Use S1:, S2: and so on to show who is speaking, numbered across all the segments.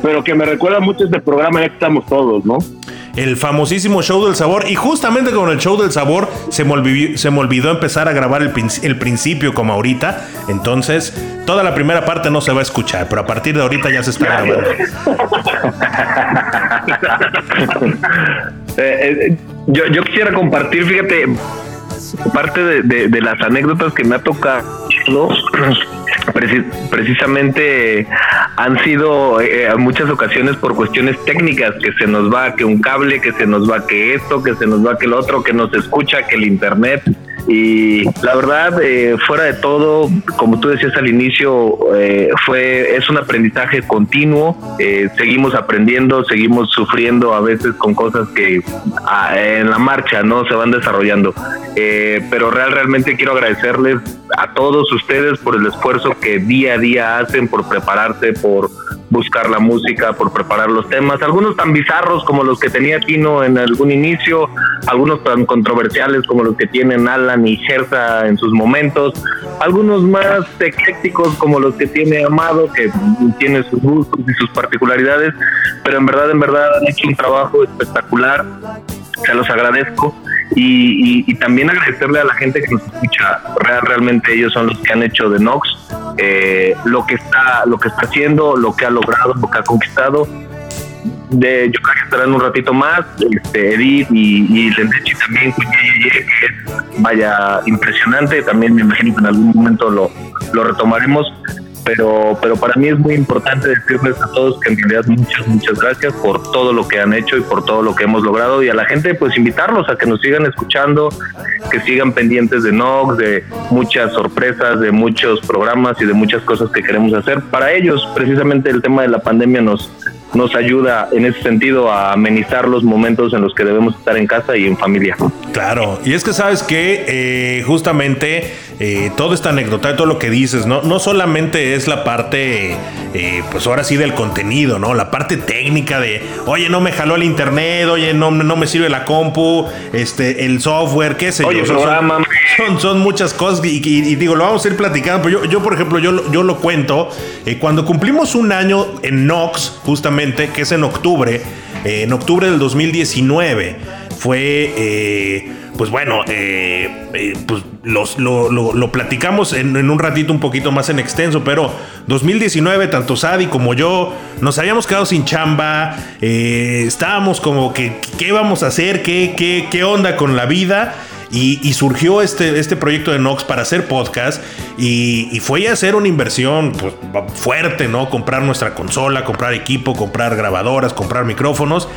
S1: pero que me recuerda mucho este programa, ya que estamos todos, ¿no?
S2: el famosísimo show del sabor. Y justamente con el show del sabor se me olvidó, se me olvidó empezar a grabar el, el, principio como ahorita. Entonces, toda la primera parte no se va a escuchar, pero a partir de ahorita ya se está grabando.
S1: Eh, eh, yo, yo quisiera compartir, fíjate, parte de, de, las anécdotas que me ha tocado, precisamente han sido eh, en muchas ocasiones por cuestiones técnicas, que se nos va que un cable, que se nos va que esto, que se nos va que el otro, que no se escucha, que el internet. Y la verdad, eh, fuera de todo, como tú decías al inicio, eh, fue es un aprendizaje continuo. seguimos aprendiendo, seguimos sufriendo a veces con cosas que ah, en la marcha no se van desarrollando. pero real, realmente quiero agradecerles a todos ustedes por el esfuerzo que día a día hacen por prepararse, por buscar la música, por preparar los temas, algunos tan bizarros como los que tenía Tino en algún inicio, algunos tan controversiales como los que tienen Alan y Gersa en sus momentos, algunos más eclécticos como los que tiene Amado, que tiene sus gustos y sus particularidades, pero en verdad, en verdad han hecho un trabajo espectacular, se los agradezco y, también agradecerle a la gente que nos escucha. realmente ellos son los que han hecho de Nox eh, lo que está lo que está haciendo, lo que ha logrado, lo que ha conquistado. De, yo creo que estarán un ratito más, este, Edith y, y Lendechi también, vaya impresionante, también me imagino que en algún momento lo, lo retomaremos pero, pero para mí es muy importante decirles a todos que en realidad muchas, muchas gracias por todo lo que han hecho y por todo lo que hemos logrado y a la gente pues invitarlos a que nos sigan escuchando, que sigan pendientes de Nox, de muchas sorpresas, de muchos programas y de muchas cosas que queremos hacer. Para ellos precisamente el tema de la pandemia nos, nos ayuda en ese sentido a amenizar los momentos en los que debemos estar en casa y en familia.
S2: Claro, y es que sabes que eh, justamente eh, todo esta anécdota, todo lo que dices, ¿no? no solamente es la parte, eh, pues ahora sí del contenido, ¿no? La parte técnica de, oye, no me jaló el internet, oye, no, no me sirve la compu, este, el software, qué sé yo. Son, son, muchas cosas y, digo, lo vamos a ir platicando, pero yo, yo por ejemplo, yo, yo lo cuento, cuando cumplimos un año en Nox, justamente, que es en octubre, eh, en octubre del 2019, fue, eh, pues bueno, eh, pues lo, platicamos en, un ratito un poquito más en extenso, pero 2019, tanto Sadi como yo, nos habíamos quedado sin chamba, estábamos como que, ¿qué vamos a hacer? ¿Qué, qué, qué onda con la vida? Y, surgió este, este proyecto de Nox para hacer podcast y, fue a hacer una inversión pues, fuerte, ¿no? Comprar nuestra consola, comprar equipo, comprar grabadoras, comprar micrófonos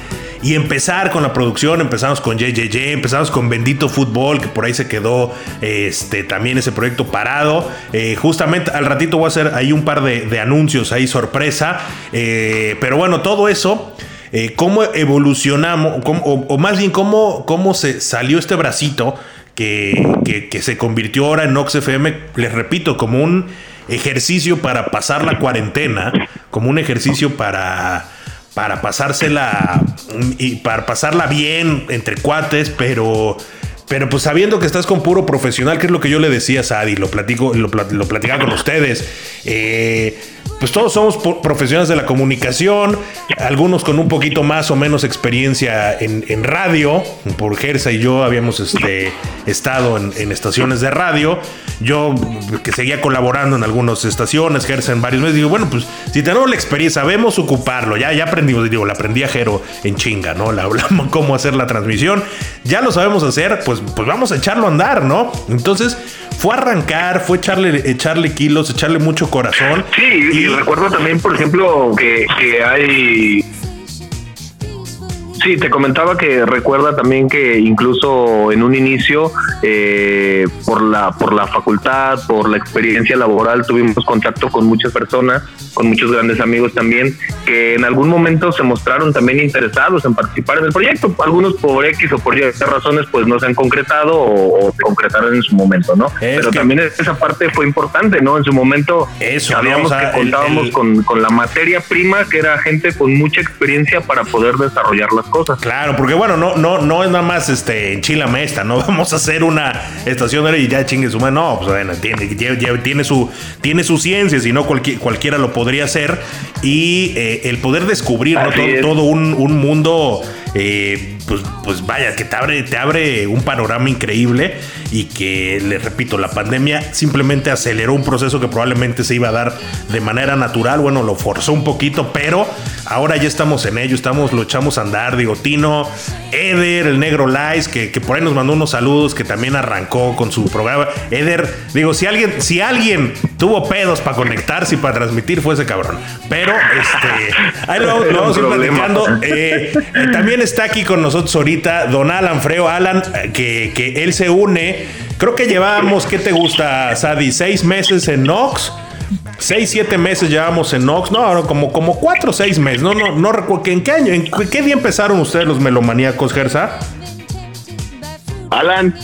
S2: y empezar con la producción. Empezamos con JJJ, empezamos con Bendito Fútbol, que por ahí se quedó este, también ese proyecto parado. Eh, justamente al ratito voy a hacer ahí un par de, anuncios ahí sorpresa. Eh, pero bueno, todo eso eh, cómo evolucionamos, o, más bien cómo, cómo se salió este bracito que, que, se convirtió ahora en Nox FM, les repito, como un ejercicio para pasar la cuarentena, como un ejercicio para, para pasársela y para pasarla bien entre cuates, pero pero pues sabiendo que estás con puro profesional, que es lo que yo le decía a Sadi, lo platico, lo, lo platicaba con ustedes. Eh, pues todos somos profesionales de la comunicación, algunos con un poquito más o menos experiencia en, radio. Por Gersa y yo habíamos este, estado en, estaciones de radio. Yo que seguía colaborando en algunas estaciones, Gersa en varios meses, digo, bueno, pues si tenemos la experiencia, sabemos ocuparlo, ya, ya aprendimos, digo, la aprendí a Jero en chinga, ¿no? Le hablamos cómo hacer la transmisión, ya lo sabemos hacer, pues, pues vamos a echarlo a andar, ¿no? Entonces fue arrancar, fue echarle, echarle kilos, echarle mucho corazón.
S1: Sí, y, recuerdo también, por ejemplo, que, que hay Sí, te comentaba que recuerda también que incluso en un inicio, eh, por la por la facultad, por la experiencia laboral, tuvimos contacto con muchas personas, con muchos grandes amigos también, que en algún momento se mostraron también interesados en participar en el proyecto. Algunos por X o por Y razones, pues no se han concretado o, se concretaron en su momento, ¿no? Pero también esa parte fue importante, ¿no? En su momento sabíamos que contábamos con, con la materia prima, que era gente con mucha experiencia para poder desarrollar las cosas
S2: Claro, porque bueno, no, no, no es nada más este en Chila Mesta, no vamos a hacer una estación y ya chingue su mano. No, pues bueno, tiene, tiene, su, tiene su ciencia, si no cualquiera lo podría hacer. Y eh, el poder descubrir todo, un, un mundo eh, pues, pues vaya, que te abre, te abre un panorama increíble y que, les repito, la pandemia simplemente aceleró un proceso que probablemente se iba a dar de manera natural, bueno, lo forzó un poquito, pero ahora ya estamos en ello, estamos, lo echamos a andar, digo, Tino, Eder, el negro Lice, que, que por ahí nos mandó unos saludos, que también arrancó con su programa. Eder, digo, si alguien, si alguien tuvo pedos para conectarse y para transmitir, fue ese cabrón. Pero, este, ahí lo, vamos a ir platicando. Eh, eh, también está aquí con nosotros ahorita don Alan Freo. Alan, que, que él se une. Creo que llevábamos, ¿qué te gusta, Sadi? Seis meses en Nox. Seis, siete meses llevamos en Nox. No, como, como cuatro o seis meses. No, no, no recuerdo. ¿En qué año? ¿En qué día empezaron ustedes los melomaníacos, Gersa?
S3: Alan,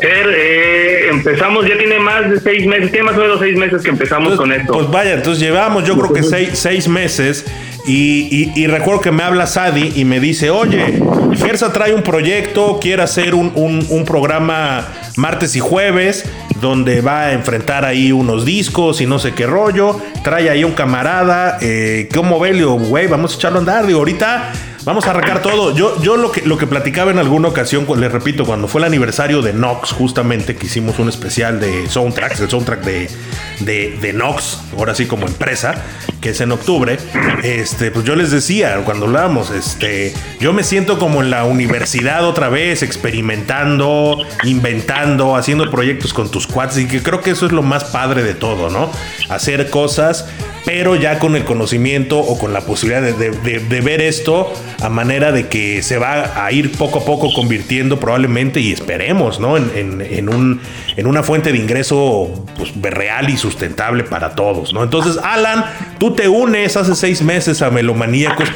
S3: eh, empezamos, ya tiene más de seis meses, tiene más o menos seis meses que empezamos con esto.
S2: Pues vaya, entonces llevamos yo creo que seis, seis meses y, recuerdo que me habla Sadi y me dice, oye, Gersa trae un proyecto, quiere hacer un, programa martes y jueves, donde va a enfrentar ahí unos discos y no sé qué rollo. Trae ahí un camarada, eh, ¿cómo ve? güey, vamos a echarlo a andar. Digo, ahorita Vamos a arrancar todo. Yo, yo lo, que, lo que platicaba en alguna ocasión, les repito, cuando fue el aniversario de Nox, justamente que hicimos un especial de soundtracks, el soundtrack de, de, de Nox, ahora sí como empresa, que es en octubre, este, pues yo les decía cuando hablábamos, este, yo me siento como en la universidad otra vez, experimentando, inventando, haciendo proyectos con tus quads y que creo que eso es lo más padre de todo, ¿no? Hacer cosas pero ya con el conocimiento o con la posibilidad de, ver esto a manera de que se va a ir poco a poco convirtiendo probablemente y esperemos, ¿no? En, un, en una fuente de ingreso pues, real y sustentable para todos, ¿no? Entonces, Alan, tú te unes hace seis meses a Melomaníacos.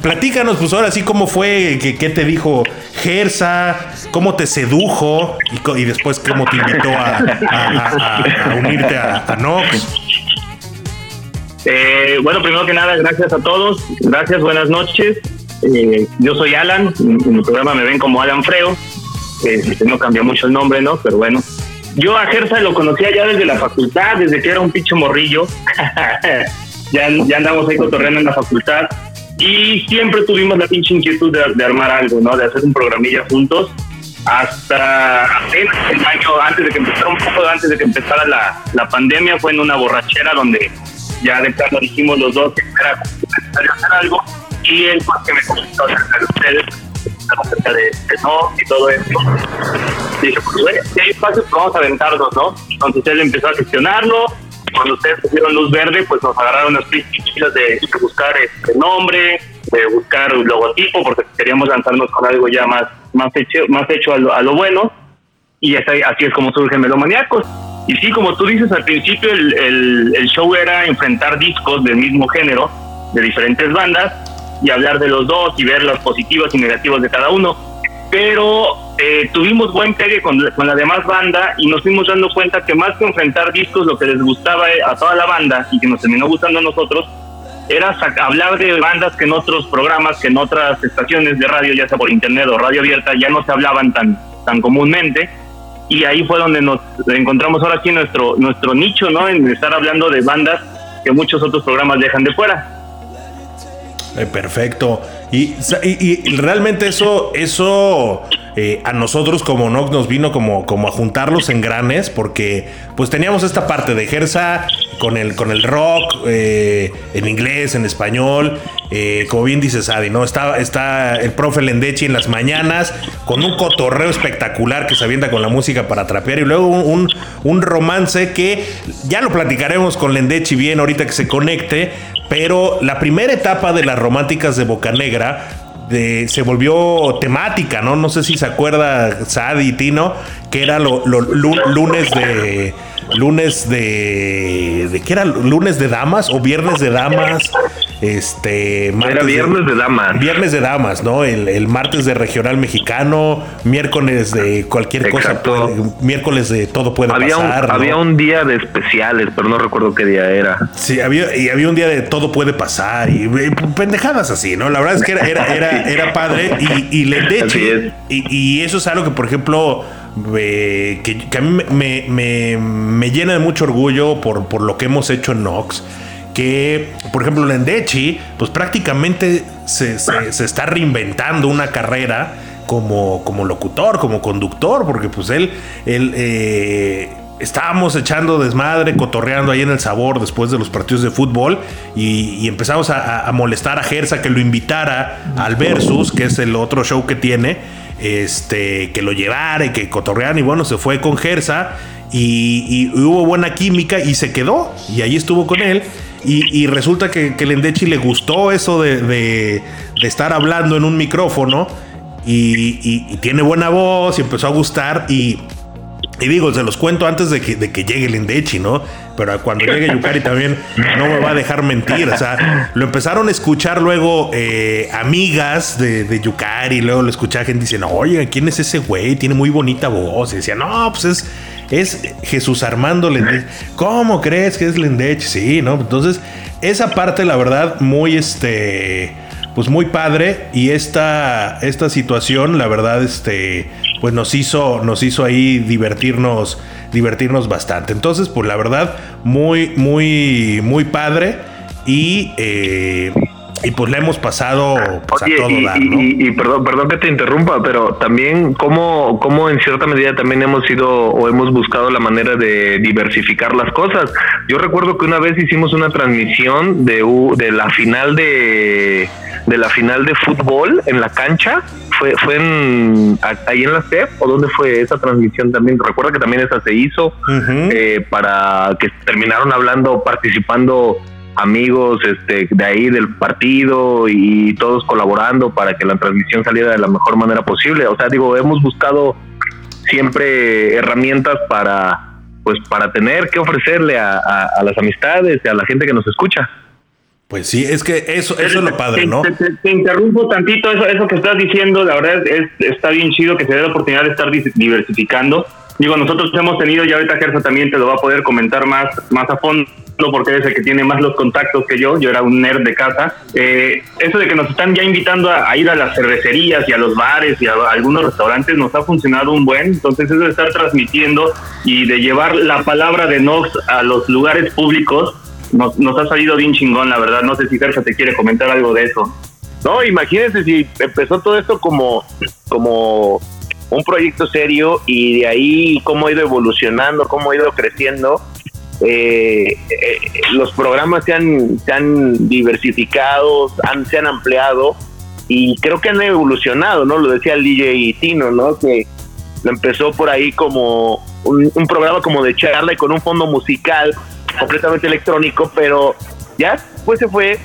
S2: Platícanos, pues ahora sí, cómo fue, qué, te dijo Gersa, cómo te sedujo y, después cómo te invitó a, unirte a, a Nox.
S3: Eh, bueno, primero que nada, gracias a todos. Gracias, buenas noches. Eh, yo soy Alan, en mi programa me ven como Alan Freo. Eh, no cambió mucho el nombre, ¿no? Pero bueno. Yo a Gersa lo conocía ya desde la facultad, desde que era un pinche morrillo. ya, ya andamos ahí cotorreando en la facultad. Y siempre tuvimos la pinche inquietud de, armar algo, ¿no? De hacer un programilla juntos. Hasta apenas el año antes de que empezara, un poco antes de que empezara la, la pandemia, fue en una borrachera donde ya de plano dijimos los dos que era necesario hacer algo y él pues que me comentó acerca de ustedes acerca de, no y todo esto dije pues bueno si hay espacio pues vamos a aventarnos no entonces él empezó a gestionarlo cuando ustedes pusieron luz verde pues nos agarraron las pistas de, buscar este nombre de buscar un logotipo porque queríamos lanzarnos con algo ya más más hecho más hecho a lo, a lo bueno y así es como surgen Melomaniacos y sí, como tú dices, al principio el, el, show era enfrentar discos del mismo género, de diferentes bandas, y hablar de los dos y ver los positivos y negativos de cada uno. Pero eh, tuvimos buen pegue con, con, la demás banda y nos fuimos dando cuenta que más que enfrentar discos, lo que les gustaba a toda la banda y que nos terminó gustando a nosotros, era hablar de bandas que en otros programas, que en otras estaciones de radio, ya sea por internet o radio abierta, ya no se hablaban tan, tan comúnmente y ahí fue donde nos encontramos ahora sí nuestro nuestro nicho, ¿no? En estar hablando de bandas que muchos otros programas dejan de fuera.
S2: Eh, perfecto. Y, y, realmente eso, eso eh, a nosotros como Nox nos vino como, como a juntar los engranes, porque pues teníamos esta parte de Gersa con el, con el rock, eh, en inglés, en español, eh, como bien dice Sadi, ¿no? Está, está el profe Lendechi en las mañanas con un cotorreo espectacular que se avienta con la música para trapear y luego un, un romance que ya lo platicaremos con Lendechi bien ahorita que se conecte, pero la primera etapa de las románticas de Boca Negra se volvió temática, ¿no? No sé si se acuerda Sadi y Tino, que era los lunes de lunes de. ¿De qué era? ¿Lunes de damas o viernes de damas? Este.
S3: Era viernes de, damas.
S2: Viernes de damas, ¿no? El, martes de regional mexicano, miércoles de cualquier cosa. miércoles de todo puede pasar.
S3: Había un día de especiales, pero no recuerdo qué día era.
S2: Sí, había, y había un día de todo puede pasar y, pendejadas así, ¿no? La verdad es que era, era, era, padre y, y le y, y eso es algo que, por ejemplo que, a mí me, me, llena de mucho orgullo por, por lo que hemos hecho en Nox que, por ejemplo, Lendechi, pues prácticamente se, está reinventando una carrera como, como locutor, como conductor, porque pues él, él eh, estábamos echando desmadre, cotorreando ahí en el sabor después de los partidos de fútbol y, empezamos a, molestar a Gersa que lo invitara al Versus, que es el otro show que tiene, este, que lo llevara y que cotorrearan y bueno, se fue con Gersa y, hubo buena química y se quedó y ahí estuvo con él. Y, resulta que, que Lendechi le gustó eso de, de, estar hablando en un micrófono y, y, tiene buena voz y empezó a gustar y y digo, se los cuento antes de que, de que llegue el ¿no? Pero cuando llegue Yukari también no me va a dejar mentir. O sea, lo empezaron a escuchar luego eh, amigas de, de, Yukari. Luego lo escuchaba gente diciendo, oye, ¿quién es ese güey? Tiene muy bonita voz. Y decía, no, pues es, es Jesús Armando Lendechi. ¿Cómo crees que es Lendechi? Sí, ¿no? Entonces, esa parte, la verdad, muy este pues muy padre y esta, esta situación, la verdad, este, pues nos hizo, nos hizo ahí divertirnos, divertirnos bastante. Entonces, pues la verdad, muy, muy, muy padre y eh, y pues le hemos pasado pues, a todo dar, ¿no?
S1: y, perdón, perdón que te interrumpa, pero también cómo, cómo en cierta medida también hemos ido o hemos buscado la manera de diversificar las cosas. Yo recuerdo que una vez hicimos una transmisión de, de la final de de la final de fútbol en la cancha fue fue en ahí en la CEP o dónde fue esa transmisión también recuerda que también esa se hizo eh, para que terminaron hablando participando amigos este, de ahí del partido y todos colaborando para que la transmisión saliera de la mejor manera posible. O sea, digo, hemos buscado siempre herramientas para pues para tener que ofrecerle a, las amistades y a la gente que nos escucha.
S2: Pues sí, es que eso, eso es lo padre, ¿no?
S3: Te, interrumpo tantito, eso, eso que estás diciendo, la verdad es, está bien chido que se dé la oportunidad de estar diversificando. Digo, nosotros hemos tenido, ya ahorita Gersa también te lo va a poder comentar más, más a fondo, porque es el que tiene más los contactos que yo, yo era un nerd de casa. Eh, eso de que nos están ya invitando a, ir a las cervecerías y a los bares y a, algunos restaurantes nos ha funcionado un buen, entonces eso de estar transmitiendo y de llevar la palabra de Nox a los lugares públicos nos, nos ha salido bien chingón, la verdad. No sé si Gersa te quiere comentar algo de eso.
S4: No, imagínense si empezó todo esto como, como un proyecto serio y de ahí cómo ha ido evolucionando, cómo ha ido creciendo. Eh, eh, los programas se han, se han diversificado, han, se han ampliado y creo que han evolucionado, ¿no? Lo decía el DJ Tino, ¿no? Que empezó por ahí como un programa como de charla y con un fondo musical completamente electrónico, pero ya pues se fue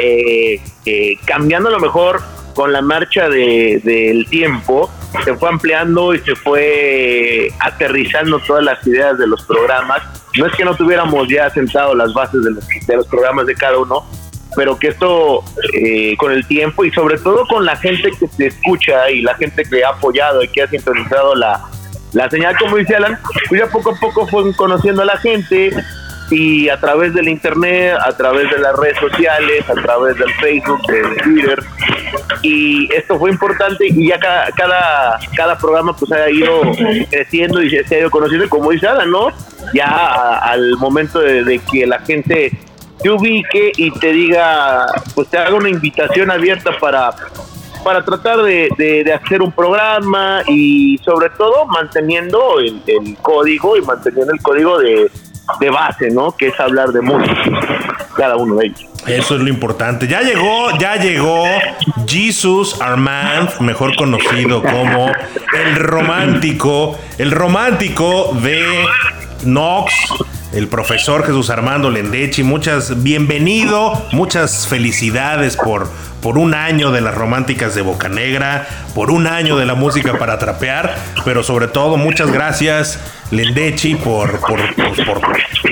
S4: eh, eh, cambiando a lo mejor con la marcha del tiempo, se fue ampliando y se fue aterrizando todas las ideas de los programas. No es que no tuviéramos ya sentado las bases de los, de los programas de cada uno, pero que esto eh, con el tiempo y sobre todo con la gente que te escucha y la gente que ha apoyado y que ha sintonizado la, la señal, como dice Alan, pues ya poco a poco fue conociendo a la gente y a través del internet, a través de las redes sociales, a través del Facebook, de Twitter. Y esto fue importante y ya cada, cada, cada programa pues ha ido creciendo y se ha ido conociendo, como dice Alan, ¿no? Ya al momento de que la gente te ubique y te diga, pues te haga una invitación abierta para para tratar de, de, hacer un programa y sobre todo manteniendo el, código y manteniendo el código de, de, base, ¿no? Que es hablar de música, cada uno de ellos.
S2: Eso es lo importante. Ya llegó, ya llegó Jesus Armand, mejor conocido como el romántico, el romántico de Nox el profesor Jesús Armando Lendechi. Muchas bienvenido, muchas felicidades por, por un año de las románticas de Boca Negra, por un año de la música para trapear, pero sobre todo muchas gracias Lendechi por, por,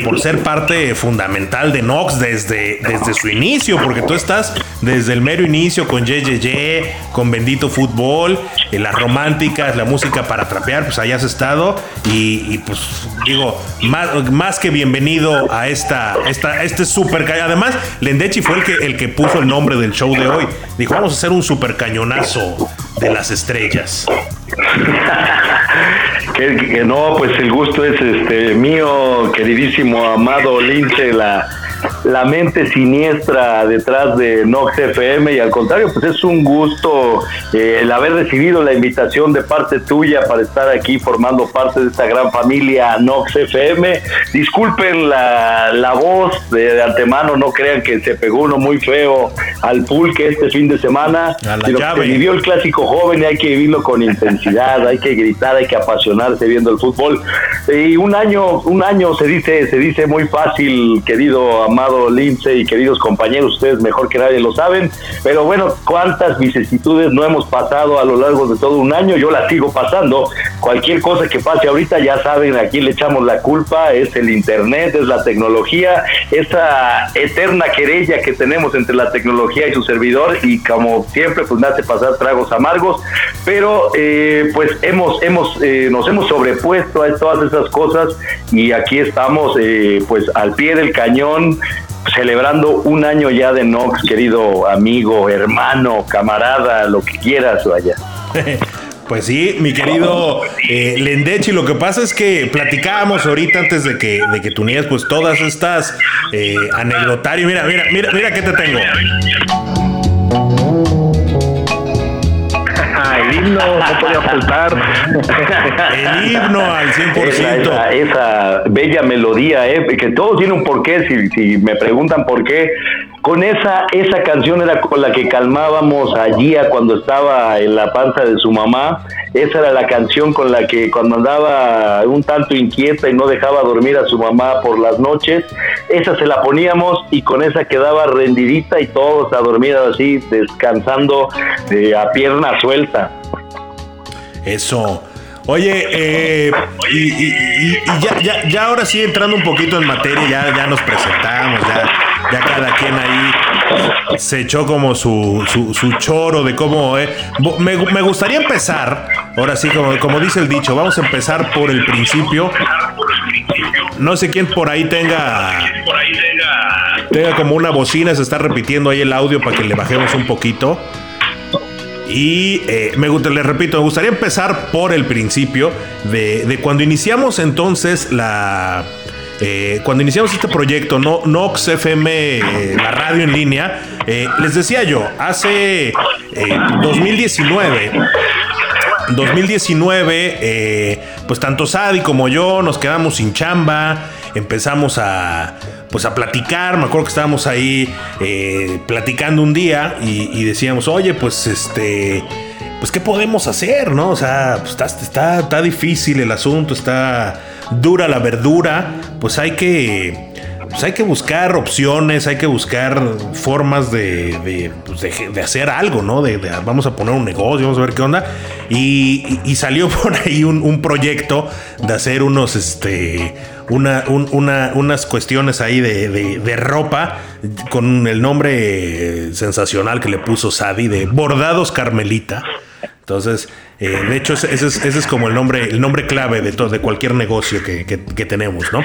S2: por, ser parte fundamental de Nox desde, desde su inicio, porque tú estás desde el mero inicio con JJJ, con Bendito Fútbol, en las románticas, la música para trapear, pues ahí has estado y, pues digo, más, más, que bienvenido a esta, esta este super Además, Lendechi fue el que, el que puso el nombre del show de hoy. Dijo, vamos a hacer un super cañonazo de las estrellas.
S4: que, no, pues el gusto es este mío, queridísimo amado Lince, la,
S5: la mente siniestra detrás de Nox FM y al contrario, pues es un gusto eh, el haber recibido la invitación de parte tuya para estar aquí formando parte de esta gran familia Nox FM. Disculpen la, la voz de, antemano, no crean que se pegó uno muy feo al pulque este fin de semana, sino que vivió el clásico joven y hay que vivirlo con intensidad, hay que gritar, hay que apasionarse viendo el fútbol. Y un año, un año se dice, se dice muy fácil, querido amado Lince y queridos compañeros, ustedes mejor que nadie lo saben, pero bueno, cuántas vicisitudes no hemos pasado a lo largo de todo un año, yo las sigo pasando. Cualquier cosa que pase ahorita, ya saben, aquí le echamos la culpa, es el internet, es la tecnología, esa eterna querella que tenemos entre la tecnología y su servidor, y como siempre, pues me hace pasar tragos amargos, pero eh, pues hemos, hemos, eh, nos hemos sobrepuesto a todas esas cosas y aquí estamos eh, pues al pie del cañón celebrando un año ya de Nox, querido amigo, hermano, camarada, lo que quieras, vaya.
S2: Pues sí, mi querido eh, Lendechi, lo que pasa es que platicábamos ahorita antes de que, de que pues todas estas eh. Mira, mira, mira, mira qué te tengo.
S1: El himno, no podía faltar.
S2: el himno al 100%.
S5: Esa, bella melodía, ¿eh? que todo tiene un porqué, si, si me preguntan por qué, con esa, esa canción era con la que calmábamos a cuando estaba en la panza de su mamá. Esa era la canción con la que cuando andaba un tanto inquieta y no dejaba dormir a su mamá por las noches, esa se la poníamos y con esa quedaba rendidita y todos a dormir así, descansando eh, a pierna suelta.
S2: Eso. Oye, eh, y, ya, ya, ya, ahora sí entrando un poquito en materia, ya, ya nos presentamos, ya ya cada quien ahí se echó como su, su, choro de cómo... Eh. Me, me, gustaría empezar, ahora sí, como, como dice el dicho, vamos a empezar por el principio. No sé quién por ahí tenga... Tenga como una bocina, se está repitiendo ahí el audio para que le bajemos un poquito. Y eh, me, le repito, me gustaría empezar por el principio de, cuando iniciamos entonces la, eh, cuando iniciamos este proyecto, no, Nox FM, eh, la radio en línea, les decía yo, hace 2019, 2019, pues tanto Sadi como yo nos quedamos sin chamba, empezamos a pues a platicar. Me acuerdo que estábamos ahí platicando un día y, decíamos, oye, pues este. Pues, ¿qué podemos hacer? ¿No? O sea, pues, está, está difícil el asunto, está dura la verdura, pues hay que, pues hay que buscar opciones, hay que buscar formas de, de, pues hacer algo, ¿no? De, vamos a poner un negocio, vamos a ver qué onda. Y, salió por ahí un, proyecto de hacer unos, este, una, unas cuestiones ahí de, ropa con el nombre sensacional que le puso Sadi de Bordados Carmelita. Entonces, eh, de hecho, ese, es, como el nombre, el nombre clave de todo, de cualquier negocio que, tenemos, ¿no?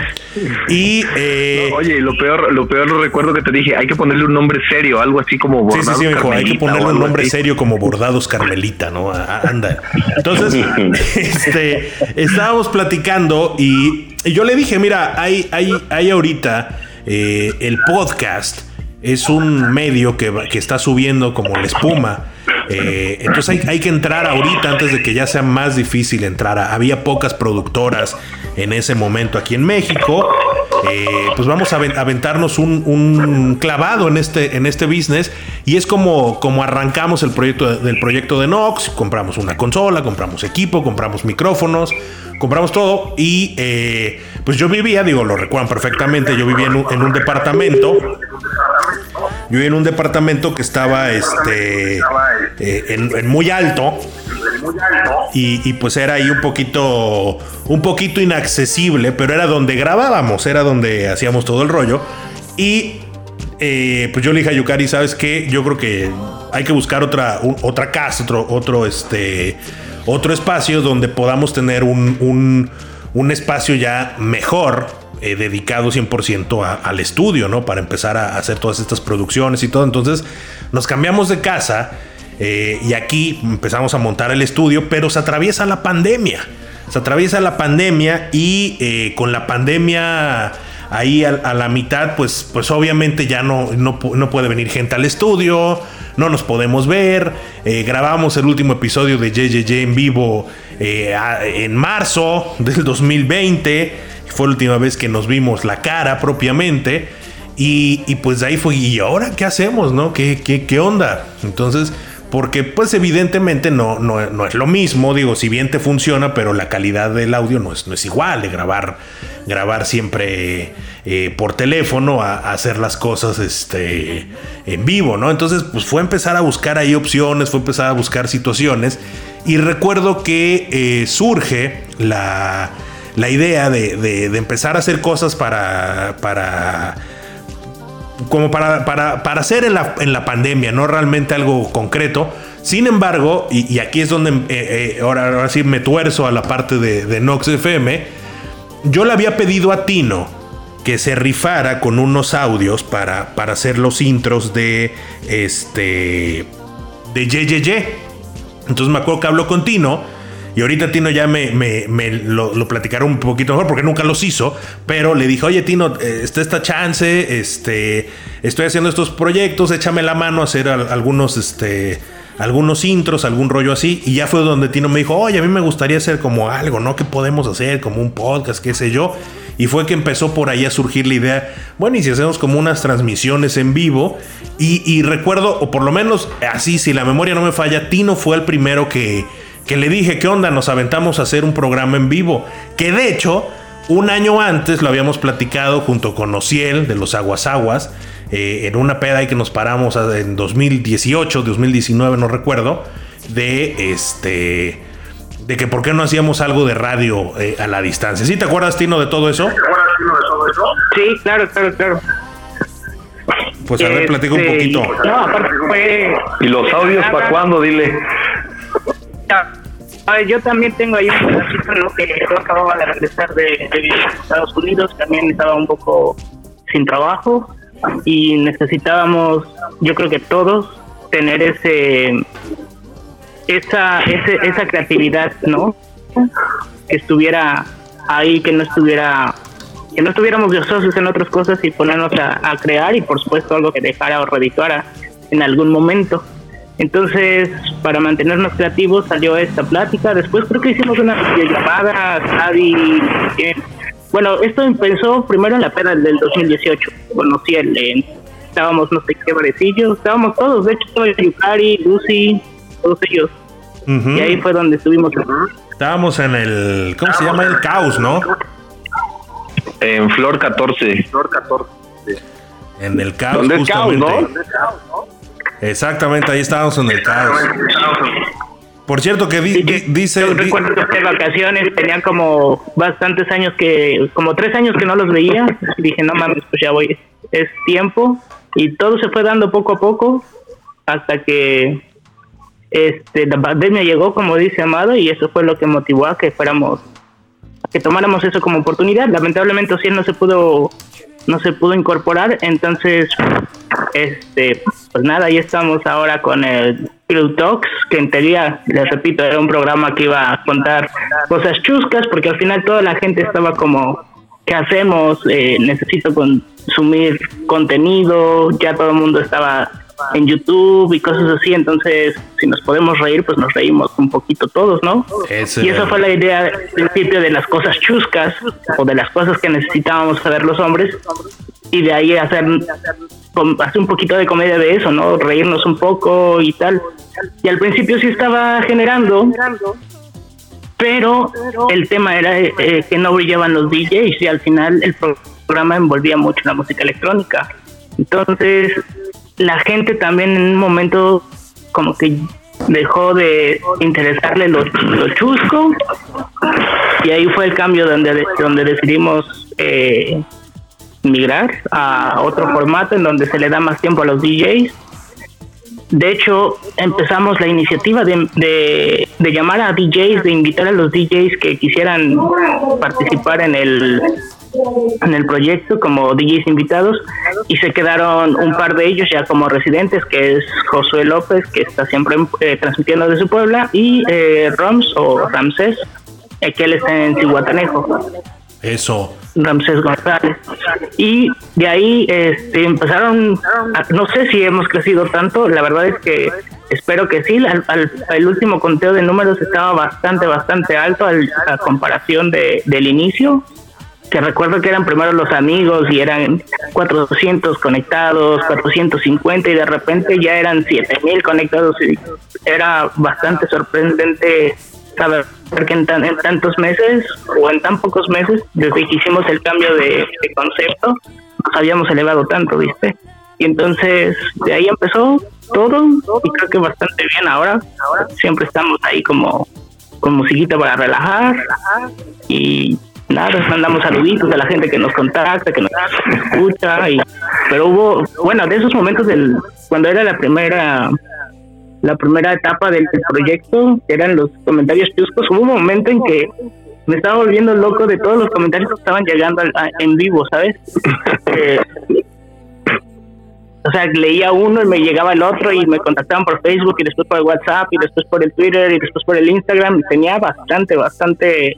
S2: Y
S1: eh, oye, lo peor, lo peor lo recuerdo que te dije, hay que ponerle un nombre serio, algo así como
S2: bordados. Sí, sí, sí, hay que ponerle un nombre serio como bordados Carmelita, ¿no? anda. Entonces, este, estábamos platicando y, yo le dije, mira, hay, hay, hay ahorita eh, el podcast es un medio que, que está subiendo como la espuma eh, entonces hay, que entrar ahorita antes de que ya sea más difícil entrar. había pocas productoras en ese momento aquí en México. Eh, pues vamos a aventarnos un, clavado en este, en este business. Y es como, como arrancamos el proyecto del proyecto de Nox. Compramos una consola, compramos equipo, compramos micrófonos, compramos todo. Y eh, pues yo vivía, digo, lo recuerdan perfectamente, yo vivía en un departamento yo en un departamento que estaba este, eh, en, muy alto. Y, pues era ahí un poquito, un poquito inaccesible, pero era donde grabábamos, era donde hacíamos todo el rollo. Y eh, pues yo le dije a Yukari, ¿sabes qué? Yo creo que hay que buscar otra, otra casa, otro, otro, este, otro espacio donde podamos tener un, un, un espacio ya mejor eh, dedicado 100% al estudio, ¿no? Para empezar a hacer todas estas producciones y todo. Entonces nos cambiamos de casa eh, y aquí empezamos a montar el estudio, pero se atraviesa la pandemia. Se atraviesa la pandemia y eh, con la pandemia ahí a, la mitad, pues, pues obviamente ya no, no, puede venir gente al estudio, no nos podemos ver. Grabamos el último episodio de JJJ en vivo en marzo del 2020. Fue la última vez que nos vimos la cara propiamente. Y, pues ahí fue, ¿y ahora qué hacemos? ¿No? ¿Qué, qué, qué onda? Entonces porque pues evidentemente no, no, es lo mismo, digo, si bien te funciona, pero la calidad del audio no es, no es igual de grabar, grabar siempre eh, por teléfono a, hacer las cosas este, en vivo, ¿no? Entonces pues fue empezar a buscar ahí opciones, fue empezar a buscar situaciones y recuerdo que eh, surge la, la idea de, de, empezar a hacer cosas para... para como para, para, para hacer en la, en la, pandemia, no realmente algo concreto. Sin embargo, y, aquí es donde eh, eh, ahora, sí me tuerzo a la parte de, de, Nox FM, yo le había pedido a Tino que se rifara con unos audios para, para hacer los intros de este de JJJ. Entonces me acuerdo que hablo con Tino y ahorita Tino ya me, lo, lo, un poquito mejor porque nunca los hizo. Pero le dije, oye Tino, eh, está esta chance, este, estoy haciendo estos proyectos, échame la mano a hacer algunos, este, algunos intros, algún rollo así. Y ya fue donde Tino me dijo, oye, a mí me gustaría hacer como algo, ¿no? ¿Qué podemos hacer? Como un podcast, qué sé yo. Y fue que empezó por ahí a surgir la idea, bueno, y si hacemos como unas transmisiones en vivo. Y recuerdo, o por lo menos así, si la memoria no me falla, Tino fue el primero que que le dije, ¿qué onda? Nos aventamos a hacer un programa en vivo. Que de hecho, un año antes lo habíamos platicado junto con Ociel de los Aguas Aguas, eh, en una peda ahí que nos paramos en 2018, 2019, no recuerdo, de este. De que por qué no hacíamos algo de radio eh, a la distancia. ¿Sí te acuerdas, Tino, de todo eso?
S6: Sí, claro, claro, claro.
S2: Pues a ver, platico un este, poquito. No,
S5: fue. ¿Y los audios para cuándo? Dile
S6: yo también tengo ahí un pedacito que yo acababa de regresar de, Estados Unidos, también estaba un poco sin trabajo y necesitábamos, yo creo que todos, tener ese esa ese, esa creatividad, ¿no? Que estuviera ahí, que no estuviera que no estuviéramos socios en otras cosas y ponernos a, a crear y por supuesto algo que dejara o redituara en algún momento. Entonces, para mantenernos creativos salió esta plática. Después creo que hicimos una videollamada, Xavi. bueno, esto empezó primero en la peda del 2018. Conocí el, estábamos no sé qué parecillos, estábamos todos, de hecho estaba Yukari, Lucy, todos ellos. Y ahí fue donde estuvimos.
S2: Estábamos en el, ¿cómo se llama? El caos, ¿no?
S1: En Flor 14.
S3: Flor 14.
S2: En el caos, justamente. El caos, ¿no? Exactamente, ahí estábamos en el caos. Por cierto, que, dice.
S6: Yo recuerdo que de vacaciones tenían como bastantes años que. como tres años que no los veía. Dije, no mames, pues ya voy. Es tiempo. Y todo se fue dando poco a poco. Hasta que. Este, la pandemia llegó, como dice Amado, y eso fue lo que motivó a que fuéramos. que tomáramos eso como oportunidad. Lamentablemente, sí no se pudo no se pudo incorporar, entonces, este, pues nada, ahí estamos ahora con el Pillow Talks, que en teoría, les repito, era un programa que iba a contar cosas chuscas, porque al final toda la gente estaba como, ¿qué hacemos? Eh, necesito consumir contenido, ya todo el mundo estaba en YouTube y cosas así, entonces si nos podemos reír, pues nos reímos un poquito todos, ¿no? y esa fue la idea al principio de las cosas chuscas o de las cosas que necesitábamos saber los hombres y de ahí hacer, hacer un poquito de comedia de eso, ¿no? Reírnos un poco y tal. Y al principio sí estaba generando, pero el tema era eh, que no brillaban los DJs y al final el programa envolvía mucho la música electrónica. Entonces la gente también en un momento como que dejó de interesarle lo, chusco y ahí fue el cambio donde, donde decidimos eh, migrar a otro formato en donde se le da más tiempo a los DJs. De hecho, empezamos la iniciativa de, de, de llamar a DJs, de invitar a los DJs que quisieran participar en el en el proyecto como DJs invitados y se quedaron un par de ellos ya como residentes, que es Josué López, que está siempre eh, transmitiendo desde Puebla, y eh, Roms o Ramsés, eh, que él está en Cihuatanejo.
S2: Eso.
S6: Ramsés González. Y de ahí este, empezaron, no sé si hemos crecido tanto, la verdad es que espero que sí, al, el último conteo de números estaba bastante, bastante alto a comparación de, del inicio que recuerdo que eran primero los amigos y eran 400 conectados, 450 y de repente ya eran 7000 conectados y era bastante sorprendente saber que en, tantos meses o en tan pocos meses desde que hicimos el cambio de, concepto nos habíamos elevado tanto, ¿viste? Y entonces de ahí empezó todo y creo que bastante bien ahora. Siempre estamos ahí como con musiquita para relajar y nada, mandamos saluditos a la gente que nos contacta, que nos escucha, y, pero hubo, bueno, de esos momentos del, cuando era la primera la primera etapa del, proyecto, que eran los comentarios chuscos, hubo un momento en que me estaba volviendo loco de todos los comentarios que estaban llegando en vivo, ¿sabes? Eh, o sea, leía uno y me llegaba el otro y me contactaban por Facebook y después por el WhatsApp y después por el Twitter y después por el Instagram y tenía bastante, bastante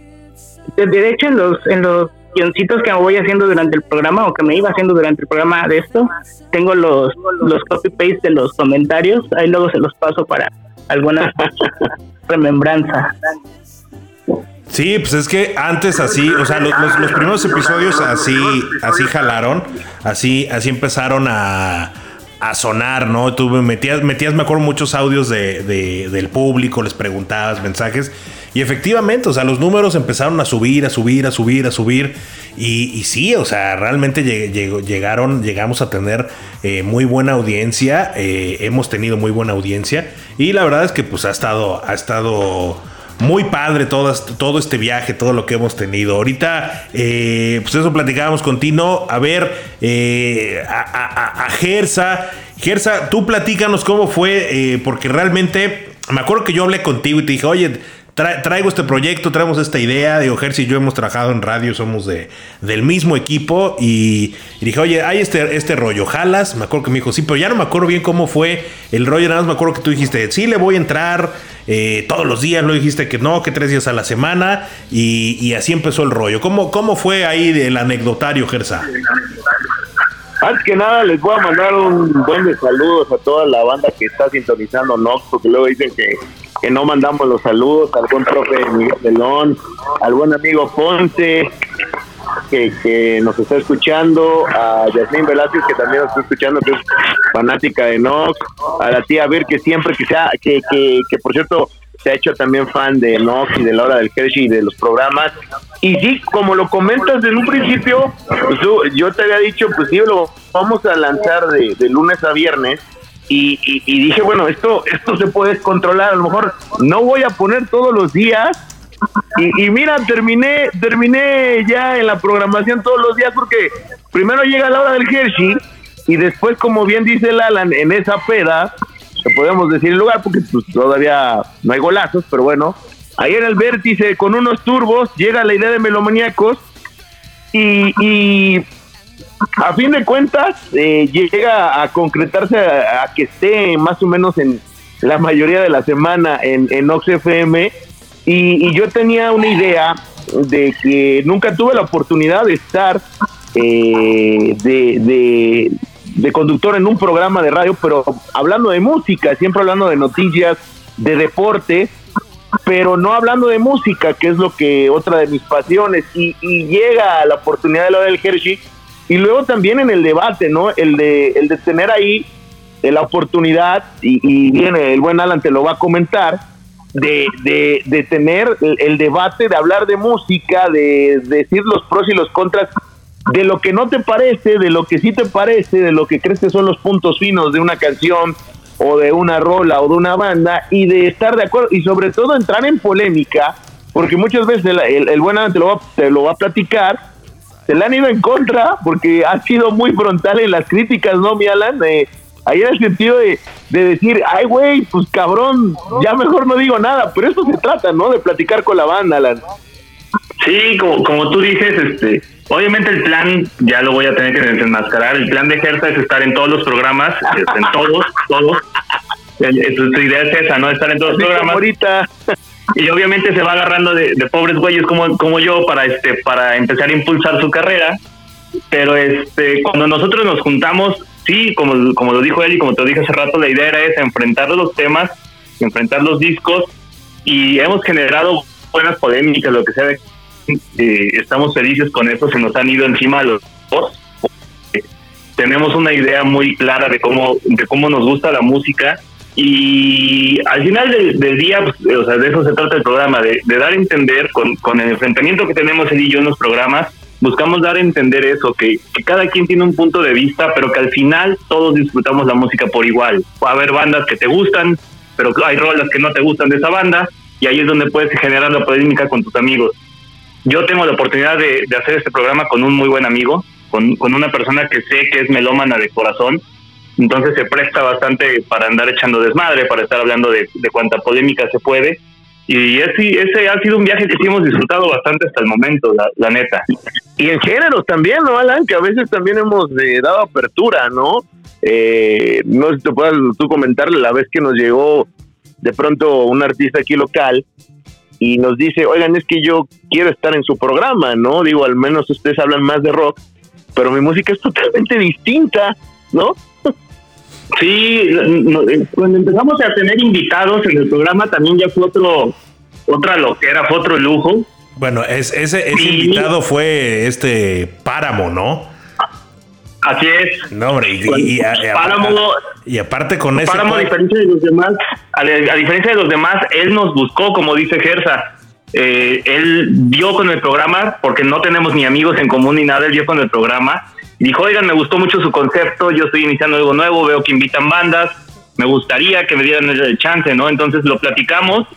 S6: de hecho en los en los guioncitos que voy haciendo durante el programa o que me iba haciendo durante el programa de esto, tengo los los copy paste de los comentarios, ahí luego se los paso para alguna remembranza.
S2: Sí, pues es que antes así, o sea, los, los, primeros episodios así, así jalaron, así, así empezaron a, a sonar, ¿no? Tú metías, metías, me acuerdo, muchos audios de, de, del público, les preguntabas mensajes y efectivamente, o sea, los números empezaron a subir, a subir, a subir, a subir. Y, sí, o sea, realmente llegaron, llegamos a tener eh, muy buena audiencia. Eh, hemos tenido muy buena audiencia. Y la verdad es que pues ha estado, ha estado muy padre todo, todo este viaje, todo lo que hemos tenido. Ahorita, eh, pues eso platicábamos con Tino. A ver, a, a, Gersa. Gersa, tú platícanos cómo fue, porque realmente me acuerdo que yo hablé contigo y te dije, oye, traigo este proyecto, traemos esta idea. Digo, Jersey y yo hemos trabajado en radio, somos de, del mismo equipo. Y, dije, oye, hay este, este rollo, jalas. Me acuerdo que me dijo, sí, pero ya no me acuerdo bien cómo fue el rollo. Nada más me acuerdo que tú dijiste, sí, le voy a entrar eh, todos los días. Lo dijiste que no, que tres días a la semana. Y, así empezó el rollo. ¿Cómo, cómo fue ahí el anecdotario, Gersa?
S4: Antes que nada, les voy a mandar un buen de saludos a toda la banda que está sintonizando Nox, porque luego dicen que que no mandamos los saludos al buen profe Miguel Pelón, al buen amigo Ponce, que, nos está escuchando, a Yasmín Velázquez, que también nos está escuchando, que es fanática de Nox, a la tía Vir, que siempre que sea, que, que, que por cierto, se ha hecho también fan de Nox y de la hora del Hershey y de los programas. Y sí, como lo comentas desde un principio, pues yo, te había dicho, pues sí, lo vamos a lanzar de, de lunes a viernes y, dije, bueno, esto, esto se puede controlar, a lo mejor no voy a poner todos los días. Y, mira, terminé, terminé ya en la programación todos los días porque primero llega la hora del Hershey y después, como bien dice el Alan, en esa peda, podemos decir el lugar porque pues, todavía no hay golazos, pero bueno, ahí en el vértice con unos turbos llega la idea de Melomaníacos y, y a fin de cuentas, eh, llega a concretarse a, que esté más o menos en la mayoría de la semana en, en OXFM. Y, yo tenía una idea de que nunca tuve la oportunidad de estar eh, de, de, conductor en un programa de radio, pero hablando de música, siempre hablando de noticias, de deporte, pero no hablando de música, que es lo que otra de mis pasiones. Y, y llega la oportunidad de lo del Hershey y luego también en el debate, ¿no? El de, el de tener ahí eh, la oportunidad, y, viene el buen Alan te lo va a comentar, de, de, tener el, debate, de hablar de música, de, decir los pros y los contras, de lo que no te parece, de lo que sí te parece, de lo que crees que son los puntos finos de una canción o de una rola o de una banda, y de estar de acuerdo, y sobre todo entrar en polémica, porque muchas veces el, el, buen Alan te lo, va, te lo va a platicar, se le han ido en contra porque ha sido muy frontal en las críticas, ¿no, mi Alan? Eh, ahí en el sentido de, decir, ay, güey, pues cabrón, ya mejor no digo nada, pero eso se trata, ¿no? De platicar con la banda, Alan.
S3: Sí, como, como tú dices, este, obviamente el plan, ya lo voy a tener que desenmascarar, el plan de Gerta es estar en todos los programas, en todos, todos. Su, idea es esa, ¿no? Estar en todos los programas.
S4: Ahorita.
S3: Y obviamente se va agarrando de, pobres güeyes como, como yo para este para empezar a impulsar su carrera. Pero este cuando nosotros nos juntamos sí como, como lo dijo él y como te lo dije hace rato la idea era esa enfrentar los temas enfrentar los discos y hemos generado buenas polémicas lo que sea eh, estamos felices con eso se nos han ido encima los dos. Tenemos una idea muy clara de cómo de cómo nos gusta la música y al final del, día, pues, o sea, de eso se trata el programa, de, dar a entender con, con, el enfrentamiento que tenemos él y yo en los programas, buscamos dar a entender eso, que, que, cada quien tiene un punto de vista, pero que al final todos disfrutamos la música por igual. Va a haber bandas que te gustan, pero hay rolas que no te gustan de esa banda, y ahí es donde puedes generar la polémica con tus amigos. Yo tengo la oportunidad de, de hacer este programa con un muy buen amigo, con, con una persona que sé que es melómana de corazón, entonces se presta bastante para andar echando desmadre, para estar hablando de, de cuánta polémica se puede. Y ese, ese ha sido un viaje que sí hemos disfrutado bastante hasta el momento, la, neta.
S4: Y en géneros también, ¿no, Alan? Que a veces también hemos eh, dado apertura, ¿no? Eh, no sé si te puedas tú comentarle la vez que nos llegó de pronto un artista aquí local y nos dice, oigan, es que yo quiero estar en su programa, ¿no? Digo, al menos ustedes hablan más de rock, pero mi música es totalmente distinta, ¿no?
S3: Sí, eh, cuando empezamos a tener invitados en el programa también ya fue otro, otra loquera, fue otro lujo.
S2: Bueno, es, ese, invitado fue este Páramo, ¿no?
S3: Así es.
S2: No, hombre, y, y, aparte con eso.
S3: Páramo, a diferencia de los demás, a, diferencia de los demás, él nos buscó, como dice Gersa. Eh, él vio con el programa, porque no tenemos ni amigos en común ni nada, él vio con el programa dijo, oigan, me gustó mucho su concepto, yo estoy iniciando algo nuevo, veo que invitan bandas, me gustaría que me dieran el chance, ¿no? Entonces lo platicamos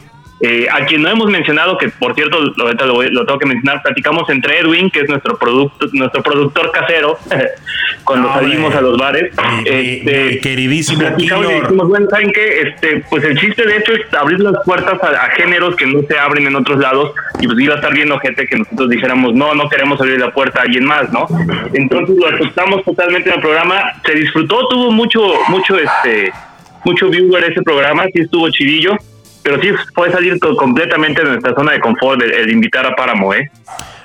S3: eh, a quien no hemos mencionado, que por cierto lo, lo, tengo que mencionar, platicamos entre Edwin, que es nuestro producto, nuestro productor casero, cuando salimos a los bares.
S2: este, queridísimo
S3: platicamos y dijimos, bueno, ¿saben qué? Este, pues el chiste de esto es abrir las puertas a, géneros que no se abren en otros lados, y pues iba a estar viendo gente que nosotros dijéramos, no, no queremos abrir la puerta a alguien más, ¿no? Entonces lo aceptamos totalmente en el programa, se disfrutó, tuvo mucho, mucho, este, mucho viewer ese programa, sí estuvo chidillo pero sí puede salir completamente de nuestra zona de confort el, invitar a Páramo, ¿eh?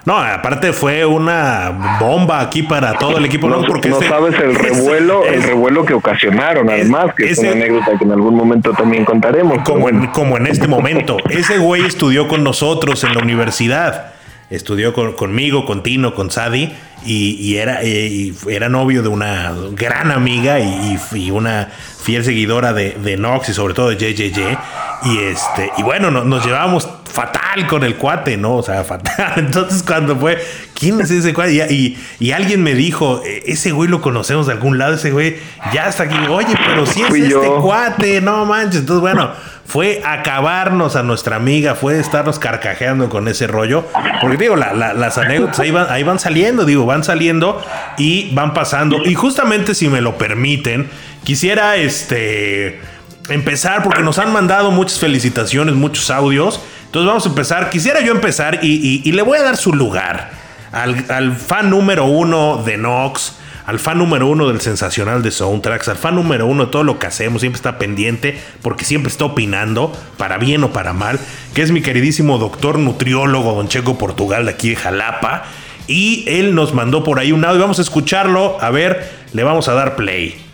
S2: No, aparte fue una bomba aquí para todo el equipo.
S1: No, porque no sabes el revuelo, el revuelo que ocasionaron, además, que es una anécdota que en algún momento también contaremos.
S2: Como en, como en este momento. Ese güey estudió con nosotros en la universidad. Estudió conmigo, con Tino, con Sadi y, era, eh, era novio de una gran amiga y, una fiel seguidora de, de, Nox y sobre todo de JJJ. Y este, y bueno, nos llevábamos fatal con el cuate, ¿no? O sea, fatal. Entonces, cuando fue, ¿quién es ese cuate? Y, y, alguien me dijo, e, ese güey lo conocemos de algún lado, ese güey ya está aquí. Oye, pero si es este cuate, no manches. Entonces, bueno fue acabarnos a nuestra amiga, fue estarnos carcajeando con ese rollo. Porque digo, las anécdotas ahí van, ahí van saliendo, digo, van saliendo y van pasando. Y justamente si me lo permiten, quisiera este empezar porque nos han mandado muchas felicitaciones, muchos audios. Entonces vamos a empezar. Quisiera yo empezar y, le voy a dar su lugar al, al fan número uno de Nox al fan número uno del sensacional de soundtracks, al fan número uno de todo lo que hacemos, siempre está pendiente porque siempre está opinando, para bien o para mal, que es mi queridísimo doctor nutriólogo Don Checo Portugal de aquí de Jalapa. Y él nos mandó por ahí un audio, vamos a escucharlo, a ver, le vamos a dar play.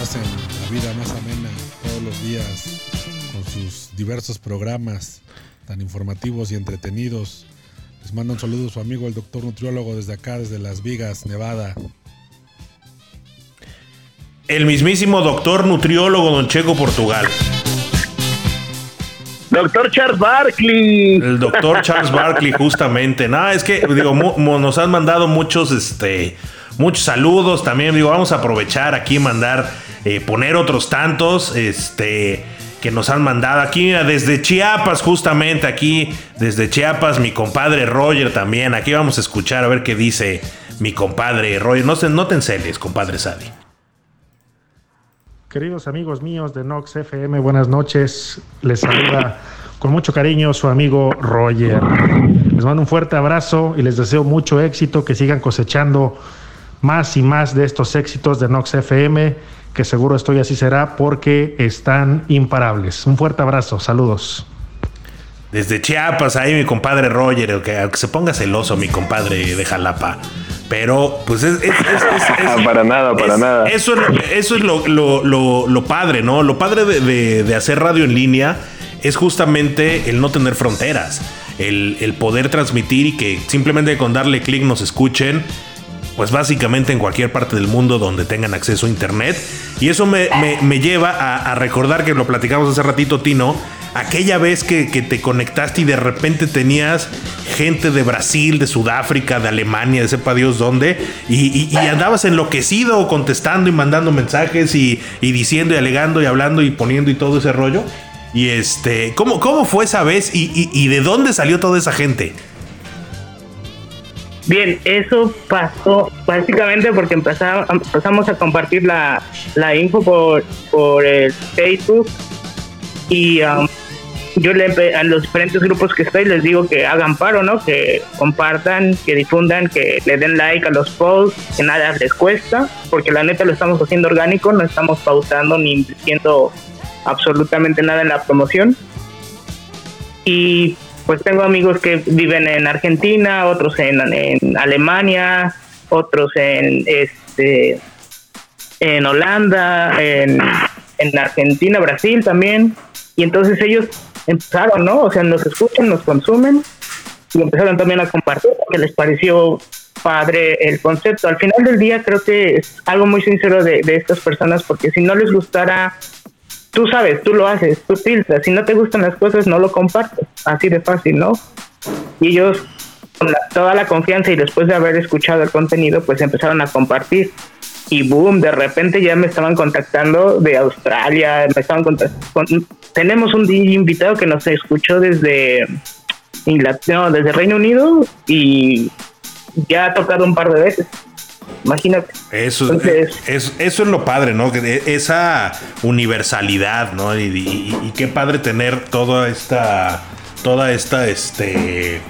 S7: Hacen la vida más amena todos los días con sus diversos programas tan informativos y entretenidos. Les mando un saludo a su amigo el doctor nutriólogo desde acá, desde Las Vigas, Nevada.
S2: El mismísimo doctor nutriólogo Don Checo Portugal.
S4: Doctor Charles Barkley.
S2: El doctor Charles Barkley, justamente. Nada, es que digo, nos han mandado muchos, este, muchos saludos. También digo, vamos a aprovechar aquí mandar, eh, poner otros tantos, este que nos han mandado aquí desde Chiapas, justamente aquí desde Chiapas, mi compadre Roger también. Aquí vamos a escuchar a ver qué dice mi compadre Roger. No, no te enceles, compadre Sadi.
S8: Queridos amigos míos de Nox FM, buenas noches. Les saluda con mucho cariño su amigo Roger. Les mando un fuerte abrazo y les deseo mucho éxito, que sigan cosechando más y más de estos éxitos de Nox FM, que seguro estoy así será porque están imparables. Un fuerte abrazo, saludos.
S2: Desde Chiapas, ahí mi compadre Roger, aunque, aunque se ponga celoso mi compadre de Jalapa. Pero, pues es. es- es- es- es-
S1: para nada, para
S2: es-
S1: nada.
S2: Eso es, eso es lo, lo- lo- lo padre, ¿no? Lo padre de, de- de hacer radio en línea es justamente el no tener fronteras. El, el poder transmitir y que simplemente con darle clic nos escuchen. Pues básicamente en cualquier parte del mundo donde tengan acceso a internet. Y eso me, me- lleva a, recordar que lo platicamos hace ratito, Tino. Aquella vez que, que te conectaste y de repente tenías gente de Brasil, de Sudáfrica, de Alemania, de sepa Dios dónde, y andabas enloquecido contestando y mandando mensajes y, y diciendo y alegando y hablando y poniendo y todo ese rollo. Y este, ¿cómo, cómo fue esa vez y, y- y de dónde salió toda esa gente?
S6: Bien, eso pasó básicamente porque empezamos, a compartir la, la info por, por el Facebook y um, yo le, a los diferentes grupos que estoy les digo que hagan paro, ¿no? Que compartan, que difundan, que le den like a los posts, que nada les cuesta, porque la neta lo estamos haciendo orgánico, no estamos pautando ni invirtiendo absolutamente nada en la promoción. Y pues tengo amigos que viven en Argentina, otros en, en Alemania, otros en este en Holanda, en, en Argentina, Brasil también. Y entonces ellos empezaron, ¿no? O sea, nos escuchan, nos consumen y empezaron también a compartir porque les pareció padre el concepto. Al final del día creo que es algo muy sincero de, de estas personas porque si no les gustara tú sabes, tú lo haces, tú filtras. Si no te gustan las cosas, no lo compartes. Así de fácil, ¿no? Y ellos, con la- toda la confianza y después de haber escuchado el contenido, pues empezaron a compartir. Y boom, de repente ya me estaban contactando de Australia, me tenemos un invitado que nos escuchó desde Inglaterra, no, desde Reino Unido y ya ha tocado un par de veces. Imagínate.
S2: Eso,
S6: Entonces-
S2: es, eso es lo padre, ¿no? Que e- esa universalidad, ¿no? Y, y- y qué padre tener toda esta, toda esta, este,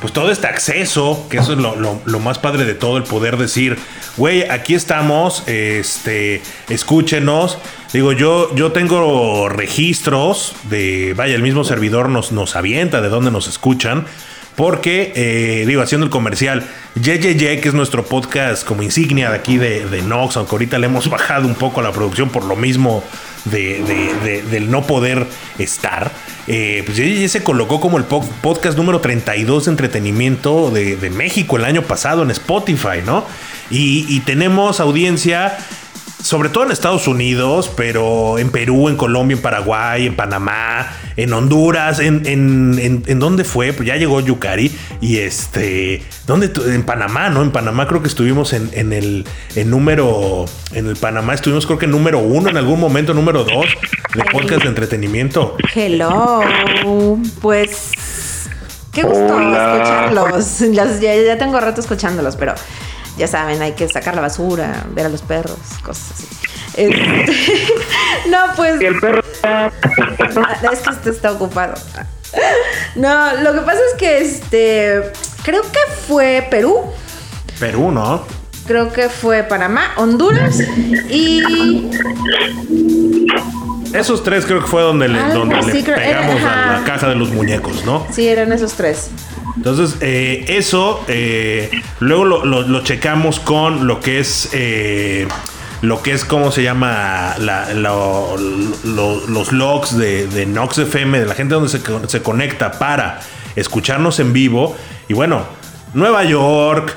S2: pues todo este acceso, que eso es lo, lo- lo más padre de todo, el poder decir, güey, aquí estamos, este, escúchenos. Digo, yo, yo tengo registros de, vaya, el mismo servidor nos, nos avienta de dónde nos escuchan. Porque, eh, digo, haciendo el comercial, YYY, que es nuestro podcast como insignia de aquí de, de Nox, aunque ahorita le hemos bajado un poco la producción por lo mismo de, de- de- del no poder estar, eh, pues YYY se colocó como el po- podcast número 32 de entretenimiento de, México el año pasado en Spotify, ¿no? Y tenemos audiencia sobre todo en Estados Unidos, pero en Perú, en Colombia, en Paraguay, en Panamá, en Honduras, en, en, en, en dónde fue, pues ya llegó Yukari y este, ¿dónde? tu- En Panamá, ¿no? En Panamá creo que estuvimos en, en el en número, en el Panamá estuvimos creo que en número uno, en algún momento número dos de podcast de entretenimiento.
S9: Hello, pues qué gusto
S1: Hola.
S9: escucharlos. Los- ya, ya tengo rato escuchándolos, pero ya saben, hay que sacar la basura, ver a los perros, cosas así. Este, no, pues
S6: Y el perro está
S9: Ah, es que este está ocupado. No, lo que pasa es que este creo que fue Perú,
S2: Perú, ¿no?
S9: creo que fue Panamá, Honduras y
S2: Esos tres creo que fue donde le, donde le
S9: creo-
S2: pegamos a la caja de los muñecos, ¿no?
S9: sí eran esos tres.
S2: Entonces, eh, eso, eh, luego lo, lo- checamos con lo que es, eh, lo que es, ¿cómo se llama? La- lo- lo- los logs de, de Nox FM, de la gente donde se, se conecta para escucharnos en vivo. Y bueno, Nueva York,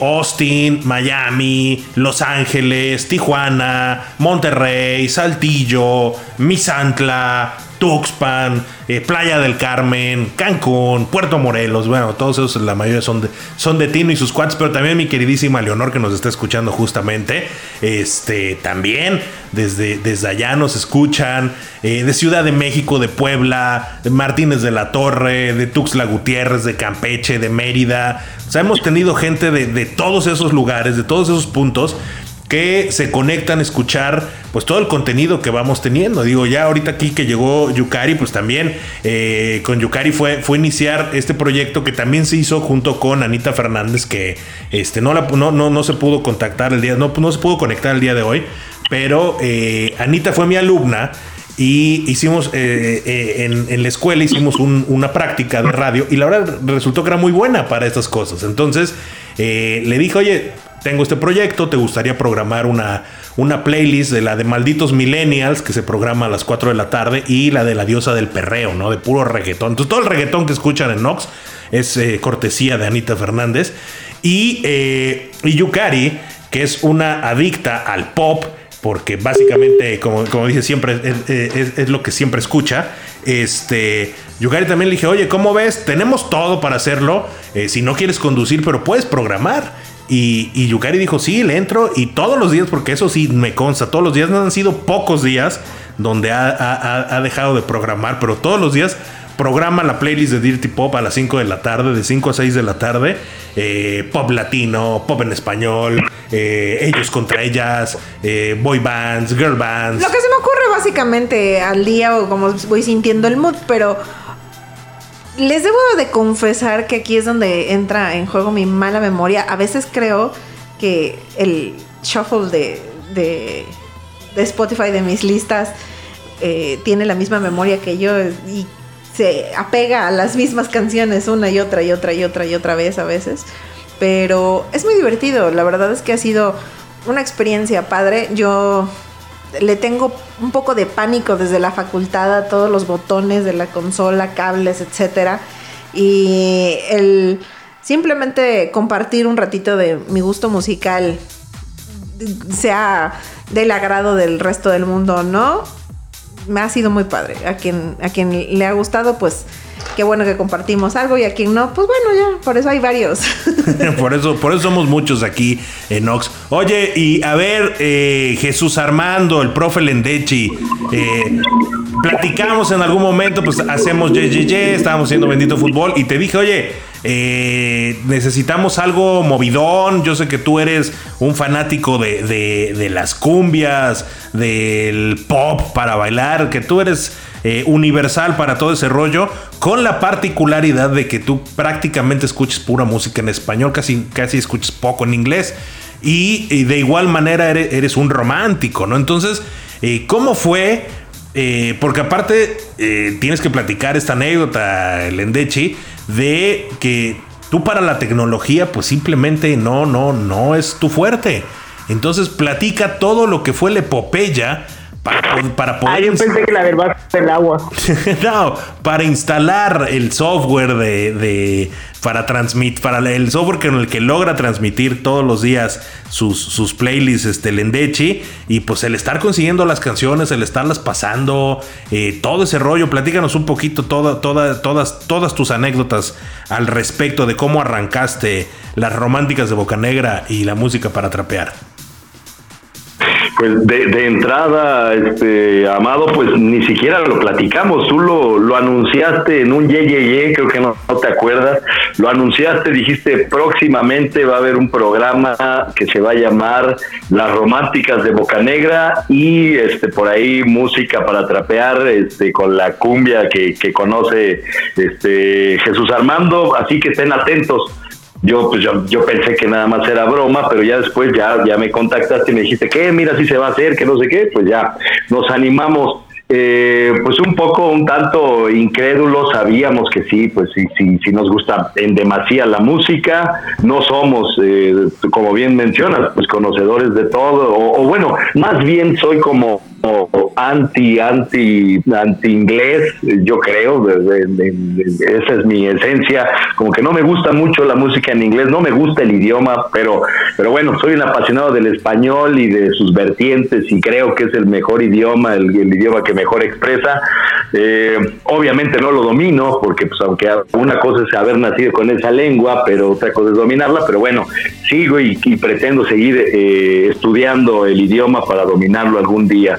S2: Austin, Miami, Los Ángeles, Tijuana, Monterrey, Saltillo, Misantla, Tuxpan, eh, Playa del Carmen, Cancún, Puerto Morelos, bueno, todos esos, la mayoría son de, son de Tino y sus cuates, pero también mi queridísima Leonor que nos está escuchando justamente, este, también desde, desde allá nos escuchan, eh, de Ciudad de México, de Puebla, de Martínez de la Torre, de Tuxtla Gutiérrez, de Campeche, de Mérida, o sea, hemos tenido gente de, de todos esos lugares, de todos esos puntos, que se conectan a escuchar pues todo el contenido que vamos teniendo. Digo, ya ahorita aquí que llegó Yukari, pues también eh, con Yukari fue, fue iniciar este proyecto que también se hizo junto con Anita Fernández, que este, no, la, no, no, se pudo contactar el día, no, no se pudo conectar el día de hoy, pero eh, Anita fue mi alumna. Y hicimos eh, en, la escuela hicimos una práctica de radio y la verdad resultó que era muy buena para estas cosas. Entonces le dije, oye, tengo este proyecto, te gustaría programar una, una playlist de la de Malditos Millennials que se programa a las 4 de la tarde y la de la diosa del perreo, ¿no? De puro reggaetón. Entonces todo el reggaetón que escuchan en Nox es eh, cortesía de Anita Fernández. Y, eh, Yukari, que es una adicta al pop, porque básicamente, como, como dice siempre, es, lo que siempre escucha. Este, Yukari también le dije, oye, ¿cómo ves? Tenemos todo para hacerlo. Eh, si no quieres conducir, pero puedes programar. Y, Yukari dijo, sí, le entro y todos los días, porque eso sí me consta, todos los días no han sido pocos días donde ha, dejado de programar, pero todos los días programa la playlist de Dirty Pop a las 5 de la tarde, de 5 a 6 de la tarde, eh, pop latino, pop en español, eh, ellos contra ellas, eh, boy bands, girl bands.
S9: Lo que se me ocurre básicamente al día o como voy sintiendo el mood, pero les debo de confesar que aquí es donde entra en juego mi mala memoria. A veces creo que el shuffle de, de, Spotify de mis listas eh, tiene la misma memoria que yo y se apega a las mismas canciones una y otra y otra y otra y otra vez a veces. Pero es muy divertido. La verdad es que ha sido una experiencia padre. Yo le tengo un poco de pánico desde la facultad a todos los botones de la consola, cables, etcétera. Y el simplemente compartir un ratito de mi gusto musical sea del agrado del resto del mundo, ¿no? Me ha sido muy padre. A quien, a quien le ha gustado, pues qué bueno que compartimos algo y a quien no, pues bueno, ya, por eso hay varios.
S2: por eso, por eso somos muchos aquí en Ox. Oye, y a ver, eh, Jesús Armando, el profe Lendechi, eh, platicamos en algún momento, pues hacemos JJJ, estábamos haciendo bendito fútbol y te dije, oye, eh, necesitamos algo movidón. Yo sé que tú eres un fanático de, de las cumbias, del pop para bailar, que tú eres eh, universal para todo ese rollo, con la particularidad de que tú prácticamente escuches pura música en español, casi, casi escuches poco en inglés. Y, de igual manera eres, un romántico, ¿no? Entonces, eh, ¿cómo fue? Eh, porque aparte tienes que platicar esta anécdota, Lendechi, de que tú para la tecnología, pues simplemente no, no, no es tu fuerte. Entonces platica todo lo que fue la epopeya para, poder.
S6: Ah, yo pensé que la verdad el agua.
S2: no, para instalar el software de. para transmitir. Para el software con el que logra transmitir todos los días sus, sus playlists, este Lendechi. Y pues el estar consiguiendo las canciones, el estarlas pasando, eh, todo ese rollo. Platícanos un poquito toda, toda, todas, todas tus anécdotas al respecto de cómo arrancaste las románticas de Boca Negra y la música para trapear.
S5: Pues de, entrada, este, Amado, pues ni siquiera lo platicamos. Tú lo, lo anunciaste en un ye, ye, ye creo que no, te acuerdas. Lo anunciaste, dijiste próximamente va a haber un programa que se va a llamar Las Románticas de Boca Negra y este por ahí música para trapear este con la cumbia que, que conoce este Jesús Armando. Así que estén atentos yo pues yo, pensé que nada más era broma, pero ya después ya, ya me contactaste y me dijiste que mira si se va a hacer, que no sé qué, pues ya nos animamos. Eh, pues un poco, un tanto incrédulo, sabíamos que sí, pues sí, sí, sí nos gusta en demasía la música, no somos, eh, como bien mencionas, pues conocedores de todo, o bueno, más bien soy como anti, anti, anti inglés, yo creo, esa es mi esencia, como que no me gusta mucho la música en inglés, no me gusta el idioma, pero, pero bueno, soy un apasionado del español y de sus vertientes y creo que es el mejor idioma, el, idioma que mejor expresa. Eh, obviamente no lo domino, porque pues aunque una cosa es haber nacido con esa lengua, pero otra cosa es dominarla, pero bueno, sigo y, pretendo seguir eh, estudiando el idioma para dominarlo algún día.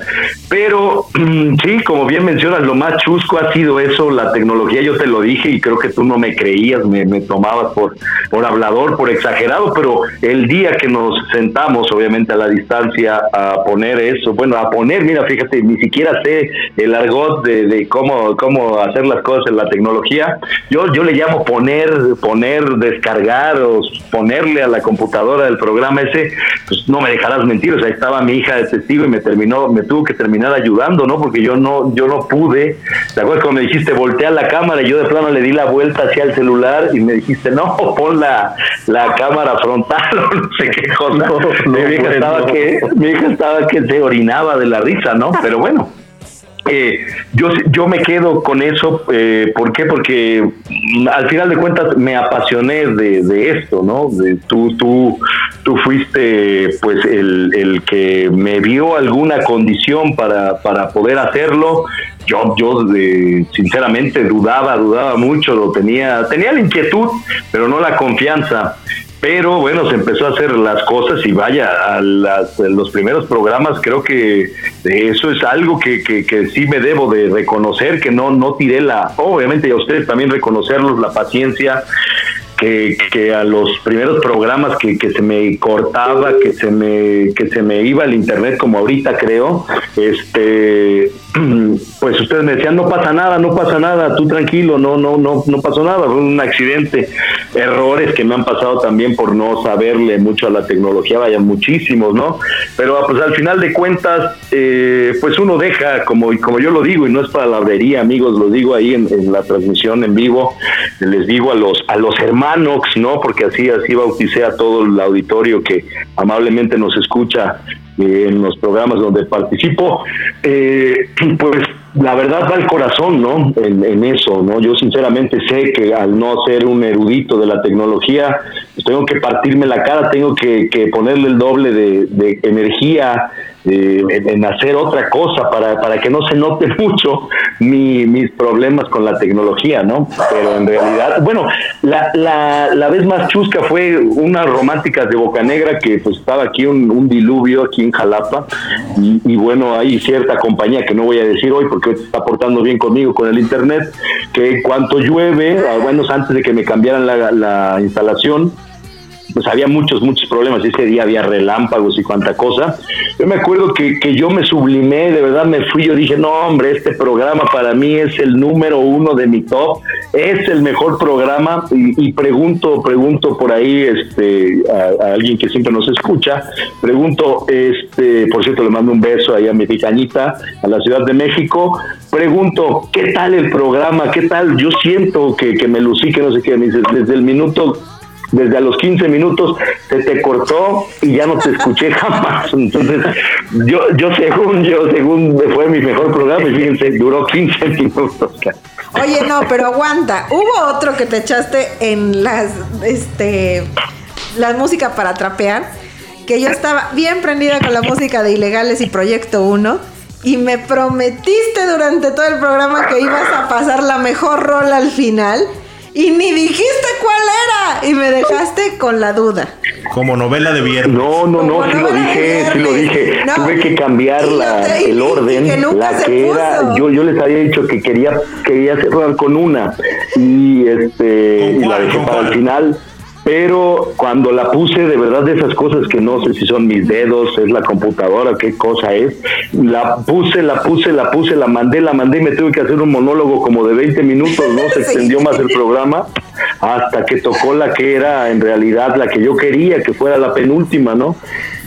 S5: Pero sí, como bien mencionas, lo más chusco ha sido eso, la tecnología, yo te lo dije y creo que tú no me creías, me, tomabas por, por hablador, por exagerado, pero el día que nos sentamos, obviamente a la distancia, a poner eso, bueno, a poner, mira, fíjate, ni siquiera sé el argot de, de cómo, cómo hacer las cosas en la tecnología, yo, yo le llamo poner, poner, descargar o ponerle a la computadora el programa ese, pues no me dejarás mentir, o sea, estaba mi hija de testigo y me terminó, me tuvo que terminar ayudando, ¿no? Porque yo no, yo no pude. ¿Te acuerdas cuando me dijiste voltea la cámara? Y yo de plano le di la vuelta hacia el celular y me dijiste, no, pon la, la cámara frontal no sé qué cosa. mi, hija estaba que, mi hija estaba que se orinaba de la risa, ¿no? Pero bueno. Eh, yo, yo me quedo con eso, eh, ¿por qué? Porque mm, al final de cuentas me apasioné de, de esto, ¿no? De, tú, tú, tú fuiste pues el, el, que me vio alguna condición para, para poder hacerlo. Yo, yo de, sinceramente dudaba, dudaba mucho, lo tenía, tenía la inquietud, pero no la confianza pero bueno, se empezó a hacer las cosas y vaya, a las, los primeros programas creo que eso es algo que, que, sí me debo de reconocer, que no, no tiré la, obviamente a ustedes también reconocerlos la paciencia, que, que, a los primeros programas que, que, se me cortaba, que se me, que se me iba el internet como ahorita creo, este pues ustedes me decían no pasa nada, no pasa nada, tú tranquilo, no, no, no, no pasó nada, fue un accidente, errores que me han pasado también por no saberle mucho a la tecnología, vaya muchísimos, ¿no? Pero pues al final de cuentas, eh, pues uno deja, como, como yo lo digo, y no es para la palabrería, amigos, lo digo ahí en, en, la transmisión en vivo, les digo a los, a los hermanos, ¿no? Porque así, así bauticé a todo el auditorio que amablemente nos escucha eh, en los programas donde participo, eh, pues la verdad va el corazón, ¿no? En, eso, ¿no? Yo sinceramente sé que al no ser un erudito de la tecnología, pues tengo que partirme la cara, tengo que, que ponerle el doble de, de energía eh, en, hacer otra cosa para, para que no se note mucho mi, mis problemas con la tecnología, ¿no? Pero en realidad, bueno, la, la, la vez más chusca fue unas románticas de Boca Negra que pues estaba aquí un, diluvio aquí en Jalapa y, y, bueno, hay cierta compañía que no voy a decir hoy porque está portando bien conmigo con el internet, que cuanto llueve, bueno, antes de que me cambiaran la, la instalación, pues había muchos, muchos problemas. Ese día había relámpagos y cuanta cosa. Yo me acuerdo que, que, yo me sublimé, de verdad me fui. Yo dije, no, hombre, este programa para mí es el número uno de mi top. Es el mejor programa. Y, y pregunto, pregunto por ahí este, a, alguien que siempre nos escucha. Pregunto, este, por cierto, le mando un beso ahí a mi picañita, a la Ciudad de México. Pregunto, ¿qué tal el programa? ¿Qué tal? Yo siento que, que me lucí, que no sé qué. Me dices, desde el minuto desde a los 15 minutos se te cortó y ya no te escuché jamás. Entonces, yo, yo según, yo según fue mi mejor programa y fíjense, duró 15 minutos.
S9: Oye, no, pero aguanta. Hubo otro que te echaste en las, este, la música para trapear, que yo estaba bien prendida con la música de Ilegales y Proyecto 1 y me prometiste durante todo el programa que ibas a pasar la mejor rola al final y ni dijiste cuál era y me dejaste con la duda.
S2: Como novela de viernes.
S5: No, no, no, sí lo dije, sí lo dije. No. Tuve que cambiar la, te, el orden, que la que era, yo, yo les había dicho que quería, quería cerrar con una y este y la dejé para el final pero cuando la puse de verdad de esas cosas que no sé si son mis dedos, es la computadora, qué cosa es, la puse, la puse, la puse, la mandé, la mandé y me tuve que hacer un monólogo como de 20 minutos, no se extendió más el programa hasta que tocó la que era en realidad la que yo quería que fuera la penúltima, ¿no?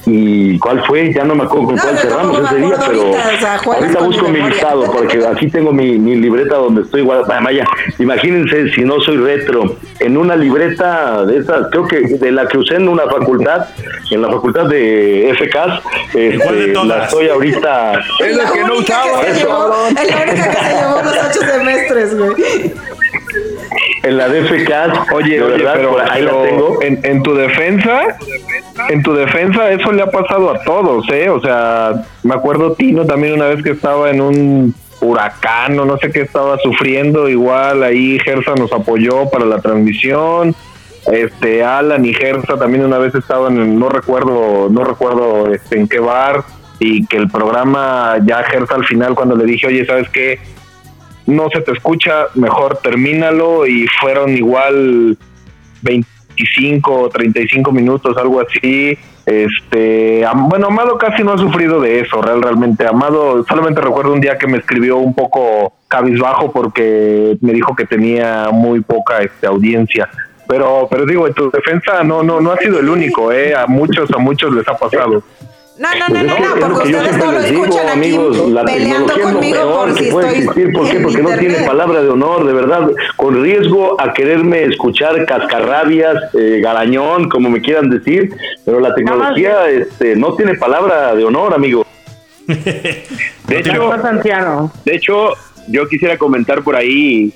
S5: Y cuál fue, ya no me acuerdo con no, cuál cerramos ese día, pero ahorita, o sea, ahorita busco mi listado, porque aquí tengo mi, mi libreta donde estoy Vaya, imagínense si no soy retro, en una libreta de esas, creo que de la que usé en una facultad, en la facultad de FK, este, la estoy ahorita.
S9: Es la que no usaba. Que llevó, es la única que se llevó los ocho semestres, güey
S5: en la DFK.
S1: Oye, oye verdad, pero, ahí pero la tengo. En, en, tu defensa, en tu defensa, eso le ha pasado a todos, ¿eh? O sea, me acuerdo Tino también una vez que estaba en un huracán o no sé qué estaba sufriendo, igual ahí Gersa nos apoyó para la transmisión. Este Alan y Gersa también una vez estaban en, no recuerdo, no recuerdo este, en qué bar y que el programa ya Gersa al final cuando le dije, oye, ¿sabes qué? No se te escucha, mejor termínalo y fueron igual 25 o 35 minutos, algo así. Este, bueno, Amado casi no ha sufrido de eso, real, realmente. Amado, solamente recuerdo un día que me escribió un poco cabizbajo porque me dijo que tenía muy poca este, audiencia. Pero, pero digo, en tu defensa no, no, no ha sido el único, eh. A muchos, a muchos les ha pasado.
S9: No, no, no, no, no, porque ustedes no lo escuchan amigos, aquí la peleando conmigo por si
S5: puede existir. ¿Por qué? Porque no tiene palabra de honor, de verdad, con riesgo a quererme escuchar cascarrabias, eh, garañón, como me quieran decir, pero la tecnología este, no tiene palabra de honor, amigo.
S4: de hecho, de hecho, yo quisiera comentar por ahí,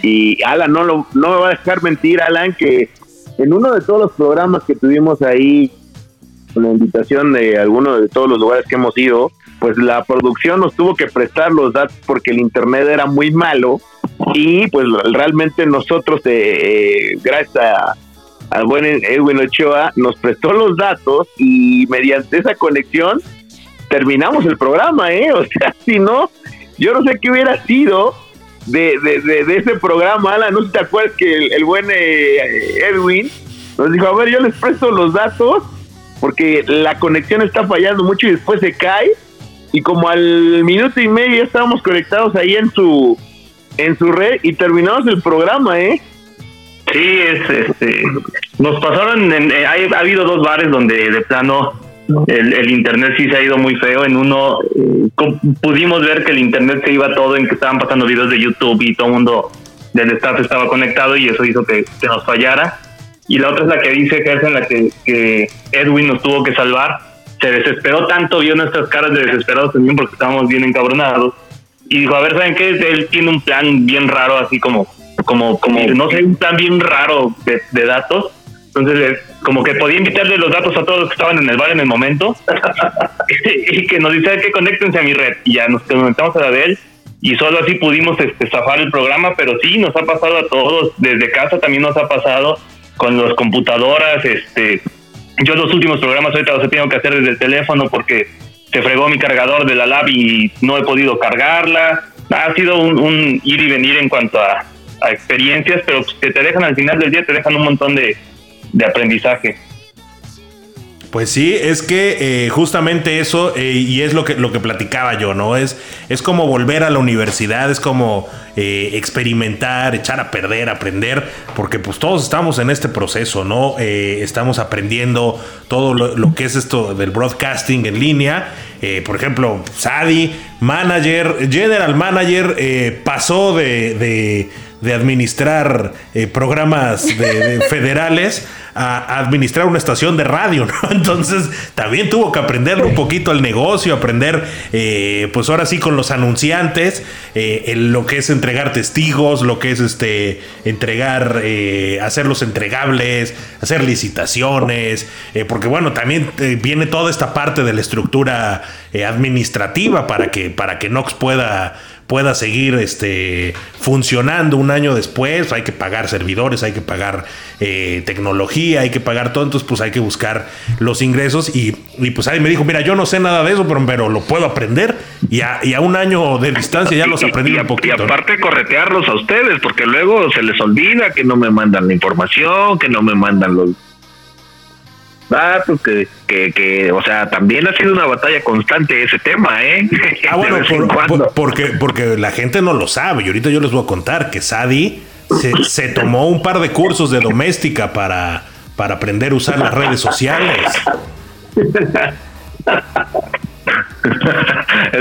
S4: y Alan, no, lo, no me va a dejar mentir, Alan, que en uno de todos los programas que tuvimos ahí la invitación de algunos de todos los lugares que hemos ido, pues la producción nos tuvo que prestar los datos porque el internet era muy malo y pues realmente nosotros, eh, eh gracias al buen Edwin Ochoa, nos prestó los datos y mediante esa conexión terminamos el programa, ¿eh? O sea, si no, yo no sé qué hubiera sido de, de, ese programa, Alan, no te acuerdas que el, buen eh, Edwin nos dijo, a ver, yo les presto los datos porque la conexión está fallando mucho y después se cae y como al minuto y medio ya estábamos conectados ahí en su en su red y terminamos el programa, ¿eh?
S3: Sí, es este nos pasaron en, eh, ha habido dos bares donde de plano el, internet sí se ha ido muy feo. En uno eh, pudimos ver que el internet se iba todo en que estaban pasando videos de YouTube y todo el mundo del staff estaba conectado y eso hizo que, que nos fallara y la otra es la que dice Gerson, en la que, Edwin nos tuvo que salvar. Se desesperó tanto, vio nuestras caras de desesperados también porque estábamos bien encabronados. Y dijo, a ver, ¿saben qué? Él tiene un plan bien raro, así como, como, como no sé, un plan bien raro de, datos. Entonces, como que podía invitarle los datos a todos los que estaban en el bar en el momento y que nos dice que conéctense a mi red. Y ya nos conectamos a la de él y solo así pudimos este, zafar el programa, pero sí, nos ha pasado a todos, desde casa también nos ha pasado, con las computadoras, este, yo los últimos programas ahorita los he tenido que hacer desde el teléfono porque se fregó mi cargador de la lab y no he podido cargarla. Ha sido un, ir y venir en cuanto a, experiencias, pero que te dejan al final del día, te dejan un montón de, de aprendizaje.
S2: Pues sí, es que eh, justamente eso, eh, y es lo que, lo que platicaba yo, ¿no? Es, es como volver a la universidad, es como eh, experimentar, echar a perder, aprender, porque pues todos estamos en este proceso, ¿no? estamos aprendiendo todo lo, que es esto del broadcasting en línea. por ejemplo, Sadi, manager, general manager, pasó de, de, administrar programas federales a administrar una estación de radio, ¿no? Entonces también tuvo que aprender un poquito el negocio, aprender, eh, pues ahora sí con los anunciantes, eh, lo que es entregar testigos, lo que es este entregar, eh, hacer los entregables, hacer licitaciones, porque bueno, también viene toda esta parte de la estructura administrativa para que, para que Nox pueda pueda seguir este, funcionando un año después. Hay que pagar servidores, hay que pagar eh, tecnología, hay que pagar todo. Entonces, pues hay que buscar los ingresos. Y, pues ahí me dijo: Mira, yo no sé nada de eso, pero, pero lo puedo aprender. Y a, y a un año de distancia ya los aprendí un poquito.
S1: Y aparte, corretearlos a ustedes, porque luego se les olvida que no me mandan la información, que no me mandan los datos, que, que, que, o sea, también ha sido una batalla constante ese tema, ¿eh?
S2: Ah, bueno, porque, porque la gente no lo sabe. Y ahorita yo les voy a contar que Sadi se, tomó un par de cursos de doméstica para, para aprender a usar las redes sociales.
S1: es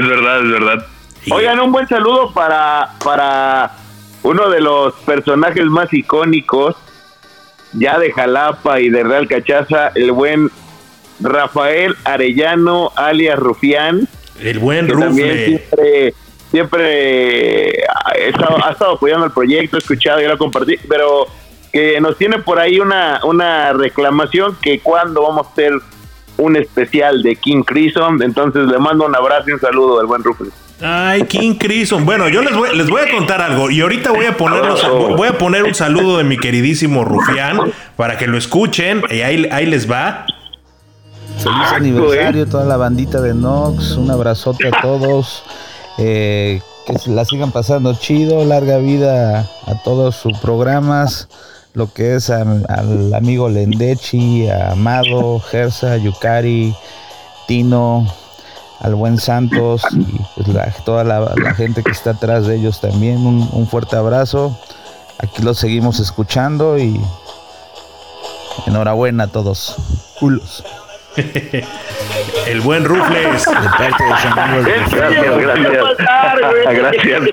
S1: verdad, es verdad.
S4: Oigan, un buen saludo para, para uno de los personajes más icónicos ya de Jalapa y de Real Cachaza, el buen Rafael Arellano, alias Rufián.
S2: El buen Rufián.
S4: siempre, siempre ha, estado, apoyando el proyecto, escuchado y lo compartí, pero que nos tiene por ahí una, una reclamación que cuando vamos a hacer un especial de King Crimson, entonces le mando un abrazo y un saludo del buen Rufián.
S2: Ay, King Crimson. Bueno, yo les voy, les voy a contar algo. Y ahorita voy a ponerlos, voy a poner un saludo de mi queridísimo Rufián para que lo escuchen. Y ahí, ahí les va.
S10: Feliz aniversario, toda la bandita de Nox. Un abrazote a todos. Eh, que se la sigan pasando chido. Larga vida a todos sus programas. Lo que es al, al amigo Lendechi, a Amado, Gersa, Yukari, Tino, al buen Santos y pues la- toda la, la gente que está atrás de ellos también. Un, un fuerte abrazo. Aquí los seguimos escuchando y enhorabuena a todos. Culos.
S2: El buen Rufles.
S10: De parte de
S4: Gracias, gracias. Gracias.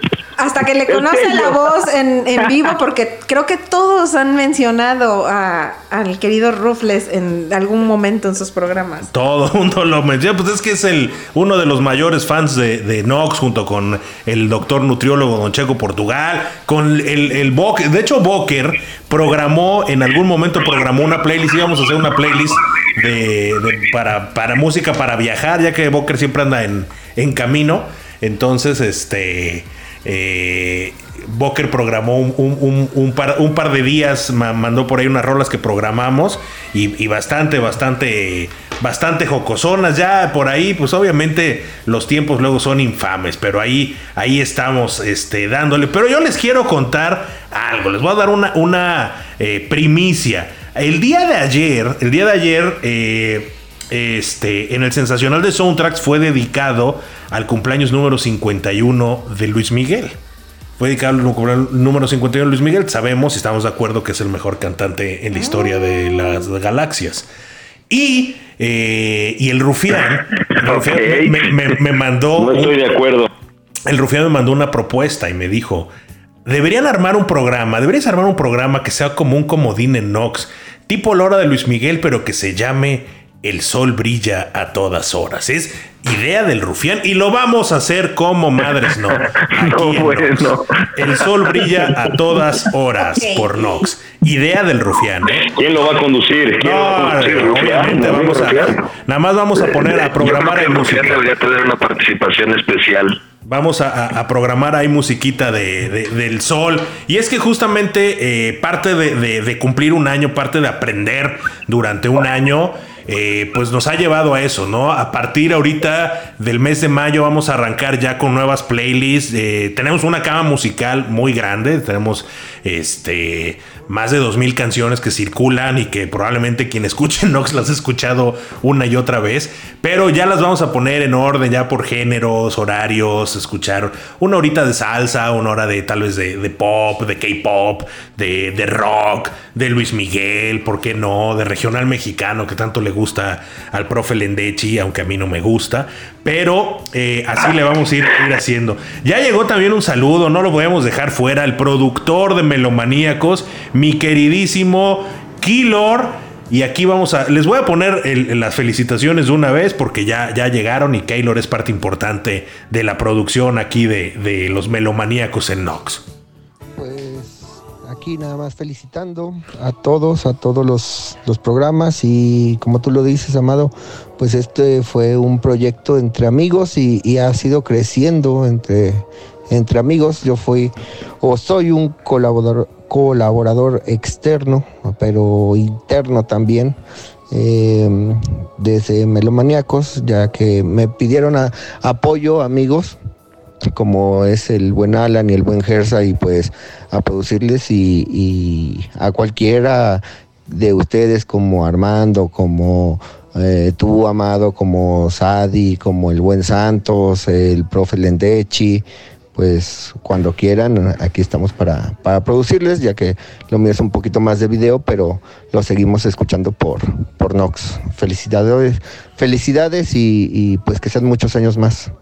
S9: Hasta que le conoce la voz en, en vivo, porque creo que todos han mencionado a- al querido Rufles en algún momento en sus programas.
S2: Todo el mundo lo menciona. Pues es que es el uno de los mayores fans de, de Nox, junto con el doctor nutriólogo Don Checo Portugal, con el, el Boker. De hecho, Boker programó, en algún momento programó una playlist. Íbamos a hacer una playlist de, de- para, para música para viajar, ya que Boker siempre anda en, en camino. Entonces, este. Eh, Boker programó un, par, de días, ma- mandó por ahí unas rolas que programamos y, bastante, bastante, bastante jocosonas. Ya por ahí, pues obviamente los tiempos luego son infames, pero ahí, ahí estamos este, dándole. Pero yo les quiero contar algo, les voy a dar una, una eh, primicia. El día de ayer, el día de ayer, eh, este, en el sensacional de Soundtracks fue dedicado al cumpleaños número 51 de Luis Miguel. Fue dedicado al cumpleaños número 51 de Luis Miguel. Sabemos y estamos de acuerdo que es el mejor cantante en la historia de las galaxias. Y, eh, y el Rufián, el Rufián me, me- me mandó.
S4: No estoy de acuerdo.
S2: el rufián me mandó una propuesta y me dijo, deberían armar un programa, deberías armar un programa que sea como un comodín en Nox, tipo la hora de Luis Miguel, pero que se llame El sol brilla a todas horas. Es idea del rufián y lo vamos a hacer como madres no. Aquí
S4: No,
S2: en
S4: bueno.
S2: Nox. El sol brilla a todas horas por Nox. Idea del rufián. ¿eh?
S4: ¿Quién lo va a conducir? ¿Quién lo va a
S2: No,
S4: conducir?
S2: obviamente
S4: Rufián,
S2: vamos a, nada más vamos a poner a programar
S1: Yo
S2: en
S1: creo que Rufián
S2: música.
S1: debería tener una participación especial.
S2: Vamos a, a- a programar ahí musiquita de, de- del sol. Y es que justamente eh, parte de, de- de cumplir un año, parte de aprender durante un año, eh, pues nos ha llevado a eso, ¿no? A partir ahorita del mes de mayo vamos a arrancar ya con nuevas playlists. Eh, tenemos una cama musical muy grande, tenemos este más de 2000 canciones que circulan y que probablemente quien escuche Nox las ha escuchado una y otra vez, pero ya las vamos a poner en orden ya por géneros, horarios, escuchar una horita de salsa, una hora de tal vez de, pop, de K-pop, de, de rock, de Luis Miguel, ¿por qué no? De regional mexicano que tanto le gusta al profe Lendechi, aunque a mí no me gusta, pero eh, así le vamos a ir, ir haciendo. Ya llegó también un saludo, no lo podemos dejar fuera, el productor de Melomaníacos, mi queridísimo Kilor. Y aquí vamos a. Les voy a poner las felicitaciones de una vez porque ya, ya llegaron y Keylor es parte importante de la producción aquí de, de los melomaníacos en Nox.
S11: Pues aquí nada más felicitando a todos, a todos los, los programas y como tú lo dices, Amado, pues este fue un proyecto entre amigos y, y ha sido creciendo entre, entre amigos. Yo fui o soy un colaborador, colaborador externo, pero interno también. desde Melomaníacos, ya que me pidieron apoyo amigos como es el buen Alan y el buen Gersa y pues a producirles y, y a cualquiera de ustedes como Armando, como eh, tú Amado, como Sadi, como el buen Santos, el profe Lendechi, pues cuando quieran aquí estamos para, para producirles ya que lo mío es un poquito más de video pero lo seguimos escuchando por, por Nox. Felicidades, felicidades y, y pues que sean muchos años más.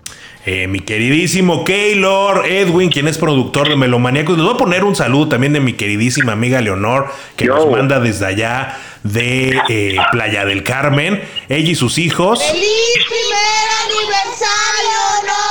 S2: Eh, mi queridísimo Keylor Edwin, quien es productor de Melomaníacos. Les voy a poner un saludo también de mi queridísima amiga Leonor, que nos manda desde allá de eh, Playa del Carmen. Ella y sus hijos.
S12: ¡Feliz primer aniversario, Nox!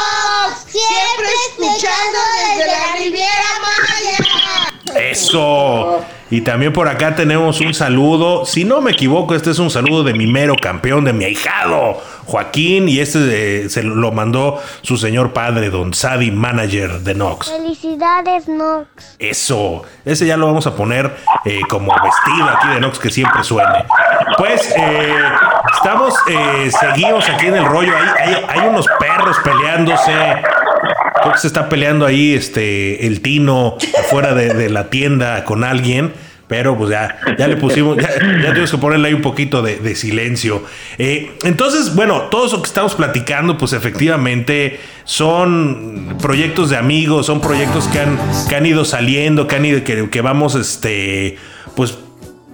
S12: Siempre escuchando desde la Riviera Maya.
S2: Eso. Y también por acá tenemos un saludo. Si no me equivoco, este es un saludo de mi mero campeón, de mi ahijado, Joaquín. Y este eh, se lo mandó su señor padre, don Sadi, manager de Nox.
S13: Felicidades, Nox.
S2: Eso, ese ya lo vamos a poner eh, como vestido aquí de Nox que siempre suene. Pues eh, estamos, eh, seguimos aquí en el rollo. Hay, hay, hay unos perros peleándose. Creo que se está peleando ahí este el Tino afuera de, de la tienda con alguien. Pero pues ya, ya le pusimos, ya, ya tuvimos que ponerle ahí un poquito de, de silencio. Eh, entonces, bueno, todo eso que estamos platicando, pues efectivamente son proyectos de amigos, son proyectos que han, que han ido saliendo, que han ido, que, que vamos, este, pues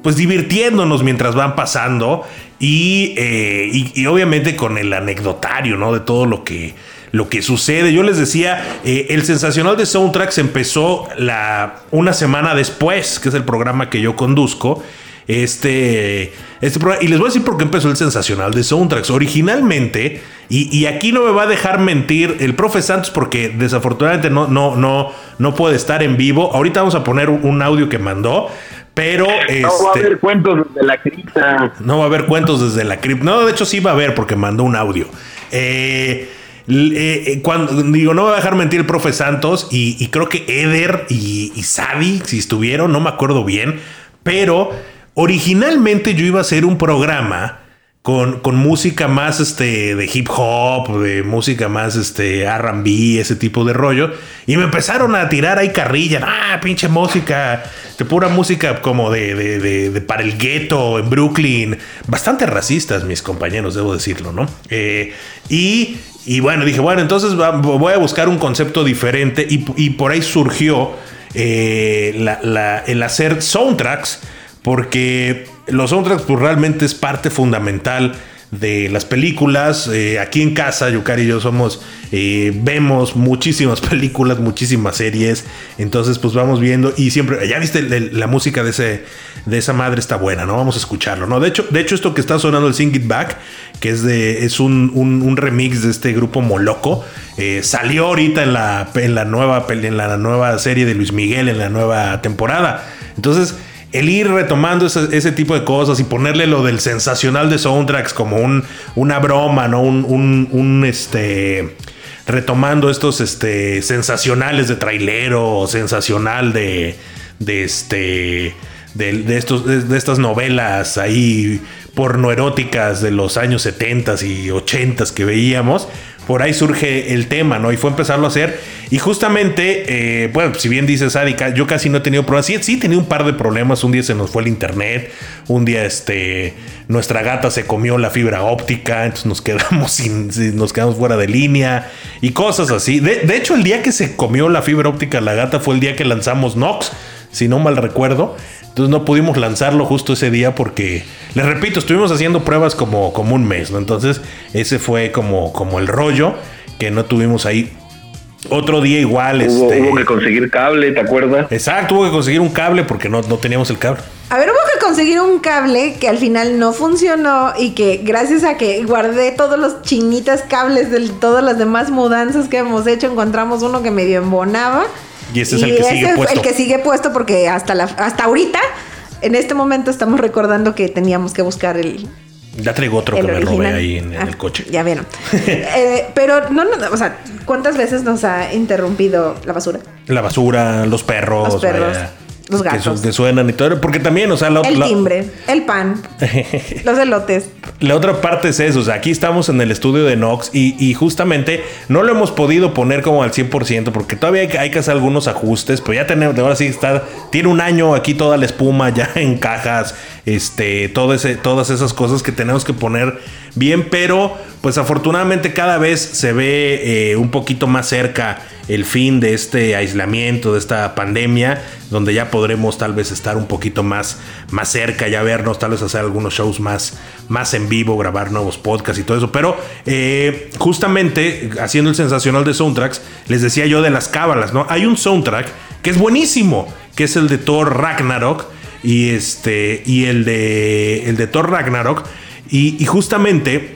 S2: pues divirtiéndonos mientras van pasando y, eh, y, y obviamente con el anecdotario, ¿no? De todo lo que, lo que sucede. Yo les decía, eh, el sensacional de Soundtracks empezó la, una semana después, que es el programa que yo conduzco. Este, este programa, y les voy a decir por qué empezó el sensacional de Soundtracks. Originalmente, y, y aquí no me va a dejar mentir el profe Santos, porque desafortunadamente no, no, no, no puede estar en vivo. Ahorita vamos a poner un audio que mandó. Pero este,
S4: No va a haber cuentos desde la cripta.
S2: no va a haber cuentos desde la cripta. No, de hecho sí va a haber porque mandó un audio. Eh, eh, eh, cuando digo, no va a dejar mentir el profe Santos y, creo que Eder y, y Sadi, si estuvieron, no me acuerdo bien, pero originalmente yo iba a hacer un programa con, con música más este, de hip hop, de música más este, RB, ese tipo de rollo. Y me empezaron a tirar ahí carrilla. Ah, pinche música, de pura música como de, de, de- de para el gueto en Brooklyn. Bastante racistas, mis compañeros, debo decirlo, ¿no? Eh, y, y bueno, dije, bueno, entonces voy a buscar un concepto diferente. Y, por ahí surgió eh, el hacer soundtracks porque los soundtracks pues, realmente es parte fundamental de las películas. Eh, aquí en casa, Yukari y yo somos, eh, vemos muchísimas películas, muchísimas series. Entonces, pues vamos viendo y siempre, ya viste la música de, ese, de esa madre está buena, ¿no? Vamos a escucharlo, ¿no? De hecho, de hecho esto que está sonando el Sing It Back, que es, de, es un, un- remix de este grupo Moloco, eh, salió ahorita en la, en, la nueva, en la nueva serie de Luis Miguel, en la nueva temporada. Entonces, el ir retomando ese, tipo de cosas y ponerle lo del sensacional de soundtracks como un, una broma, ¿no? Un, un, este. Retomando estos este, sensacionales de trailero, sensacional de. de este. De, de estos, de, de estas novelas ahí pornoeróticas de los años 70 y 80 que veíamos. Por ahí surge el tema, ¿no? Y fue empezarlo a hacer. Y justamente, eh, bueno, si bien dices, Adi, ca- yo casi no he tenido problemas. Sí, sí, tenía un par de problemas. Un día se nos fue el internet. Un día, este, nuestra gata se comió la fibra óptica. Entonces nos quedamos sin- nos quedamos fuera de línea. Y cosas así. De, de hecho, el día que se comió la fibra óptica la gata fue el día que lanzamos Nox. Si no mal recuerdo. Entonces no pudimos lanzarlo justo ese día porque, les repito, estuvimos haciendo pruebas como, como un mes, ¿no? Entonces ese fue como, como el rollo que no tuvimos ahí. Otro día igual,
S1: Hubo,
S2: este...
S1: hubo que conseguir cable, ¿te acuerdas?
S2: Exacto, hubo que conseguir un cable porque no, no teníamos el cable.
S9: A ver, hubo que conseguir un cable que al final no funcionó y que gracias a que guardé todos los chinitas cables de todas las demás mudanzas que hemos hecho, encontramos uno que medio embonaba.
S2: Y ese es el que sigue puesto.
S9: el que sigue puesto porque hasta, la, hasta ahorita, en este momento estamos recordando que teníamos que buscar el,
S2: Ya traigo otro
S9: el
S2: que me robé
S9: original.
S2: ahí en, en
S9: Ah,
S2: el coche.
S9: Ya vieron. Eh, pero no, no, o sea, ¿cuántas veces nos ha interrumpido la basura?
S2: La basura, los perros,
S9: Los perros,
S2: vaya,
S9: los
S2: que
S9: gatos.
S2: que suenan y todo. Porque también, o sea, la,
S9: El
S2: la-
S9: timbre, el pan, los elotes.
S2: La otra parte es eso, o sea, aquí estamos en el estudio de Nox y, y justamente no lo hemos podido poner como al 100% porque todavía hay que, hay que hacer algunos ajustes, pero ya tenemos, ahora sí está, tiene un año aquí toda la espuma ya en cajas, este, todo ese, todas esas cosas que tenemos que poner bien, pero pues afortunadamente cada vez se ve eh, un poquito más cerca el fin de este aislamiento, de esta pandemia, donde ya podremos tal vez estar un poquito más, más cerca, ya vernos, tal vez hacer algunos shows más, más en vivo, grabar nuevos podcasts y todo eso. Pero eh, justamente haciendo el sensacional de soundtracks, les decía yo de las cábalas, ¿no? Hay un soundtrack que es buenísimo, que es el de Thor Ragnarok y este y el de el de Thor Ragnarok y, y justamente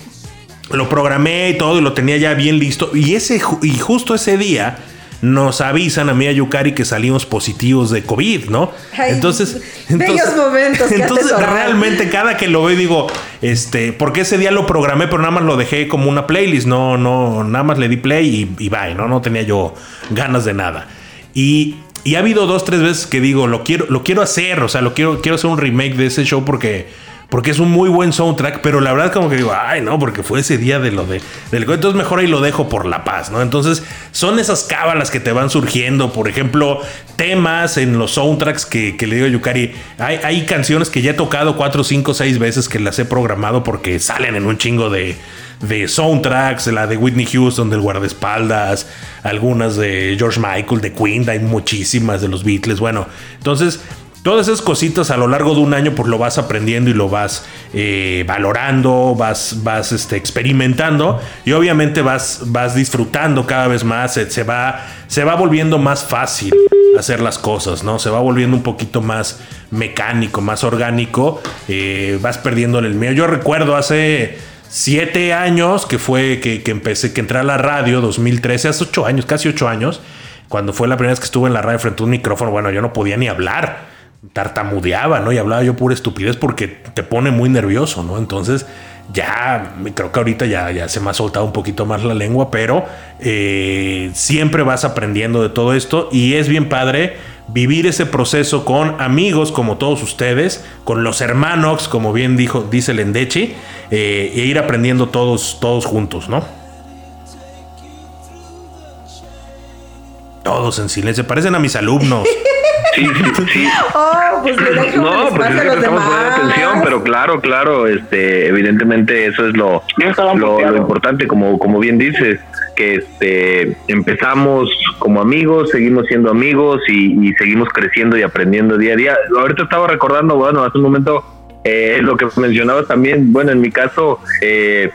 S2: lo programé y todo y lo tenía ya bien listo. Y, ese, y justo ese día nos avisan a mí y a Yukari que salimos positivos de COVID, ¿no?
S9: Ay,
S2: entonces,
S9: bellos
S2: entonces,
S9: momentos
S2: entonces realmente cada que lo veo digo, este, porque ese día lo programé, pero nada más lo dejé como una playlist, no, no, nada más le di play y, y bye, ¿no? No tenía yo ganas de nada. Y, y ha habido dos, tres veces que digo, lo quiero, lo quiero hacer, o sea, lo quiero, quiero hacer un remake de ese show porque porque es un muy buen soundtrack, pero la verdad como que digo, ay, no, porque fue ese día de lo de del entonces mejor ahí lo dejo por la paz, ¿no? Entonces, son esas cábalas que te van surgiendo, por ejemplo, temas en los soundtracks que, que le digo a Yukari, hay, hay canciones que ya he tocado cuatro, cinco, seis veces que las he programado porque salen en un chingo de de soundtracks, la de Whitney Houston, del guardaespaldas, algunas de George Michael, de Queen, hay muchísimas de los Beatles, bueno, entonces Todas esas cositas a lo largo de un año pues lo vas aprendiendo y lo vas eh, valorando, vas, vas este, experimentando y obviamente vas, vas disfrutando cada vez más, se, va, se va volviendo más fácil hacer las cosas, ¿no? Se va volviendo un poquito más mecánico, más orgánico, eh, vas perdiendo el mío. Yo recuerdo hace siete años que fue que, que empecé, que entré a la radio, 2013, hace ocho años, casi ocho años, cuando fue la primera vez que estuve en la radio frente a un micrófono, bueno, yo no podía ni hablar tartamudeaba, ¿no? Y hablaba yo pura estupidez porque te pone muy nervioso, ¿no? Entonces ya creo que ahorita ya, se me ha soltado un poquito más la lengua, pero eh, siempre vas aprendiendo de todo esto y es bien padre vivir ese proceso con amigos como todos ustedes, con los hermanos, como bien dijo, dice el Endechi, eh, e ir aprendiendo todos, todos juntos, ¿no? Todos en silencio, parecen a mis alumnos.
S1: Sí, sí, sí.
S9: Oh, pues
S1: No, pues es que
S9: los
S1: te estamos poniendo atención, pero claro, claro, este, evidentemente eso es lo, lo, lo importante, como, como bien dices, que este, empezamos como amigos, seguimos siendo amigos y, y seguimos creciendo y aprendiendo día a día. Ahorita estaba recordando, bueno, hace un momento eh, lo que mencionabas también, bueno, en mi caso, eh,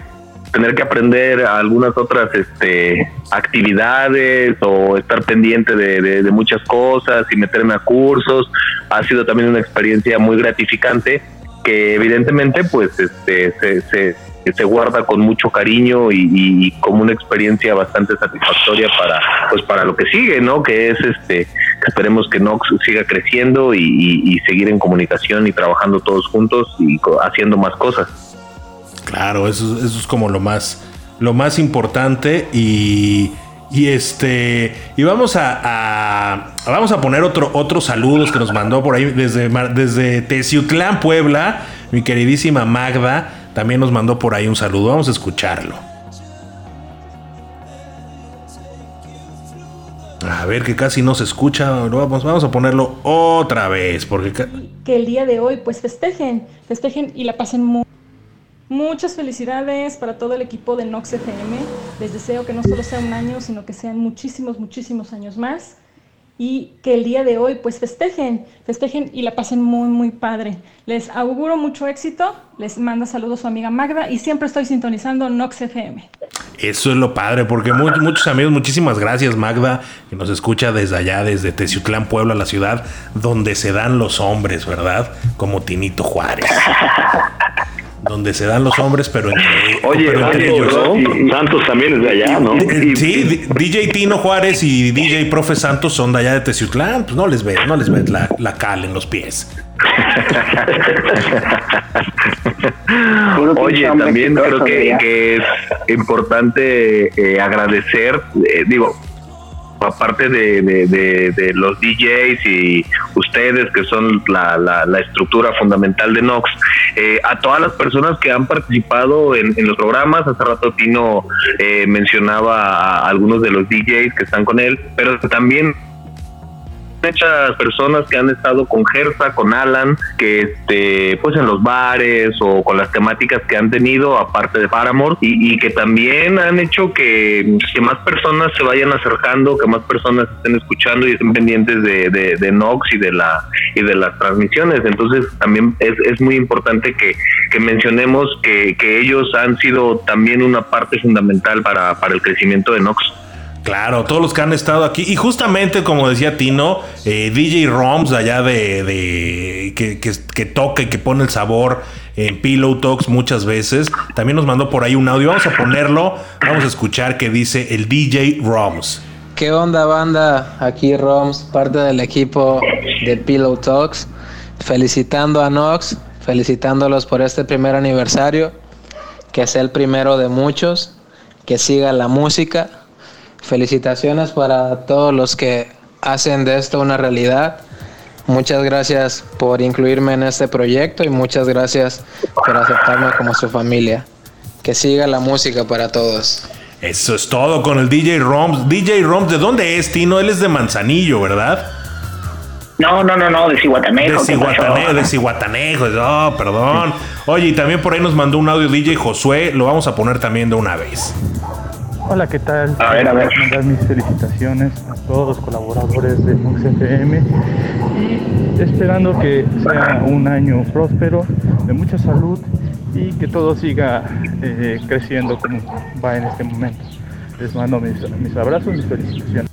S1: tener que aprender algunas otras este, actividades o estar pendiente de, de- muchas cosas y meterme a cursos. Ha sido también una experiencia muy gratificante que evidentemente pues este se, se, guarda con mucho cariño y, como una experiencia bastante satisfactoria para pues para lo que sigue no que es este esperemos que Nox siga creciendo y, seguir en comunicación y trabajando todos juntos y haciendo más cosas
S2: Claro, eso, es como lo más, lo más importante y, y este y vamos a, vamos a poner otro otros saludos que nos mandó por ahí desde desde Teciutlán, Puebla, mi queridísima Magda también nos mandó por ahí un saludo. Vamos a escucharlo. A ver que casi no se escucha. Vamos, vamos a ponerlo otra vez porque
S13: que el día de hoy pues festejen, festejen y la pasen muy Muchas felicidades para todo el equipo de Nox FM. Les deseo que no solo sea un año, sino que sean muchísimos, muchísimos años más. Y que el día de hoy pues festejen, festejen y la pasen muy, muy padre. Les auguro mucho éxito. Les manda saludos su amiga Magda y siempre estoy sintonizando Nox FM.
S2: Eso es lo padre, porque mu- muchos amigos, muchísimas gracias Magda, que nos escucha desde allá, desde Teciutlán, Puebla, la ciudad donde se dan los hombres, ¿verdad? Como Tinito Juárez. donde se dan los hombres, pero entre,
S5: Oye,
S2: pero entre
S5: Santos,
S2: ellos.
S5: ¿no? Santos también es de allá, ¿no?
S2: Sí, DJ Tino Juárez y DJ Profe Santos son de allá de Teciutlán, pues no les ves, no les ves la, la cal en los pies.
S1: Oye, también creo que, que es importante eh, agradecer, eh, digo, aparte de, de- los DJs y ustedes que son la estructura fundamental de Nox, eh, a todas las personas que han participado en, en los programas, hace rato Tino eh, mencionaba a algunos de los DJs que están con él, pero también muchas personas que han estado con Gersa, con Alan, que este, pues en los bares o con las temáticas que han tenido, aparte de Paramore, y, y que también han hecho que, que más personas se vayan acercando, que más personas estén escuchando y estén pendientes de, de, de Nox y de la y de las transmisiones. Entonces también es, es muy importante que, que mencionemos que, que ellos han sido también una parte fundamental para, para el crecimiento de Nox.
S2: Claro, todos los que han estado aquí. Y justamente, como decía Tino, eh, DJ Roms, allá de, de- que, que, toca y que pone el sabor en Pillow Talks muchas veces, también nos mandó por ahí un audio. Vamos a ponerlo, vamos a escuchar que dice el DJ Roms.
S14: ¿Qué onda banda? Aquí Roms, parte del equipo de Pillow Talks, felicitando a Nox, felicitándolos por este primer aniversario, que sea el primero de muchos, que siga la música. Felicitaciones para todos los que hacen de esto una realidad. Muchas gracias por incluirme en este proyecto y muchas gracias por aceptarme como su familia. Que siga la música para todos.
S2: Eso es todo con el DJ Roms. DJ Roms, ¿de dónde es, Tino? Él es de Manzanillo, ¿verdad?
S15: No, no, no, no, de Cihuatanejo.
S2: De Cihuatanejo, de Cihuatanejo. Oh, perdón. Oye, y también por ahí nos mandó un audio DJ Josué. Lo vamos a poner también de una vez.
S16: Hola, ¿qué tal?
S15: A ver, a ver.
S16: Mandar mis felicitaciones a todos los colaboradores de Mux FM y esperando que sea un año próspero, de mucha salud y que todo siga eh, creciendo como va en este momento. Les mando mis, mis abrazos, mis felicitaciones.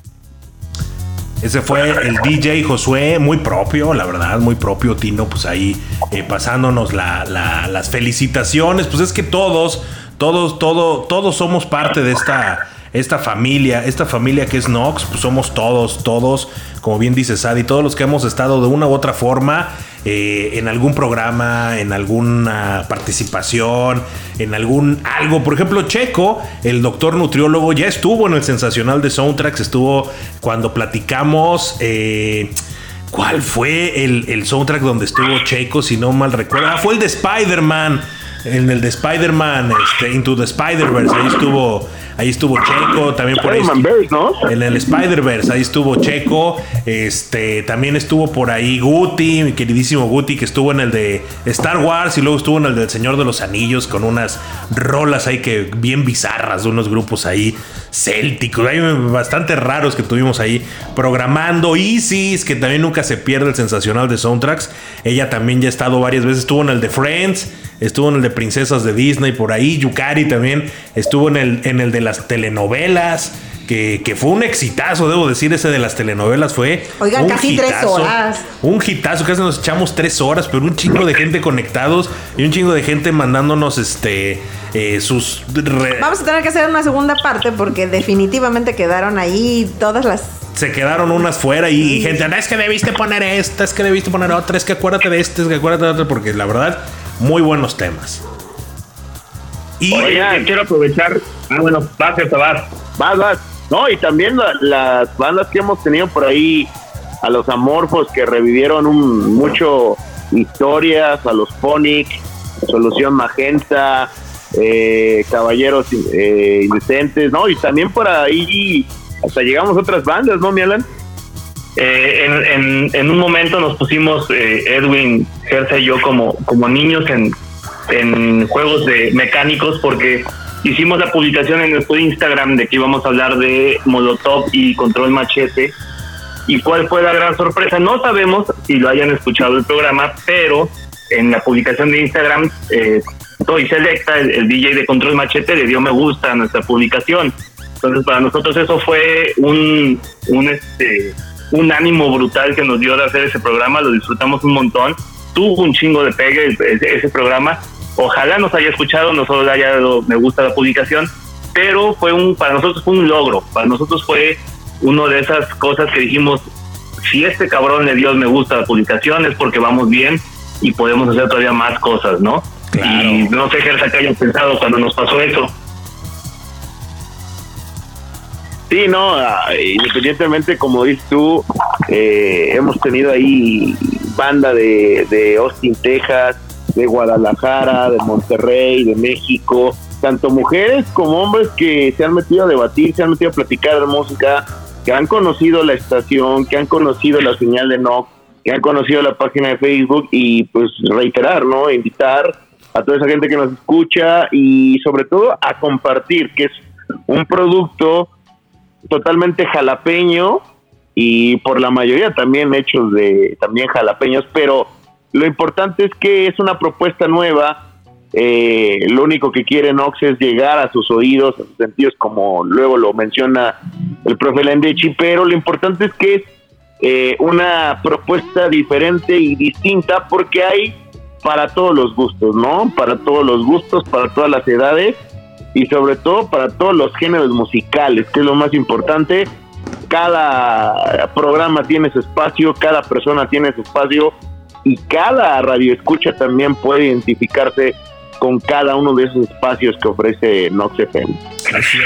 S2: Ese fue el DJ Josué, muy propio, la verdad, muy propio, Tino, pues ahí eh, pasándonos la- la- las felicitaciones. Pues es que todos, todos, todo, todos somos parte de esta, esta familia, esta familia que es Nox, pues somos todos, todos, como bien dice Sadi, todos los que hemos estado de una u otra forma eh, en algún programa, en alguna participación, en algún algo. Por ejemplo, Checo, el doctor nutriólogo, ya estuvo en el sensacional de Soundtracks, estuvo cuando platicamos. eh, ¿Cuál fue el, el soundtrack donde estuvo Checo, si no mal recuerdo? Ah, fue el de Spider-Man. En el de Spider-Man, este, Into the Spider-Verse, ahí estuvo, ahí estuvo Checo, también por ahí. En el Spider-Verse, ahí estuvo Checo, este, también estuvo por ahí Guti, mi queridísimo Guti, que estuvo en el de Star Wars y luego estuvo en el del Señor de los Anillos con unas rolas ahí que bien bizarras de unos grupos ahí célticos, hay bastante raros que tuvimos ahí programando. Isis, que también nunca se pierde el sensacional de soundtracks. Ella también ya ha estado varias veces, estuvo en el de Friends, estuvo en el de Princesas de Disney por ahí. Yukari también estuvo en el, en el de las telenovelas. Que, que fue un exitazo, debo decir, ese de las telenovelas fue.
S9: Oigan,
S2: un
S9: casi tres horas.
S2: Un hitazo, casi nos echamos tres horas, pero un chingo de gente conectados y un chingo de gente mandándonos este eh, sus re-
S9: Vamos a tener que hacer una segunda parte porque definitivamente quedaron ahí todas las...
S2: se quedaron unas fuera y gente, "No, es que debiste poner esta, es que debiste poner otra, es que acuérdate de este, es que acuérdate de otra, porque la verdad, muy buenos temas.
S3: Y quiero aprovechar. Ah, bueno, vas, Gerta, vas.
S4: Vas, vas. No, y también la- las bandas que hemos tenido por ahí, a los Amorfos que revivieron un, mucho historias, a los Ponic, Solución Magenta, eh, Caballeros eh, ¿no? Y también por ahí hasta llegamos a otras bandas, ¿no, mi Alan?
S3: Eh, en un momento nos pusimos eh, Edwin, Gersa y yo como, como niños en, en juegos de mecánicos porque hicimos la publicación en nuestro Instagram de que íbamos a hablar de Molotov y Control Machete. ¿Y cuál fue la gran sorpresa? No sabemos si lo hayan escuchado el programa, pero en la publicación de Instagram, eh, Toy Selecta, el, el DJ de Control Machete, le dio me gusta a nuestra publicación. Entonces, para nosotros eso fue un, un, este, un ánimo brutal que nos dio de hacer ese programa, lo disfrutamos un montón. Tuvo un chingo de pegue ese, programa. Ojalá nos haya escuchado, no solo le haya dado me gusta la publicación, pero fue un, para nosotros fue un logro, para nosotros fue uno de esas cosas que dijimos, si este cabrón le dio me gusta la publicación es porque vamos bien y podemos hacer todavía más cosas, ¿no? Y no sé, Gersa, que hayan pensado cuando nos pasó eso.
S4: Sí, no, ah, independientemente, como dices tú, eh, hemos tenido ahí banda de, de Austin, Texas, de Guadalajara, de Monterrey, de México, tanto mujeres como hombres que se han metido a debatir, se han metido a platicar de música, que han conocido la estación, que han conocido la señal de Nox, que han conocido la página de Facebook y pues reiterar, ¿no? Invitar a toda esa gente que nos escucha y sobre todo a compartir, que es un producto totalmente jalapeño y por la mayoría también hechos de también jalapeños, pero lo importante es que es una propuesta nueva. eh, lo único que quiere Nox es llegar a sus oídos, a sus sentidos, como luego lo menciona el profe Lendechi, pero lo importante es que es eh, una propuesta diferente y distinta porque hay para todos los gustos, ¿no? Para todos los gustos, para todas las edades y sobre todo para todos los géneros musicales, que es lo más importante. cada programa tiene su espacio, cada persona tiene su espacio y cada radio escucha también puede identificarse con cada uno de esos espacios que ofrece Nox FM.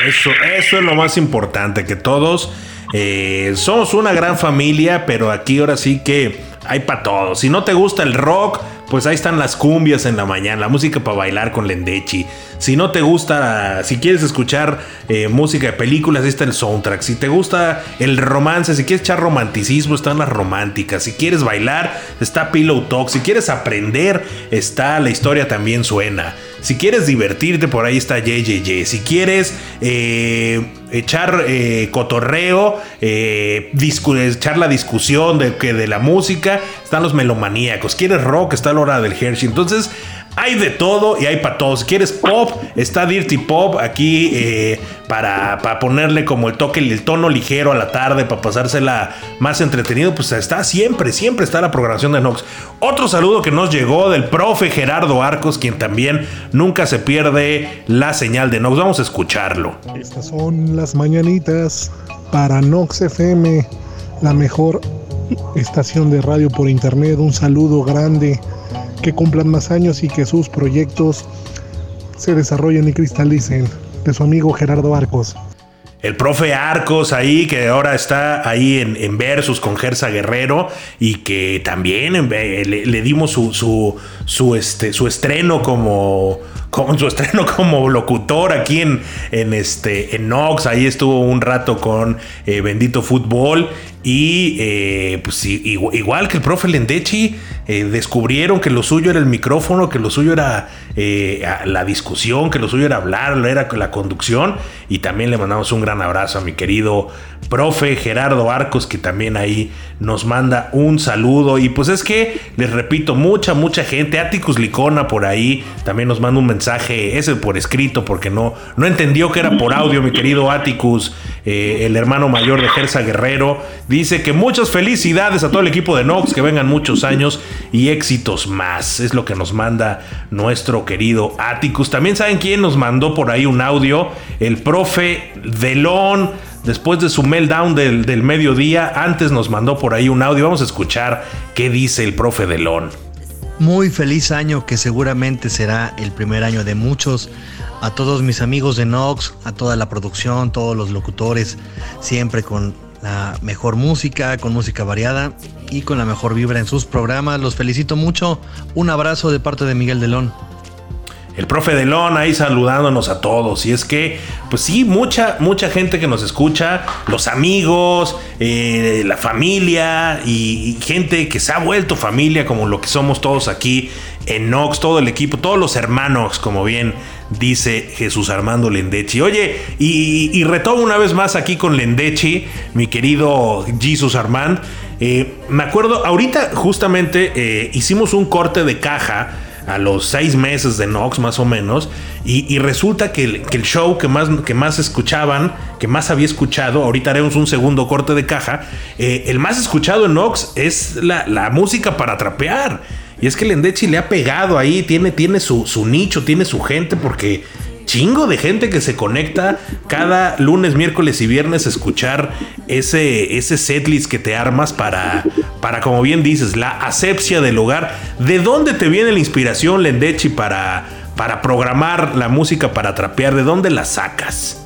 S2: Eso, eso es lo más importante, que todos eh, somos una gran familia, pero aquí ahora sí que hay para todos. Si no te gusta el rock, pues ahí están las cumbias en la mañana, la música para bailar con Lendechi. Si no te gusta, si quieres escuchar eh, música de películas, ahí está el soundtrack. Si te gusta el romance, si quieres echar romanticismo, están las románticas. Si quieres bailar, está Pillow Talk. Si quieres aprender, está La historia también suena. Si quieres divertirte, por ahí está JJJ. Si quieres eh, echar eh, cotorreo, echar la discusión de, de la música, están los melomaníacos. ¿Quieres rock? Está la hora del Hershey. Entonces, hay de todo y hay para todos. Si quieres pop, está Dirty Pop aquí eh, para, ponerle como el toque, el tono ligero a la tarde, para pasársela más entretenido. Pues está siempre, siempre está la programación de Nox. Otro saludo que nos llegó del profe Gerardo Arcos, quien también nunca se pierde la señal de Nox. Vamos a escucharlo.
S17: Estas son las mañanitas para Nox FM, la mejor estación de radio por internet. Un saludo grande que cumplan más años y que sus proyectos se desarrollen y cristalicen. De su amigo Gerardo Arcos.
S2: El profe Arcos ahí, que ahora está ahí en, Versus con Gersa Guerrero y que también le, dimos su, su, su, este, su estreno como, con su estreno como locutor aquí en, en, este, en Nox. Ahí estuvo un rato con eh, Bendito Fútbol. Y eh, pues igual que el profe Lendechi, eh, descubrieron que lo suyo era el micrófono, que lo suyo era la discusión, que lo suyo era hablar, era la conducción. Y también le mandamos un gran abrazo a mi querido profe Gerardo Arcos, que también ahí nos manda un saludo. Y pues es que, les repito, mucha, mucha gente, Atticus Licona por ahí, también nos manda un mensaje, ese por escrito, porque no, no entendió que era por audio, mi querido Atticus, eh, el hermano mayor de Gersa Guerrero. Dice que muchas felicidades a todo el equipo de Nox, que vengan muchos años y éxitos más. Es lo que nos manda nuestro querido Atticus. También saben quién nos mandó por ahí un audio, el profe Delón después de su meltdown del, del mediodía, antes nos mandó por ahí un audio. Vamos a escuchar qué dice el profe Delón.
S18: Muy feliz año que seguramente será el primer año de muchos. A todos mis amigos de Nox, a toda la producción, todos los locutores, siempre con la mejor música, con música variada y con la mejor vibra en sus programas. Los felicito mucho. Un abrazo de parte de Miguel Delón
S2: el profe Delón ahí saludándonos a todos. Y es que, pues sí, mucha, mucha gente que nos escucha, los amigos, eh, la familia y, gente que se ha vuelto familia, como lo que somos todos aquí en Nox, todo el equipo, todos los hermanos, como bien dice Jesús Armando Lendechi. Oye, y, retomo una vez más aquí con Lendechi, mi querido Jesús Armand. Eh, me acuerdo, ahorita justamente eh, hicimos un corte de caja a los seis meses de Nox más o menos y, resulta que el, show que más, que más escuchaban, que más había escuchado, ahorita haremos un segundo corte de caja, eh, el más escuchado en Nox es la, música para trapear. Y es que el le ha pegado ahí, tiene, tiene su, su nicho, tiene su gente porque chingo de gente que se conecta cada lunes, miércoles y viernes a escuchar ese, ese setlist que te armas para, para, como bien dices, la asepsia del hogar. ¿De dónde te viene la inspiración, Lendechi, para, para programar la música para trapear? ¿De dónde la sacas?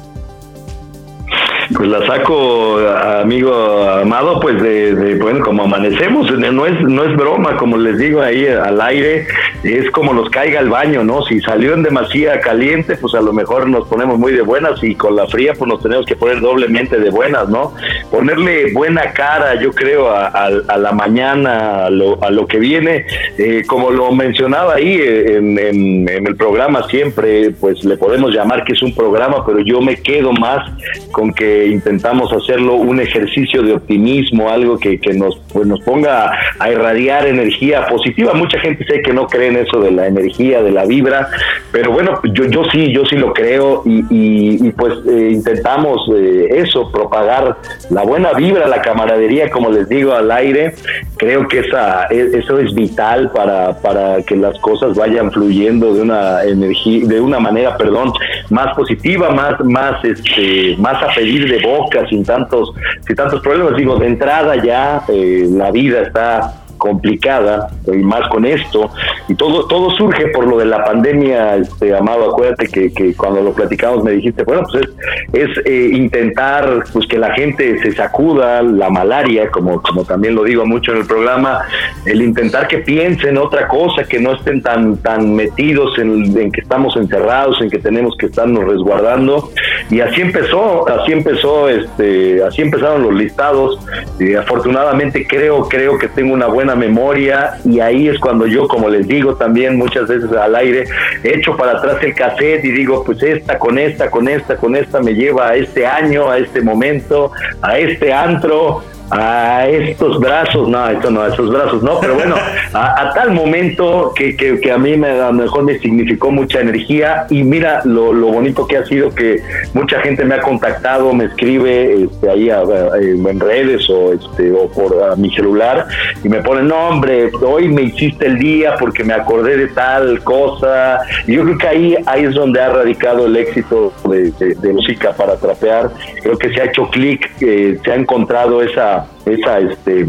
S5: Pues la saco, amigo amado, pues de, bueno, como amanecemos, no es, no es broma, como les digo ahí al aire, es como nos caiga el baño, ¿no? Si salió en demasía caliente, pues a lo mejor nos ponemos muy de buenas y con la fría, pues nos tenemos que poner doblemente de buenas, ¿no? Ponerle buena cara, yo creo, a, la mañana, a lo, a lo que viene, eh, como lo mencionaba ahí en, en el programa siempre, pues le podemos llamar que es un programa, pero yo me quedo más con que intentamos hacerlo un ejercicio de optimismo, algo que, nos, pues, nos ponga a irradiar energía positiva. Mucha gente sé que no cree en eso de la energía, de la vibra, pero bueno, yo, yo sí, yo sí lo creo y, pues eh, intentamos eh, eso, propagar la buena vibra, la camaradería, como les digo, al aire. Creo que esa, e, eso es vital para, para que las cosas vayan fluyendo de una energía, de una manera, perdón, más positiva, más, más, este, más a pedir de boca sin tantos, sin tantos problemas. Digo, de entrada ya eh, la vida está complicada y más con esto. Y todo todo surge por lo de la pandemia este amado acuérdate que, que cuando lo platicamos me dijiste bueno pues es, es eh, intentar pues que la gente se sacuda la malaria como como también lo digo mucho en el programa el intentar que piensen otra cosa que no estén tan tan metidos en, en que estamos encerrados en que tenemos que estarnos resguardando. Y así empezó así empezó este así empezaron los listados. Y afortunadamente creo creo que tengo una buena memoria y ahí es cuando yo, como les digo también muchas veces al aire, echo para atrás el cassette y digo, pues esta, con esta, con esta, con esta me lleva a este año, a este momento, a este antro, a estos brazos, no, esto no, a estos brazos no, pero bueno, a, tal momento que, que, a mí me, a lo mejor me significó mucha energía y mira lo, lo, bonito que ha sido que mucha gente me ha contactado, me escribe este, ahí en redes o, este, o por mi celular y me pone, no hombre, hoy me hiciste el día porque me acordé de tal cosa y yo creo que ahí, ahí es donde ha radicado el éxito de, de, música para trapear, creo que se ha hecho clic, eh, se ha encontrado esa esa, este,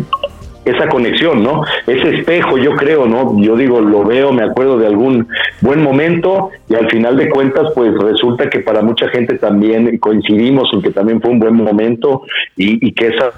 S5: esa conexión, ¿no? Ese espejo, yo creo, ¿no? Yo digo, lo veo, me acuerdo de algún buen momento y al final de cuentas, pues resulta que para mucha gente también coincidimos en que también fue un buen momento y, y que esa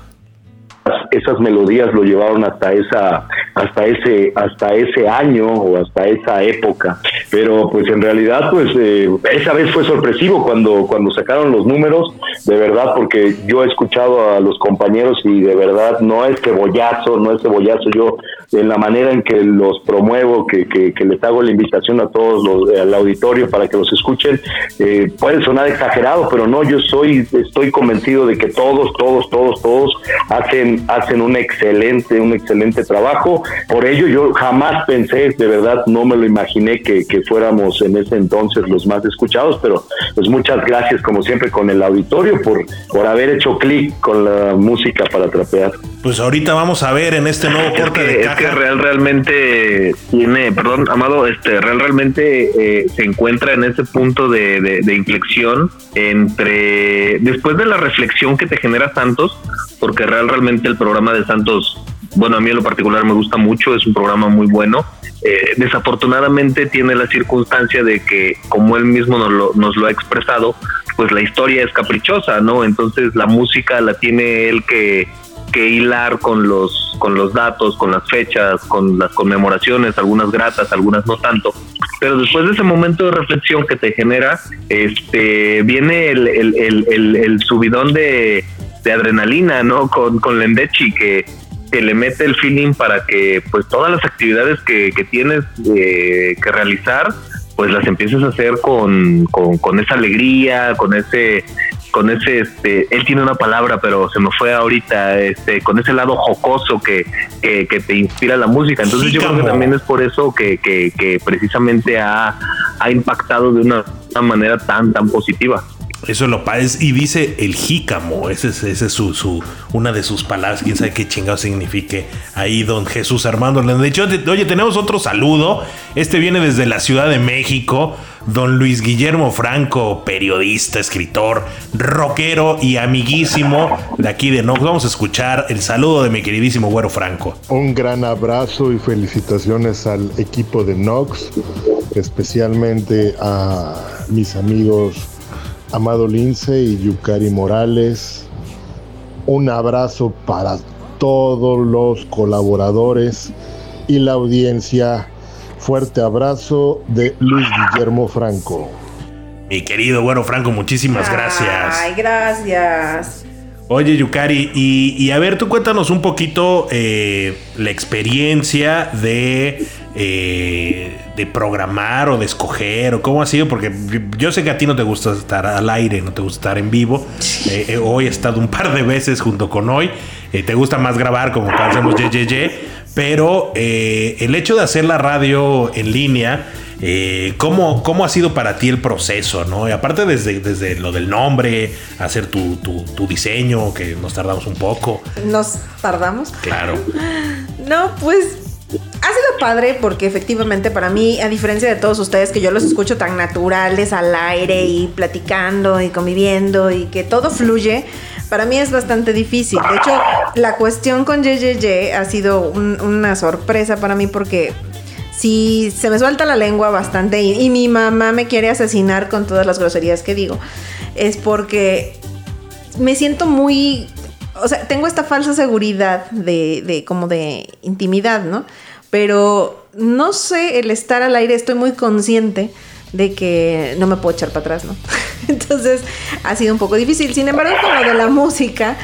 S5: esas melodías lo llevaron hasta esa hasta ese hasta ese año o hasta esa época. Pero pues en realidad pues eh, esa vez fue sorpresivo cuando cuando sacaron los números de verdad porque yo he escuchado a los compañeros y de verdad no es cebollazo no es cebollazo. Yo en la manera en que los promuevo que, que, les hago la invitación a todos los al auditorio para que los escuchen eh, puede sonar exagerado pero no yo soy estoy convencido de que todos todos todos todos hacen hacen, un excelente, un excelente trabajo. Por ello yo jamás pensé, de verdad no me lo imaginé que, que fuéramos en ese entonces los más escuchados, pero pues muchas gracias como siempre con el auditorio por, por haber hecho clic con la música para trapear.
S2: Pues ahorita vamos a ver en este nuevo corte de
S1: caja. Es que Real realmente tiene, perdón, Amado, este Real realmente eh, se encuentra en ese punto de, de, inflexión entre, después de la reflexión que te genera Santos, porque Real realmente el programa de Santos, bueno, a mí en lo particular me gusta mucho, es un programa muy bueno. Eh, desafortunadamente tiene la circunstancia de que, como él mismo nos lo, nos lo ha expresado, pues la historia es caprichosa, ¿no? Entonces la música la tiene él que que hilar con los con los datos, con las fechas, con las conmemoraciones, algunas gratas, algunas no tanto. Pero después de ese momento de reflexión que te genera, este viene el, el, subidón de, adrenalina, ¿no? Con, con Lendechi que, que le mete el feeling para que pues todas las actividades que, que tienes eh, que realizar pues las empieces a hacer con, con, con, esa alegría, con ese con ese, este, él tiene una palabra, pero se me fue ahorita, este, con ese lado jocoso que, que, te inspira la música. Entonces yo creo que también es por eso que, que, que precisamente ha, ha impactado de una, una manera tan, tan positiva.
S2: Eso lo parece. Y dice el jícamo. Ese es, ese es su, su, una de sus palabras. Quién sabe qué chingado signifique. Ahí, don Jesús Armando. De hecho, oye, tenemos otro saludo. Este viene desde la Ciudad de México. Don Luis Guillermo Franco, periodista, escritor, rockero y amiguísimo de aquí de Nox. Vamos a escuchar el saludo de mi queridísimo Güero Franco.
S17: Un gran abrazo y felicitaciones al equipo de Nox, especialmente a mis amigos Amado Lince y Yukari Morales. Un abrazo para todos los colaboradores y la audiencia. Fuerte abrazo de Luis Guillermo Franco.
S2: Mi querido bueno Franco, muchísimas gracias.
S9: Ay, gracias.
S2: Oye, Yukari, y, a ver, tú cuéntanos un poquito eh, la experiencia de eh, de programar o de escoger o cómo ha sido? Porque yo sé que a ti no te gusta estar al aire, no te gusta estar en vivo. Eh, eh, hoy he estado un par de veces junto con hoy. te gusta más grabar como cuando hacemos ye, pero el hecho de hacer la radio en línea, ¿cómo, ¿cómo, ha sido para ti el proceso? ¿no? Y aparte desde, desde lo del nombre, hacer tu, tu, tu diseño, que nos tardamos un poco.
S9: ¿Nos tardamos?
S2: Claro.
S9: No, pues ha sido padre porque efectivamente para mí, a diferencia de todos ustedes que yo los escucho tan naturales al aire y platicando y conviviendo y que todo fluye, para mí es bastante difícil. De hecho, la cuestión con JJJ ha sido un- una sorpresa para mí porque si se me suelta la lengua bastante y mi mamá me quiere asesinar con todas las groserías que digo, es porque me siento muy, o sea, tengo esta falsa seguridad de, de como de intimidad, ¿no? Pero no sé, el estar al aire estoy muy consciente de que no me puedo echar para atrás, ¿no? Entonces ha sido un poco difícil. Sin embargo, con lo de la música,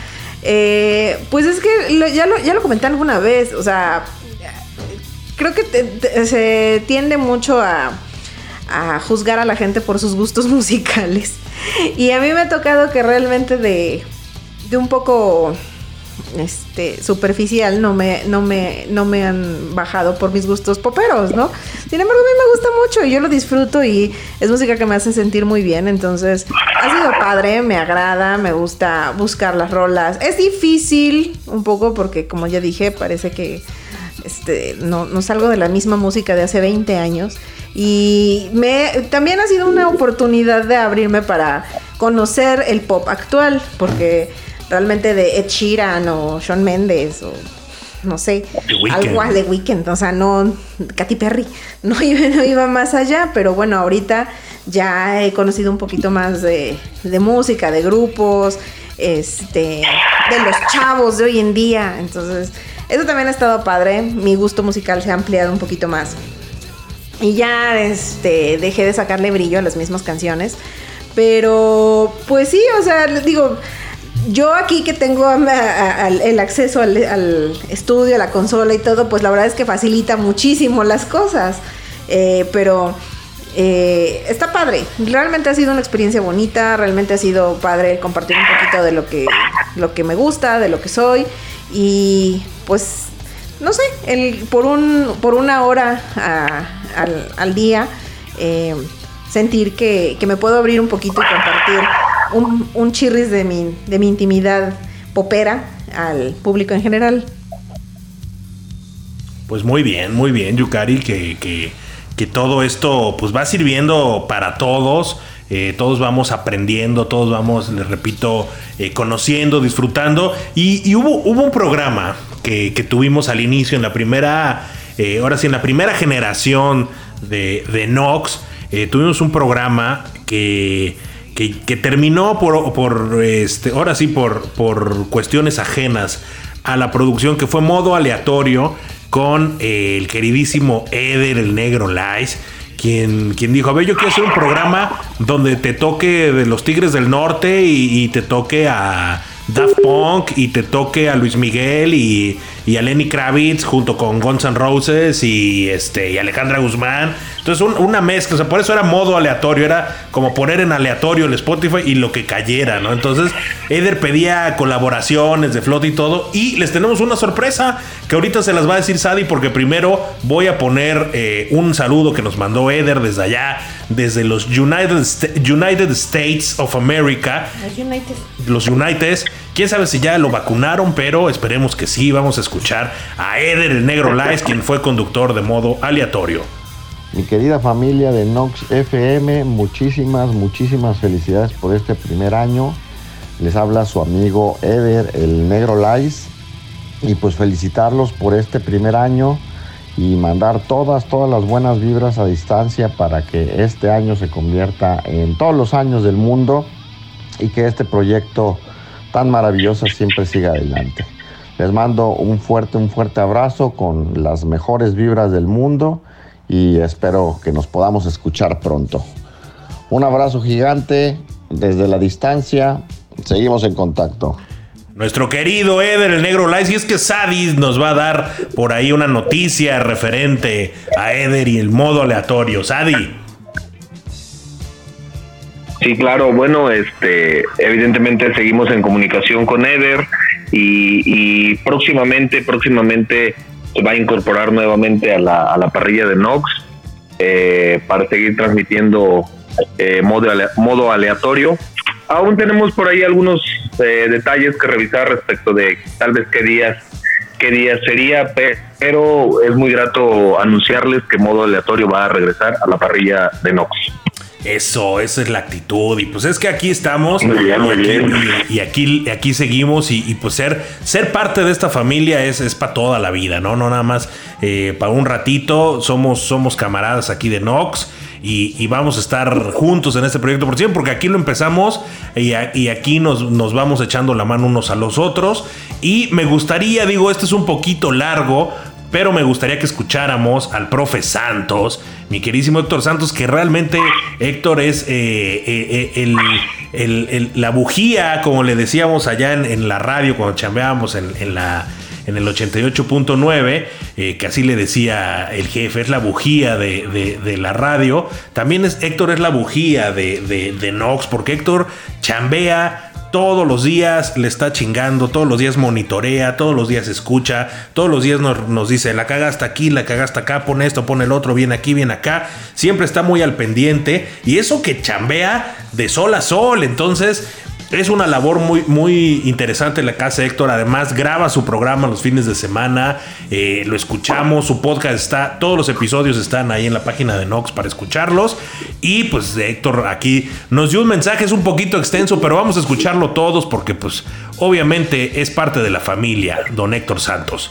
S9: eh, pues es que ya, lo, ya lo comenté alguna vez, o sea, creo que se tiende mucho a juzgar a la gente por sus gustos musicales. Y a mí me ha tocado que realmente de, de un poco este superficial no me, no me, no me han bajado por mis gustos poperos, ¿no? Sin embargo, a mí me gusta mucho y yo lo disfruto y es música que me hace sentir muy bien. Entonces, ha sido padre, me agrada, me gusta buscar las rolas. Es difícil un poco porque, como ya dije, parece que este, no, no salgo de la misma música de hace 20 años. Y me, también ha sido una oportunidad de abrirme para conocer el pop actual, porque realmente de Ed Sheeran o Shawn Mendes o no sé, algo de Weekend, o sea, no, Katy Perry, no iba, no iba más allá, pero bueno, ahorita ya he conocido un poquito más de, de música, de grupos, este, de los chavos de hoy en día, entonces eso también ha estado padre, mi gusto musical se ha ampliado un poquito más. Y ya este, dejé de sacarle brillo a las mismas canciones. Pero, pues sí, o sea, digo, yo aquí que tengo el acceso al, estudio, a la consola y todo, pues la verdad es que facilita muchísimo las cosas. Eh, pero eh, está padre. Realmente ha sido una experiencia bonita. Realmente ha sido padre compartir un poquito de lo que, lo que me gusta, de lo que soy. Y pues, no sé, el, por, un, por una hora al, al día, eh, sentir que, que me puedo abrir un poquito y compartir un, un chirris de mi, de mi intimidad popera al público en general.
S2: Pues muy bien, muy bien, Yukari, que, que, que todo esto pues va sirviendo para todos. eh, todos vamos aprendiendo, todos vamos, les repito, eh, conociendo, disfrutando. Y, y hubo, hubo un programa que, que tuvimos al inicio, en la primera, eh, ahora sí, en la primera generación de, de Nox, tuvimos un programa que, que, terminó por, por este, ahora sí, por, por cuestiones ajenas a la producción, que fue modo aleatorio con eh, el queridísimo Eder, el negro Lice, quien, quien dijo, a ver, yo quiero hacer un programa donde te toque de los Tigres del Norte y, y te toque a Daft Punk y te toque a Luis Miguel y, y a Lenny Kravitz junto con Guns N' Roses y, este, y Alejandra Guzmán. Entonces un- una mezcla, o sea, por eso era modo aleatorio, era como poner en aleatorio el Spotify y lo que cayera, ¿no? Entonces Eder pedía colaboraciones de flota y todo y les tenemos una sorpresa que ahorita se las va a decir Sadi porque primero voy a poner eh, un saludo que nos mandó Eder desde allá, desde los United, United States of America los United. Quién sabe si ya lo vacunaron, pero esperemos que sí. Vamos a escuchar a Eder, el negro Lice, quien fue conductor de modo aleatorio.
S19: Mi querida familia de Nox FM, muchísimas, muchísimas felicidades por este primer año. Les habla su amigo Eder, el negro Lice. Y pues felicitarlos por este primer año y mandar todas, todas las buenas vibras a distancia para que este año se convierta en todos los años del mundo y que este proyecto tan maravilloso siempre siga adelante. Les mando un fuerte, un fuerte abrazo con las mejores vibras del mundo y espero que nos podamos escuchar pronto. Un abrazo gigante desde la distancia. Seguimos en contacto.
S2: Nuestro querido Eder, el negro Lice. Y es que Sadis nos va a dar por ahí una noticia referente a Eder y el modo aleatorio. Sadi.
S1: Sí, claro, bueno, este, evidentemente seguimos en comunicación con Eder y, y próximamente, próximamente se va a incorporar nuevamente a la, a la parrilla de Nox eh, para seguir transmitiendo eh, modo, modo aleatorio. Aún tenemos por ahí algunos eh, detalles que revisar respecto de tal vez qué días qué día sería, pero es muy grato anunciarles que modo aleatorio va a regresar a la parrilla de Nox.
S2: Eso, esa es la actitud. Y pues es que aquí estamos.
S1: Muy bien, muy
S2: y aquí. Y, aquí, aquí seguimos. Y, y pues ser, ser parte de esta familia es, es para toda la vida, ¿no? No nada más eh, para un ratito. Somos, somos camaradas aquí de Nox. Y, y vamos a estar juntos en este proyecto por siempre, porque aquí lo empezamos y, a- y aquí nos, nos vamos echando la mano unos a los otros. Y me gustaría, digo, este es un poquito largo, pero me gustaría que escucháramos al profe Santos, mi querísimo Héctor Santos, que realmente Héctor es eh, eh, eh, el, la bujía, como le decíamos allá en, la radio cuando chambeábamos en, la en el 88.9, eh, que así le decía el jefe, es la bujía de, la radio. También es Héctor es la bujía de, de Nox, porque Héctor chambea todos los días, le está chingando, todos los días monitorea, todos los días escucha, todos los días nos, dice, la cagaste aquí, la cagaste acá, pon esto, pon el otro, viene aquí, viene acá. Siempre está muy al pendiente. Y eso que chambea de sol a sol. Entonces, es una labor muy, muy interesante la casa Héctor. Además, graba su programa los fines de semana. eh, lo escuchamos. Su podcast está. Todos los episodios están ahí en la página de Nox para escucharlos. Y pues Héctor aquí nos dio un mensaje. Es un poquito extenso, pero vamos a escucharlo todos porque, pues, obviamente es parte de la familia, don Héctor Santos.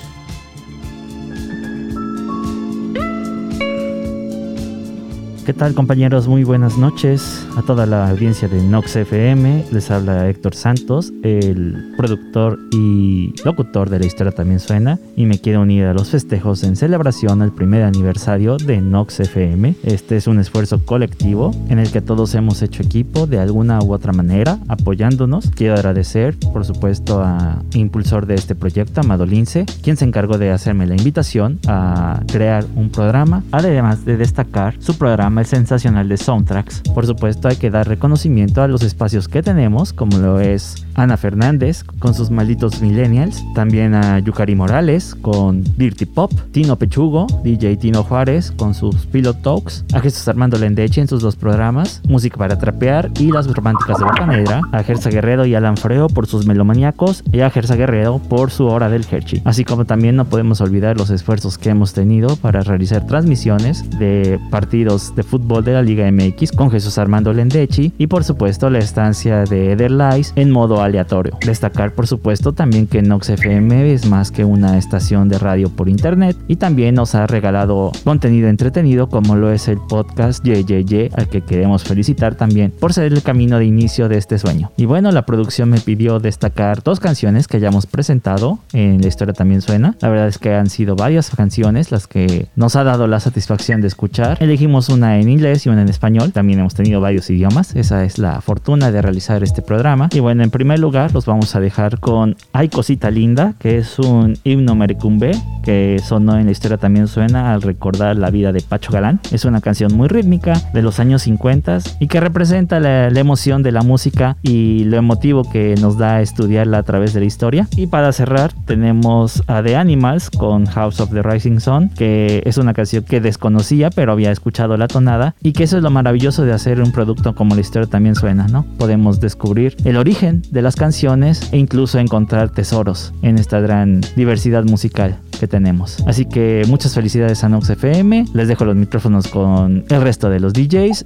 S20: ¿Qué tal compañeros? Muy buenas noches a toda la audiencia de Nox FM. Les habla Héctor Santos, el productor y locutor de la historia también suena y me quiero unir a los festejos en celebración al primer aniversario de Nox FM. Este es un esfuerzo colectivo en el que todos hemos hecho equipo de alguna u otra manera apoyándonos. Quiero agradecer por supuesto a impulsor de este proyecto, Amado Lince, quien se encargó de hacerme la invitación a crear un programa, además de destacar su programa El Sensacional de Soundtracks. Por supuesto hay que dar reconocimiento a los espacios que tenemos, como lo es Ana Fernández con sus malditos millennials, también a Yukari Morales con Dirty Pop, Tino Pechugo, DJ Tino Juárez con sus Pilot Talks, a Jesús Armando Lendeche en sus dos programas, Música para Trapear y Las Románticas de Boca Negra, a Gersa Guerrero y Alan Freo por sus melomaníacos y a Gersa Guerrero por su Hora del Herchi. Así como también no podemos olvidar los esfuerzos que hemos tenido para realizar transmisiones de partidos de fútbol de la Liga MX con Jesús Armando Lendechi y por supuesto la estancia de Eder Lice en modo aleatorio. Destacar por supuesto también que Nox FM es más que una estación de radio por internet y también nos ha regalado contenido entretenido como lo es el podcast YYY al que queremos felicitar también por ser el camino de inicio de este sueño. Y bueno, la producción me pidió destacar dos canciones que hayamos presentado en la historia también suena. La verdad es que han sido varias canciones las que nos ha dado la satisfacción de escuchar. Elegimos una en inglés y una en español. También hemos tenido varios idiomas. Esa es la fortuna de realizar este programa. Y bueno, en primer lugar los vamos a dejar con Ay Cosita Linda, que es un himno merecumbe que sonó en la historia también suena al recordar la vida de Pacho Galán. Es una canción muy rítmica de los años 50 y que representa la, la emoción de la música y lo emotivo que nos da estudiarla a través de la historia. Y para cerrar tenemos a The Animals con House of the Rising Sun, que es una canción que desconocía pero había escuchado la tonada y que eso es lo maravilloso de hacer un producto como la historia también suena, ¿no? Podemos descubrir el origen de las canciones e incluso encontrar tesoros en esta gran diversidad musical que tenemos. Así que muchas felicidades a Nox FM. Les dejo los micrófonos con el resto de los DJs.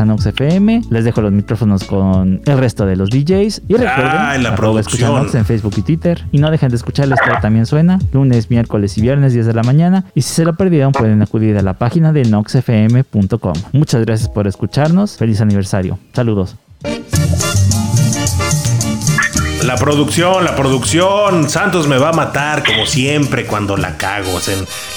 S20: A Nox FM. Les dejo los micrófonos con el resto de los DJs. Y recuerden,
S2: Ah, en la producción.
S20: En Facebook y Twitter. Y no dejen de escuchar la historia también suena. Lunes, miércoles y viernes 10 de la mañana. Y si se lo perdieron pueden acudir a la página de noxfm.com. Muchas gracias por escucharnos. Feliz aniversario. Saludos.
S2: La producción, la producción. Santos me va a matar como siempre cuando la cago.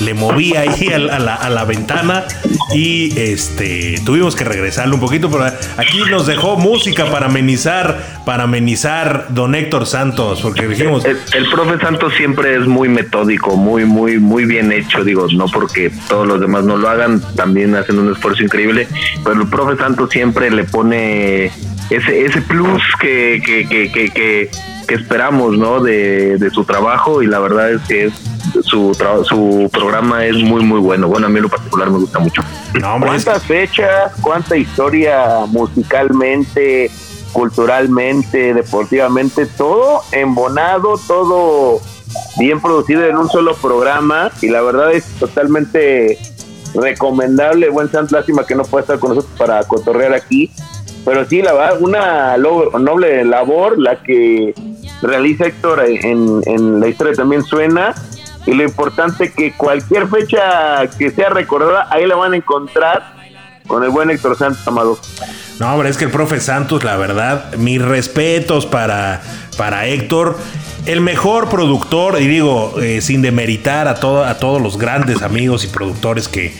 S2: Le moví ahí a la, a la- a la ventana y este tuvimos que regresarle un poquito, pero aquí nos dejó música para amenizar, para amenizar don Héctor Santos, porque dijimos
S1: El, el profe Santos siempre es muy metódico, muy, muy, muy bien hecho, digo, no porque todos los demás no lo hagan, también hacen un esfuerzo increíble, pero el profe Santos siempre le pone ese, ese plus que, que, que, que, que- que esperamos, ¿no? De, de su trabajo y la verdad es que es su, tra- su programa es muy, muy bueno. Bueno, a mí en lo particular me gusta mucho.
S4: ¿Cuántas fechas, cuánta historia musicalmente, culturalmente, deportivamente, todo embonado, todo bien producido en un solo programa y la verdad es totalmente recomendable. Buen Sant, lástima que no pueda estar con nosotros para cotorrear aquí, pero sí, la verdad, una noble labor la que realiza Héctor en, en la historia también suena y lo importante que cualquier fecha que sea recordada, ahí la van a encontrar con el buen Héctor Santos Amado.
S2: No, hombre, es que el profe Santos, la verdad, mis respetos para, para Héctor. El mejor productor, y digo, eh, sin demeritar a, todo, a todos los grandes amigos y productores que,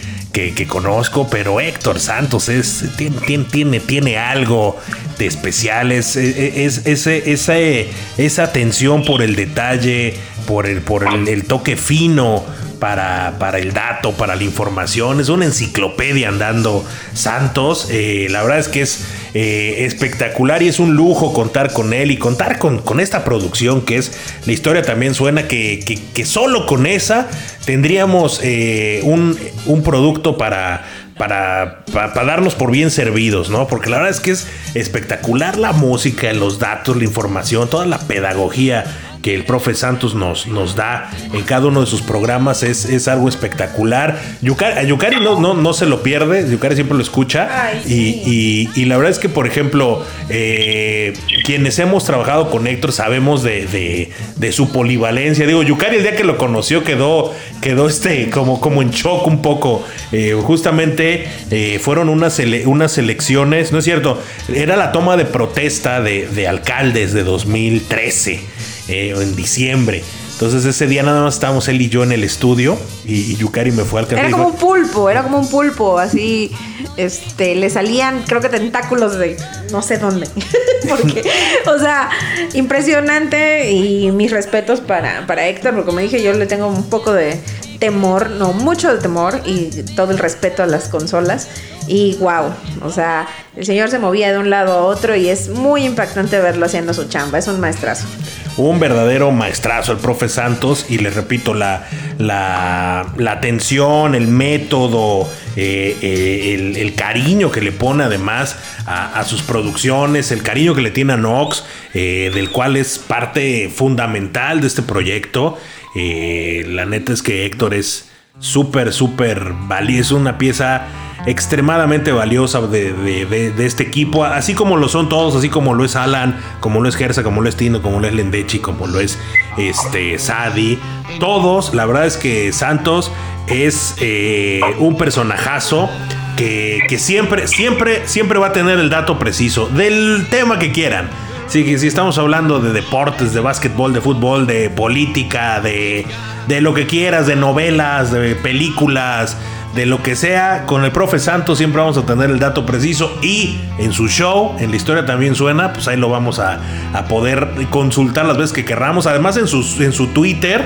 S2: que, conozco, pero Héctor Santos es, tiene, tiene, tiene, algo de especial, es, es- ese- ese- esa atención por el detalle, por el, por el, el toque fino, para, para el dato, para la información. Es una enciclopedia andando Santos. Eh, la verdad es que es eh, espectacular y es un lujo contar con él y contar con, con esta producción que es la historia también suena que, que- solo con esa tendríamos eh, un, un producto para... Para, pa- pa darnos por bien servidos, ¿no? Porque la verdad es que es espectacular la música, los datos, la información, toda la pedagogía que el profe Santos nos, nos da en cada uno de sus programas es, es algo espectacular. A Yukari no, no, no se lo pierde, Yukari siempre lo escucha. y, y- y la verdad es que, por ejemplo, eh, quienes hemos trabajado con Héctor sabemos de, de- de su polivalencia. Digo, Yukari el día que lo conoció quedó, quedó este, como, como en shock un poco. Eh, justamente eh, fueron unas, ele- unas elecciones, ¿no es cierto? Era la toma de protesta de, de alcaldes de 2013 eh, en diciembre. Entonces ese día nada más estábamos él y yo en el estudio y, y Yukari me fue al café.
S9: Era como un pulpo, era como un pulpo, así, este, le salían, creo que tentáculos de no sé dónde. porque, o sea, impresionante y mis respetos para, para Héctor, porque como dije, yo le tengo un poco de temor, no mucho temor y todo el respeto a las consolas. Y wow, o sea, el señor se movía de un lado a otro y es muy impactante verlo haciendo su chamba, es un maestrazo.
S2: un verdadero maestrazo el profe Santos y les repito la, la, la atención, el método, eh, eh, el, cariño que le pone además a, a sus producciones, el cariño que le tiene a Nox, eh, del cual es parte fundamental de este proyecto. Eh, la neta es que Héctor es súper, súper valioso, es una pieza extremadamente valiosa de, de- de- este equipo, así como lo son todos, así como lo es Alan, como lo es Gersa, como lo es Tino, como lo es Lendechi, como lo es este Sadi, todos, la verdad es que Santos es eh, un personajazo que, que siempre, siempre, siempre va a tener el dato preciso del tema que quieran. Sí, que si estamos hablando de deportes, de básquetbol, de fútbol, de política, de, de lo que quieras, de novelas, de películas, de lo que sea, con el profe Santos siempre vamos a tener el dato preciso y en su show, en la historia también suena, pues ahí lo vamos a, a poder consultar las veces que querramos. Además en, sus, en su Twitter,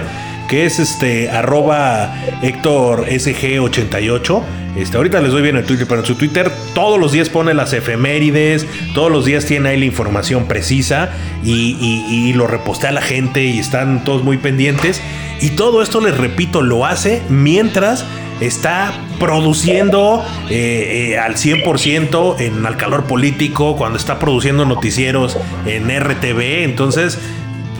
S2: que es este arroba Héctor SG88. Este, ahorita les doy bien el Twitter, pero en su Twitter todos los días pone las efemérides, todos los días tiene ahí la información precisa y, lo repostea a la gente y están todos muy pendientes. Y todo esto, les repito, lo hace mientras está produciendo eh, eh, al 100% en al calor político, cuando está produciendo noticieros en RTV. Entonces,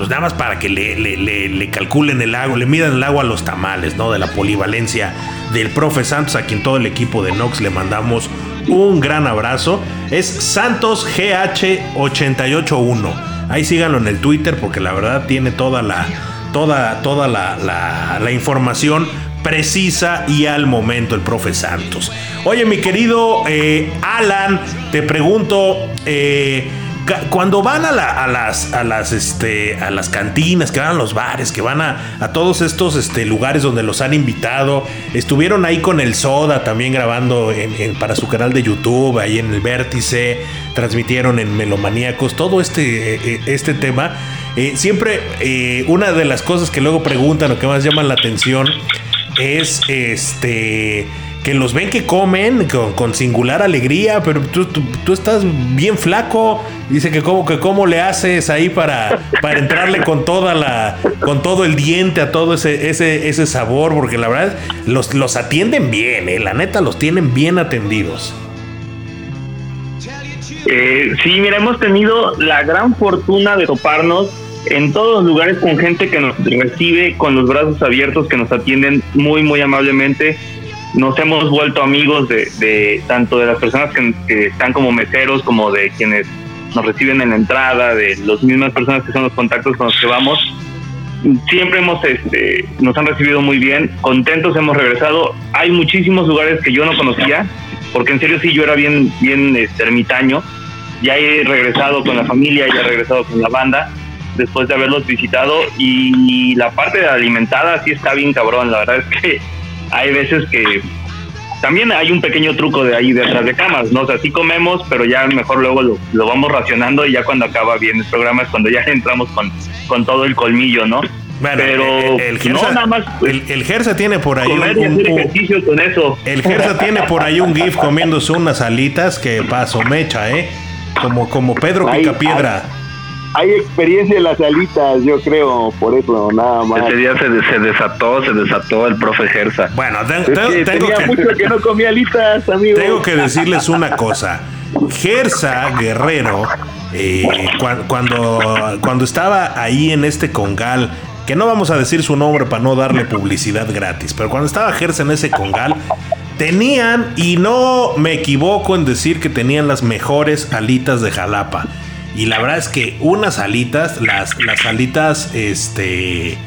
S2: pues nada más para que le, le- le- le calculen el agua, le midan el agua a los tamales, ¿no? De la polivalencia del profe Santos, a quien todo el equipo de Nox le mandamos un gran abrazo. Es Santos GH881. Ahí síganlo en el Twitter porque la verdad tiene toda la, toda, toda la, la- información precisa y al momento el profe Santos. Oye, mi querido eh, Alan, te pregunto, eh, cuando van a, la- a las, a, las, este, a las cantinas, que van a los bares, que van a, a todos estos este, lugares donde los han invitado, estuvieron ahí con el Soda también grabando para su canal de YouTube, ahí en el Vértice, transmitieron en Melomaníacos, todo este, eh, eh, este tema. Eh, siempre una de las cosas que luego preguntan o que más llaman la atención es este que los ven que comen con, con singular alegría, pero tú, tú, tú estás bien flaco. Dice que cómo, que cómo le haces ahí para, para entrarle con toda la, con todo el diente a todo ese, ese, ese sabor, porque la verdad los, los atienden bien, eh, la neta los tienen bien atendidos.
S3: Eh, sí, mira, hemos tenido la gran fortuna de toparnos en todos los lugares con gente que nos recibe con los brazos abiertos, que nos atienden muy, muy amablemente. Nos hemos vuelto amigos de, de tanto de las personas que, están como meseros, como de quienes nos reciben en la entrada, de las mismas personas que son los contactos con los que vamos. Siempre hemos, este, nos han recibido muy bien, contentos hemos regresado. Hay muchísimos lugares que yo no conocía, porque en serio sí yo era bien, bien este, ermitaño. Ya he regresado con la familia, ya he regresado con la banda después de haberlos visitado y la parte de alimentada sí está bien cabrón, la verdad es que hay veces que también hay un pequeño truco de ahí detrás de camas, ¿no? O sea, sí comemos, pero ya mejor luego lo, lo vamos racionando y ya cuando acaba bien el programa es cuando ya entramos con, con todo el colmillo, ¿no?
S2: Bueno,
S3: pero
S2: el, el
S3: no, nada más
S2: el, el Gersa tiene por ahí
S3: comer y
S2: un,
S3: hacer ejercicio con eso.
S2: el Gersa tiene por ahí un gif comiéndose unas alitas que paso mecha, ¿eh? Como, como Pedro Picapiedra.
S5: Hay experiencia en las alitas, yo creo, por eso, nada más.
S1: Ese día se, se desató, se desató el profe Gersa.
S2: Bueno,
S5: Es que tenía mucho que no comía alitas, amigo.
S2: Tengo que decirles una cosa. Gersa Guerrero, eh, cua- cuando, cuando estaba ahí en este congal, que no vamos a decir su nombre para no darle publicidad gratis, pero cuando estaba Gersa en ese congal, tenían, y no me equivoco en decir que tenían las mejores alitas de Jalapa. Y la verdad es que unas alitas, las, las alitas, este...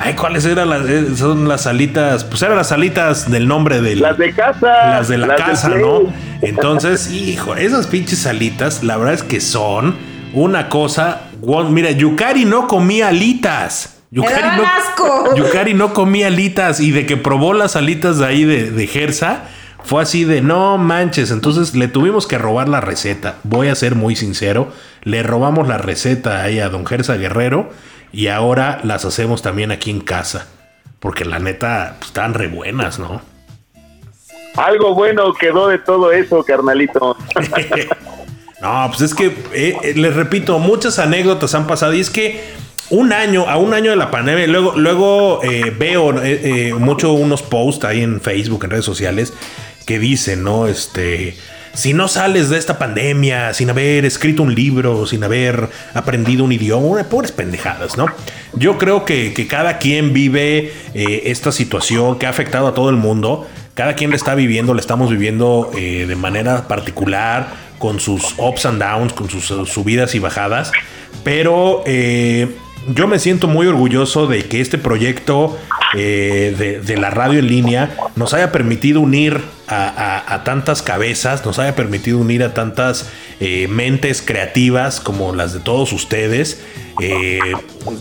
S2: Ay, ¿cuáles eran las? eh, Son las alitas, pues eran las alitas del nombre del...
S5: Las de casa.
S2: Las de la
S5: las
S2: casa. ¿no? Entonces, hijo, esas pinches alitas, la verdad es que son una cosa. guau, Mira, Yukari no comía alitas. Yukari no,
S9: asco.
S2: Yukari no comía alitas y de que probó las alitas de ahí de, de Gersa, fue así de no manches. Entonces le tuvimos que robar la receta. Voy a ser muy sincero, le robamos la receta ahí a don Gersa Guerrero y ahora las hacemos también aquí en casa. Porque la neta, pues, están re buenas, ¿no?
S5: Algo bueno quedó de todo eso, carnalito.
S2: No, pues es que, eh, eh, les repito, muchas anécdotas han pasado y es que un año, a un año de la pandemia, luego, luego eh, veo eh, eh, mucho unos posts ahí en Facebook, en redes sociales, que dicen, ¿no? Este, si no sales de esta pandemia sin haber escrito un libro, sin haber aprendido un idioma, pobres pendejadas, ¿no? Yo creo que, que cada quien vive eh, esta situación que ha afectado a todo el mundo. Cada quien la está viviendo, la estamos viviendo eh, de manera particular, con sus ups and downs, con sus subidas y bajadas. Pero eh, yo me siento muy orgulloso de que este proyecto eh, de, la radio en línea nos haya permitido unir a, tantas cabezas, nos haya permitido unir a tantas eh, mentes creativas como las de todos ustedes, eh,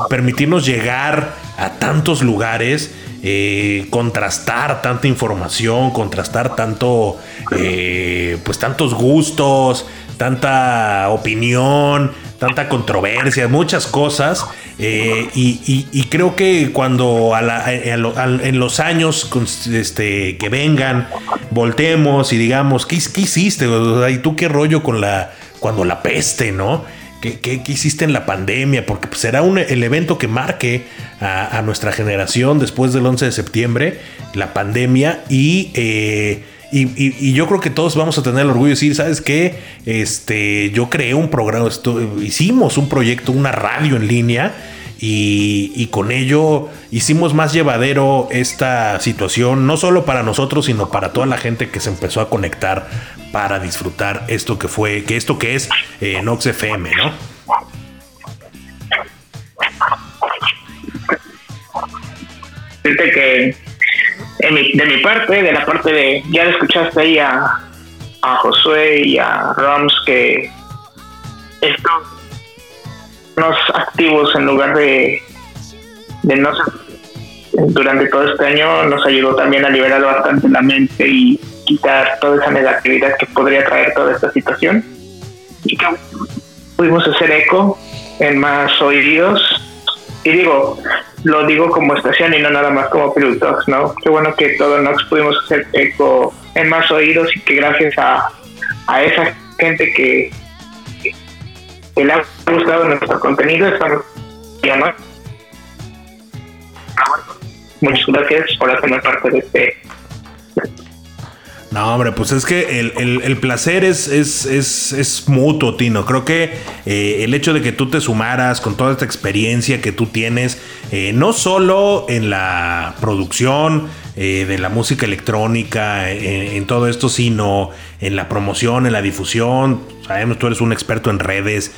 S2: permitirnos llegar a tantos lugares, contrastar tanta información, contrastar tanto, pues tantos gustos, tanta opinión, tanta controversia, muchas cosas. eh, y, creo que cuando a la- en los años este, que vengan, voltemos y digamos, ¿qué, hiciste? ¿Y tú qué rollo con la, cuando la peste, no? ¿Qué, qué- qué hiciste en la pandemia? Porque pues, será un- el evento que marque a, a nuestra generación después del 11 de septiembre, la pandemia, y, eh, y, y- y yo creo que todos vamos a tener el orgullo de decir, ¿sabes qué? Este, yo creé un programa, esto- hicimos un proyecto, una radio en línea, y, con ello hicimos más llevadero esta situación, no solo para nosotros, sino para toda la gente que se empezó a conectar para disfrutar esto que fue, que esto que es eh, Nox FM, ¿no?
S6: Fíjate que en mi- de mi parte, de la parte de, ya escuchaste ahí a, a Josué y a Rams que están unos activos en lugar de, de no durante todo este año nos ayudó también a liberar bastante la mente y quitar toda esa negatividad que podría traer toda esta situación. Y que pudimos hacer eco en más oídos y digo, lo digo como estación y no nada más como Pilot Talks, ¿no? Qué bueno que todo Nox pudimos hacer eco en más oídos y que gracias a, a esa gente que, que le ha gustado nuestro contenido estamos ya, ¿no? Muchas gracias por hacerme parte de este
S2: no, hombre, pues es que el, placer es, es, es, es, mutuo, Tino. Creo que eh, el hecho de que tú te sumaras con toda esta experiencia que tú tienes, eh, no solo en la producción eh, de la música electrónica, en, todo esto, sino en la promoción, en la difusión. Sabemos, tú eres un experto en redes,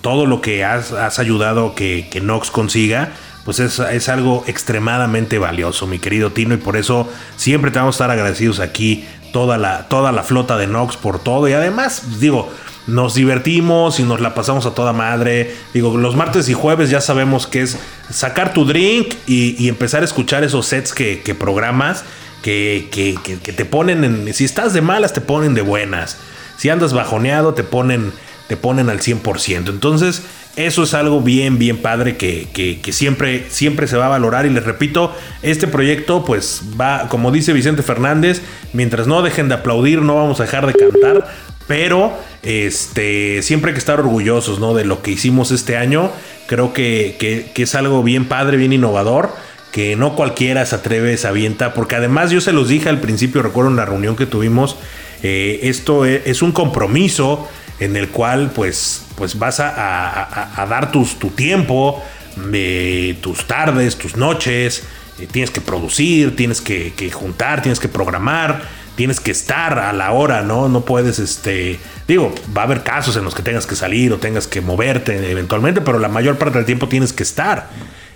S2: todo lo que has, has ayudado que, que Nox consiga pues es, algo extremadamente valioso, mi querido Tino, y por eso siempre te vamos a estar agradecidos aquí, toda la, toda la flota de Nox por todo, y además, digo, nos divertimos y nos la pasamos a toda madre. Digo, los martes y jueves ya sabemos que es sacar tu drink y, empezar a escuchar esos sets que, programas que, que, que, te ponen en... Si estás de malas, te ponen de buenas. Si andas bajoneado, te ponen, te ponen al 100%. Entonces, eso es algo bien, bien padre que, siempre, siempre se va a valorar. Y les repito, este proyecto, pues va, como dice Vicente Fernández, mientras no dejen de aplaudir, no vamos a dejar de cantar. Pero este, siempre hay que estar orgullosos ¿no? de lo que hicimos este año. Creo que, es algo bien padre, bien innovador que no cualquiera se atreve, se avienta, porque además yo se los dije al principio, recuerdo en la reunión que tuvimos, eh, esto es, es, un compromiso en el cual pues, pues vas a, dar tus, tu tiempo, de tus tardes, tus noches, eh, tienes que producir, tienes que, juntar, tienes que programar, tienes que estar a la hora, ¿no? No puedes, este, digo, va a haber casos en los que tengas que salir o tengas que moverte eventualmente, pero la mayor parte del tiempo tienes que estar.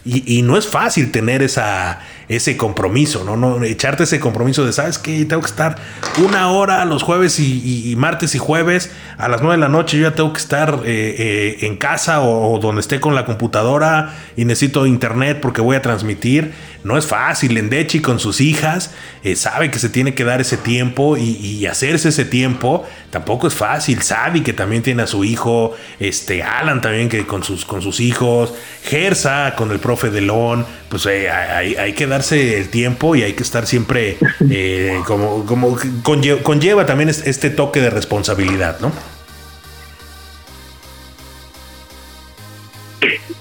S2: Y, y no es fácil tener esa, ese compromiso, ¿no? ¿no? Echarte ese compromiso de, ¿sabes qué? Tengo que estar una hora los jueves y, martes y jueves a las nueve de la noche. Yo ya tengo que estar eh, eh, en casa o, donde esté con la computadora y necesito internet porque voy a transmitir. No es fácil. Endechi con sus hijas eh, sabe que se tiene que dar ese tiempo y, hacerse ese tiempo tampoco es fácil. Sabe que también tiene a su hijo, este Alan también que con sus, con sus hijos, Gersa con el profe Delón. Pues hay, hay que darse el tiempo y hay que estar siempre eh, como, como conlleva, también este toque de responsabilidad, ¿no?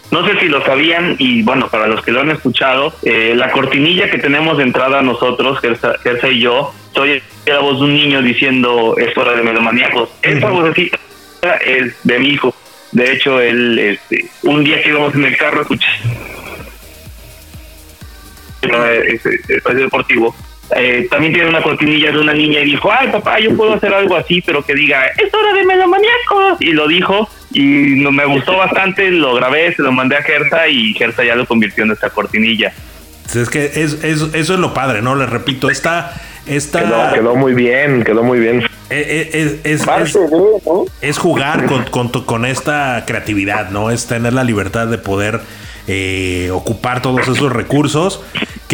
S3: No sé si lo sabían y bueno, para los que lo han escuchado, eh, la cortinilla que tenemos de entrada nosotros, Gersa, y yo, soy la voz de un niño diciendo es hora de melomaníacos. Esa vocecita es de mi hijo. De hecho, él, este, un día que íbamos en el carro, escuché espacio deportivo, eh, también tiene una cortinilla de una niña y dijo, ay papá, yo puedo hacer algo así, pero que diga, es hora de melomaníacos. Y lo dijo y no, me gustó bastante, lo grabé, se lo mandé a Gerta y Gerta ya lo convirtió en esta cortinilla.
S2: Es que es, eso es lo padre, ¿no? Les repito, esta... esta
S1: quedó, muy bien, quedó muy bien.
S2: Eh, eh, es, es, jugar con, con, con esta creatividad, ¿no? Es tener la libertad de poder eh, ocupar todos esos recursos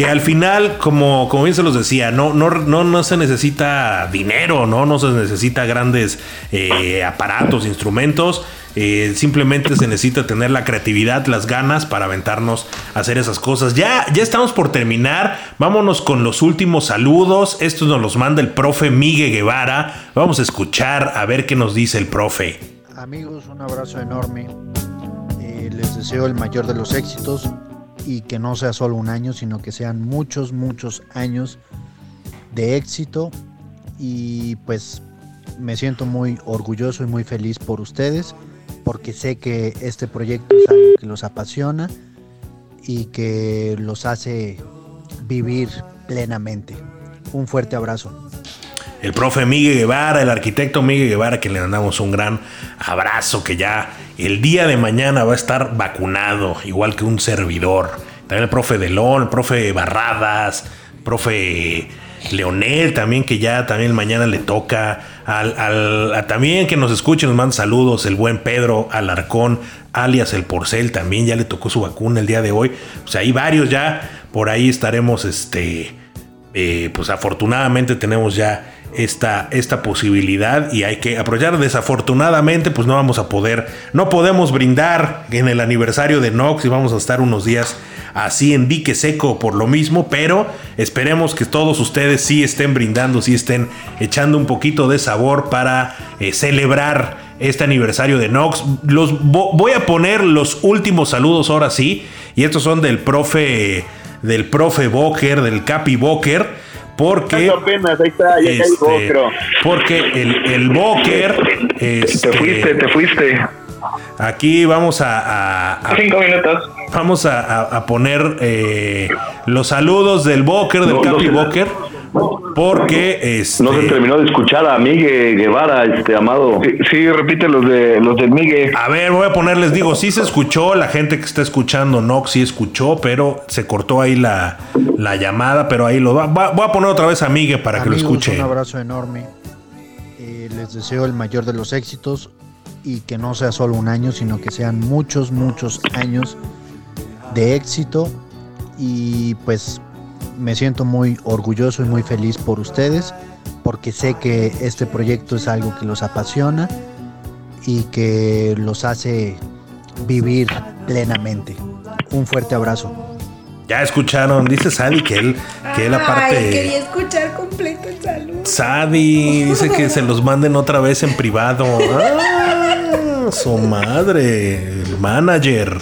S2: que al final, como, como bien se los decía, no, no, no, no se necesita dinero, no, no se necesita grandes eh, aparatos, instrumentos. Eh, simplemente se necesita tener la creatividad, las ganas para aventarnos a hacer esas cosas. Ya, ya estamos por terminar. Vámonos con los últimos saludos. Estos nos los manda el profe Miguel Guevara. Vamos a escuchar a ver qué nos dice el profe.
S21: Amigos, un abrazo enorme les deseo el mayor de los éxitos y que no sea solo un año, sino que sean muchos, muchos años de éxito y pues me siento muy orgulloso y muy feliz por ustedes porque sé que este proyecto es algo que los apasiona y que los hace vivir plenamente. Un fuerte abrazo
S2: el profe Miguel Guevara, el arquitecto Miguel Guevara, que le mandamos un gran abrazo, que ya el día de mañana va a estar vacunado, igual que un servidor. También el profe Delón, el profe Barradas, profe Leonel también, que ya también mañana le toca. Al, también que nos escuchen, nos manda saludos el buen Pedro Alarcón, alias el Porcel, también ya le tocó su vacuna el día de hoy. O sea, hay varios ya, por ahí estaremos, este, eh, pues afortunadamente tenemos ya esta, esta posibilidad y hay que aprovechar. Desafortunadamente, pues no vamos a poder, no podemos brindar en el aniversario de Nox y vamos a estar unos días así en dique seco por lo mismo, pero esperemos que todos ustedes sí estén brindando, sí estén echando un poquito de sabor para eh, celebrar este aniversario de Nox. Los voy a poner los últimos saludos ahora sí, y estos son del profe del profe Boker, del Capi Boker porque.
S4: apenas, ahí está, ya
S2: este, porque el, el Boker. Este,
S1: te fuiste, te fuiste.
S2: Aquí vamos a. a,
S15: Cinco minutos.
S2: Vamos a, a poner eh, los saludos del Boker, del Capi Boker. Porque este...
S5: no se terminó de escuchar a Miguel Guevara, este amado.
S1: Sí, repite los de los del Miguel.
S2: A ver, voy a ponerles, digo, sí se escuchó, la gente que está escuchando no sí escuchó, pero se cortó ahí la, la llamada, pero ahí lo va, voy a poner otra vez a Miguel para que lo escuche.
S21: Un abrazo enorme. Eh, les deseo el mayor de los éxitos y que no sea solo un año, sino que sean muchos, muchos años de éxito y pues me siento muy orgulloso y muy feliz por ustedes, porque sé que este proyecto es algo que los apasiona y que los hace vivir plenamente. Un fuerte abrazo.
S2: Ya escucharon, dice Sadi que él, que él aparte.
S9: Ay, quería escuchar completo el saludo.
S2: Sadi dice que se los manden otra vez en privado. Ah, su madre, el manager.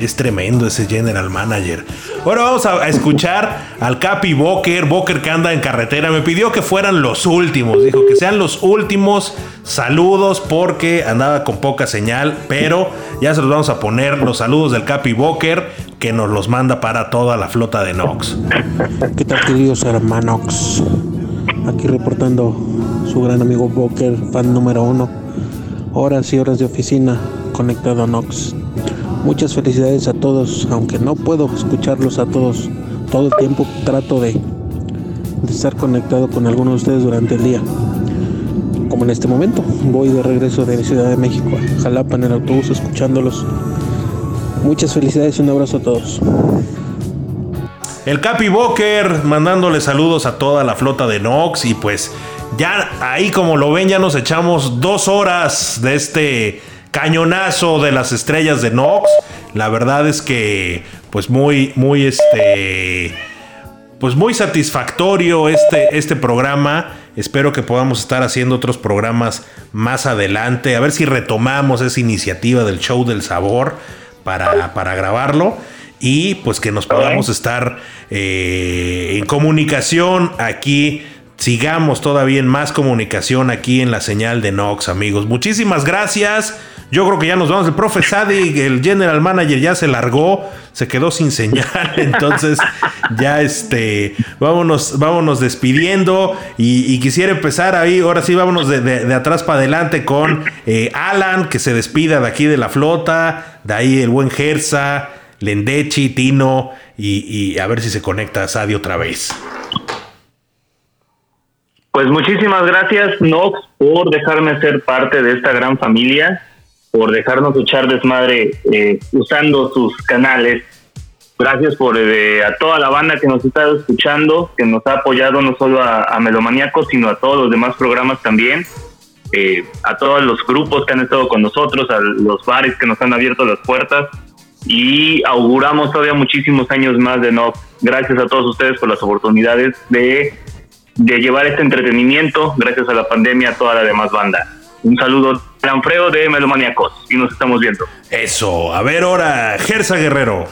S2: Es tremendo ese general manager. Bueno, vamos a, escuchar al Capi Boker. Boker que anda en carretera. Me pidió que fueran los últimos. Dijo que sean los últimos saludos porque andaba con poca señal. Pero ya se los vamos a poner los saludos del Capi Boker que nos los manda para toda la flota de Nox.
S22: ¿Qué tal, queridos hermanos? Aquí reportando su gran amigo Boker, fan número uno. Horas y horas de oficina conectado a Nox. Muchas felicidades a todos, aunque no puedo escucharlos a todos todo el tiempo, trato de, estar conectado con algunos de ustedes durante el día. Como en este momento, voy de regreso de Ciudad de México a Jalapa en el autobús escuchándolos. Muchas felicidades y un abrazo a todos.
S2: El Capi Boker mandándole saludos a toda la flota de Nox y pues ya ahí como lo ven ya nos echamos dos horas de este cañonazo de las estrellas de Nox. La verdad es que, pues muy, muy este. Pues muy satisfactorio este, este programa. Espero que podamos estar haciendo otros programas más adelante. A ver si retomamos esa iniciativa del show del sabor para, para grabarlo. Y pues que nos podamos estar eh, en comunicación aquí sigamos todavía en más comunicación aquí en la señal de Nox, amigos. Muchísimas gracias. Yo creo que ya nos vamos. El profe Sadi, el general manager, ya se largó, se quedó sin señal. Entonces, ya este, vámonos, vámonos despidiendo. Y, quisiera empezar ahí, ahora sí, vámonos de, atrás para adelante con eh, Alan, que se despida de aquí de la flota. De ahí el buen Gersa, Lendechi, Tino. Y, a ver si se conecta a Sadi otra vez.
S3: Pues muchísimas gracias, Nox, por dejarme ser parte de esta gran familia por dejarnos echar desmadre eh, usando sus canales. Gracias por eh, a toda la banda que nos está escuchando, que nos ha apoyado no solo a, a Melomaniacos, sino a todos los demás programas también. Eh, a todos los grupos que han estado con nosotros, a los bares que nos han abierto las puertas y auguramos todavía muchísimos años más de no. Gracias a todos ustedes por las oportunidades de, de llevar este entretenimiento, gracias a la pandemia, a toda la demás banda. Un saludo, Lanfreo de Melomaniacos, y nos estamos viendo.
S2: Eso, a ver ahora, Gersa Guerrero.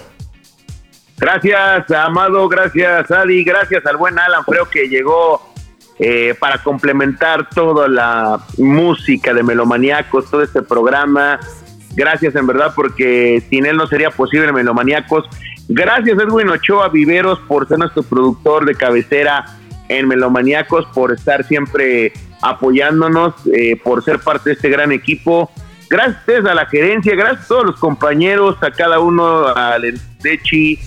S4: Gracias, Amado, gracias, Adi, gracias al buen Alan Freo que llegó eh, para complementar toda la música de Melomaniacos, todo este programa. Gracias en verdad porque sin él no sería posible Melomaniacos. Gracias Edwin Ochoa Viveros por ser nuestro productor de cabecera en Melomaniacos, por estar siempre apoyándonos, eh, por ser parte de este gran equipo. Gracias a la gerencia, gracias a todos los compañeros, a cada uno, a Lendechi,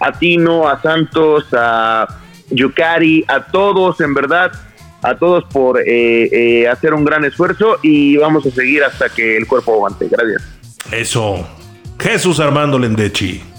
S4: a Tino, a Santos, a Yukari, a todos, en verdad, a todos por eh, eh, hacer un gran esfuerzo y vamos a seguir hasta que el cuerpo aguante. Gracias.
S2: Eso. Jesús Armando Lendechi.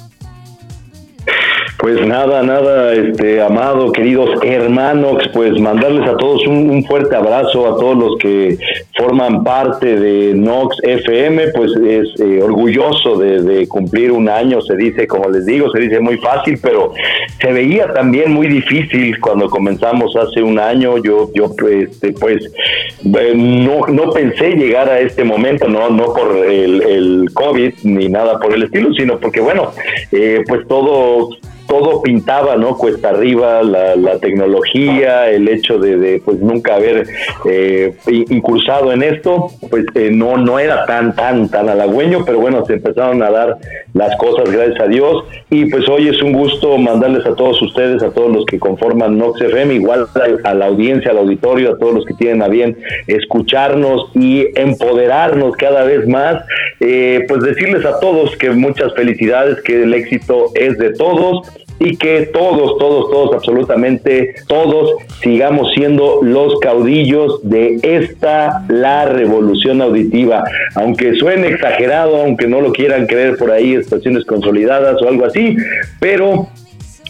S5: Pues nada, nada, este, amado, queridos hermanos, pues mandarles a todos un, fuerte abrazo, a todos los que forman parte de Nox FM, pues es eh, orgulloso de, de, cumplir un año, se dice, como les digo, se dice muy fácil, pero se veía también muy difícil cuando comenzamos hace un año, yo, yo este, pues eh, no, no pensé llegar a este momento, no, no por el, el COVID ni nada por el estilo, sino porque bueno, eh, pues todo todo pintaba, ¿no? Cuesta arriba, la, la tecnología, el hecho de, de, pues nunca haber eh, incursado en esto, pues eh, no, no era tan, tan, tan halagüeño, pero bueno, se empezaron a dar las cosas, gracias a Dios, y pues hoy es un gusto mandarles a todos ustedes, a todos los que conforman Nox FM, igual a, la audiencia, al auditorio, a todos los que tienen a bien escucharnos y empoderarnos cada vez más, eh, pues decirles a todos que muchas felicidades, que el éxito es de todos, y que todos, todos, todos, absolutamente todos sigamos siendo los caudillos de esta, la revolución auditiva. Aunque suene exagerado, aunque no lo quieran creer por ahí, estaciones consolidadas o algo así, pero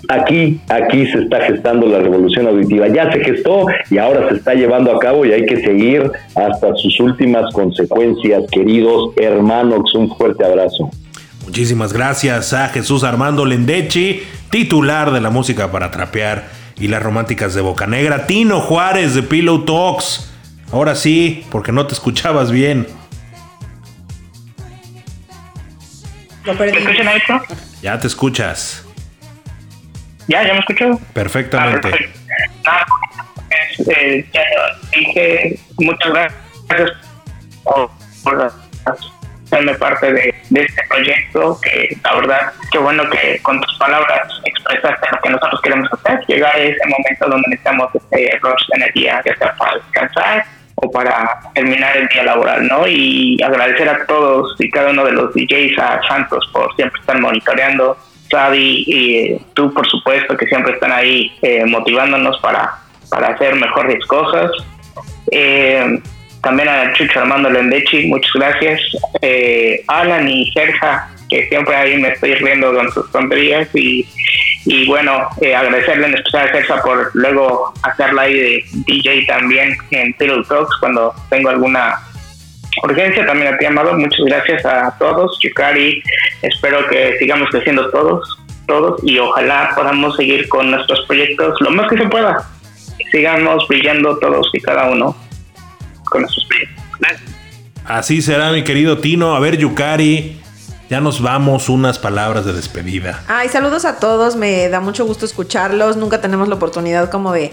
S5: aquí, aquí se está gestando la revolución auditiva. Ya se gestó y ahora se está llevando a cabo y hay que seguir hasta sus últimas consecuencias, queridos hermanos. Un fuerte abrazo.
S2: Muchísimas gracias a Jesús Armando Lendechi, titular de la música para trapear y las románticas de Boca Negra. Tino Juárez de Pillow Talks. Ahora sí, porque no te escuchabas bien.
S6: ¿Me escuchan esto?
S2: Ya te escuchas.
S6: Ya, ya me escucho.
S2: Perfectamente.
S6: Ah, pues, eh, ya dije muchas gracias por, por serme parte de, este proyecto, que la verdad, qué bueno que con tus palabras expresaste lo que nosotros queremos hacer, llegar a ese momento donde necesitamos este rush de energía, ya sea para descansar o para terminar el día laboral, ¿no? Y agradecer a todos y cada uno de los DJs, a Santos por siempre estar monitoreando, Xavi y tú, por supuesto, que siempre están ahí eh, motivándonos para, para hacer mejores cosas. Eh, también a Chucho Armando Lendechi, muchas gracias. Eh, Alan y Serja, que siempre ahí me estoy riendo con sus tonterías. Y, y bueno, eh, agradecerle en especial a Serja por luego hacerla ahí de DJ también en Pillow Talks cuando tengo alguna urgencia. También a ti, Amado, muchas gracias a todos. Yukari, espero que sigamos creciendo todos, todos, y ojalá podamos seguir con nuestros proyectos lo más que se pueda. Sigamos brillando todos y cada uno con proyectos.
S2: Así será, mi querido Tino. A ver, Yukari, ya nos vamos unas palabras de despedida.
S9: Ay, saludos a todos, me da mucho gusto escucharlos. Nunca tenemos la oportunidad como de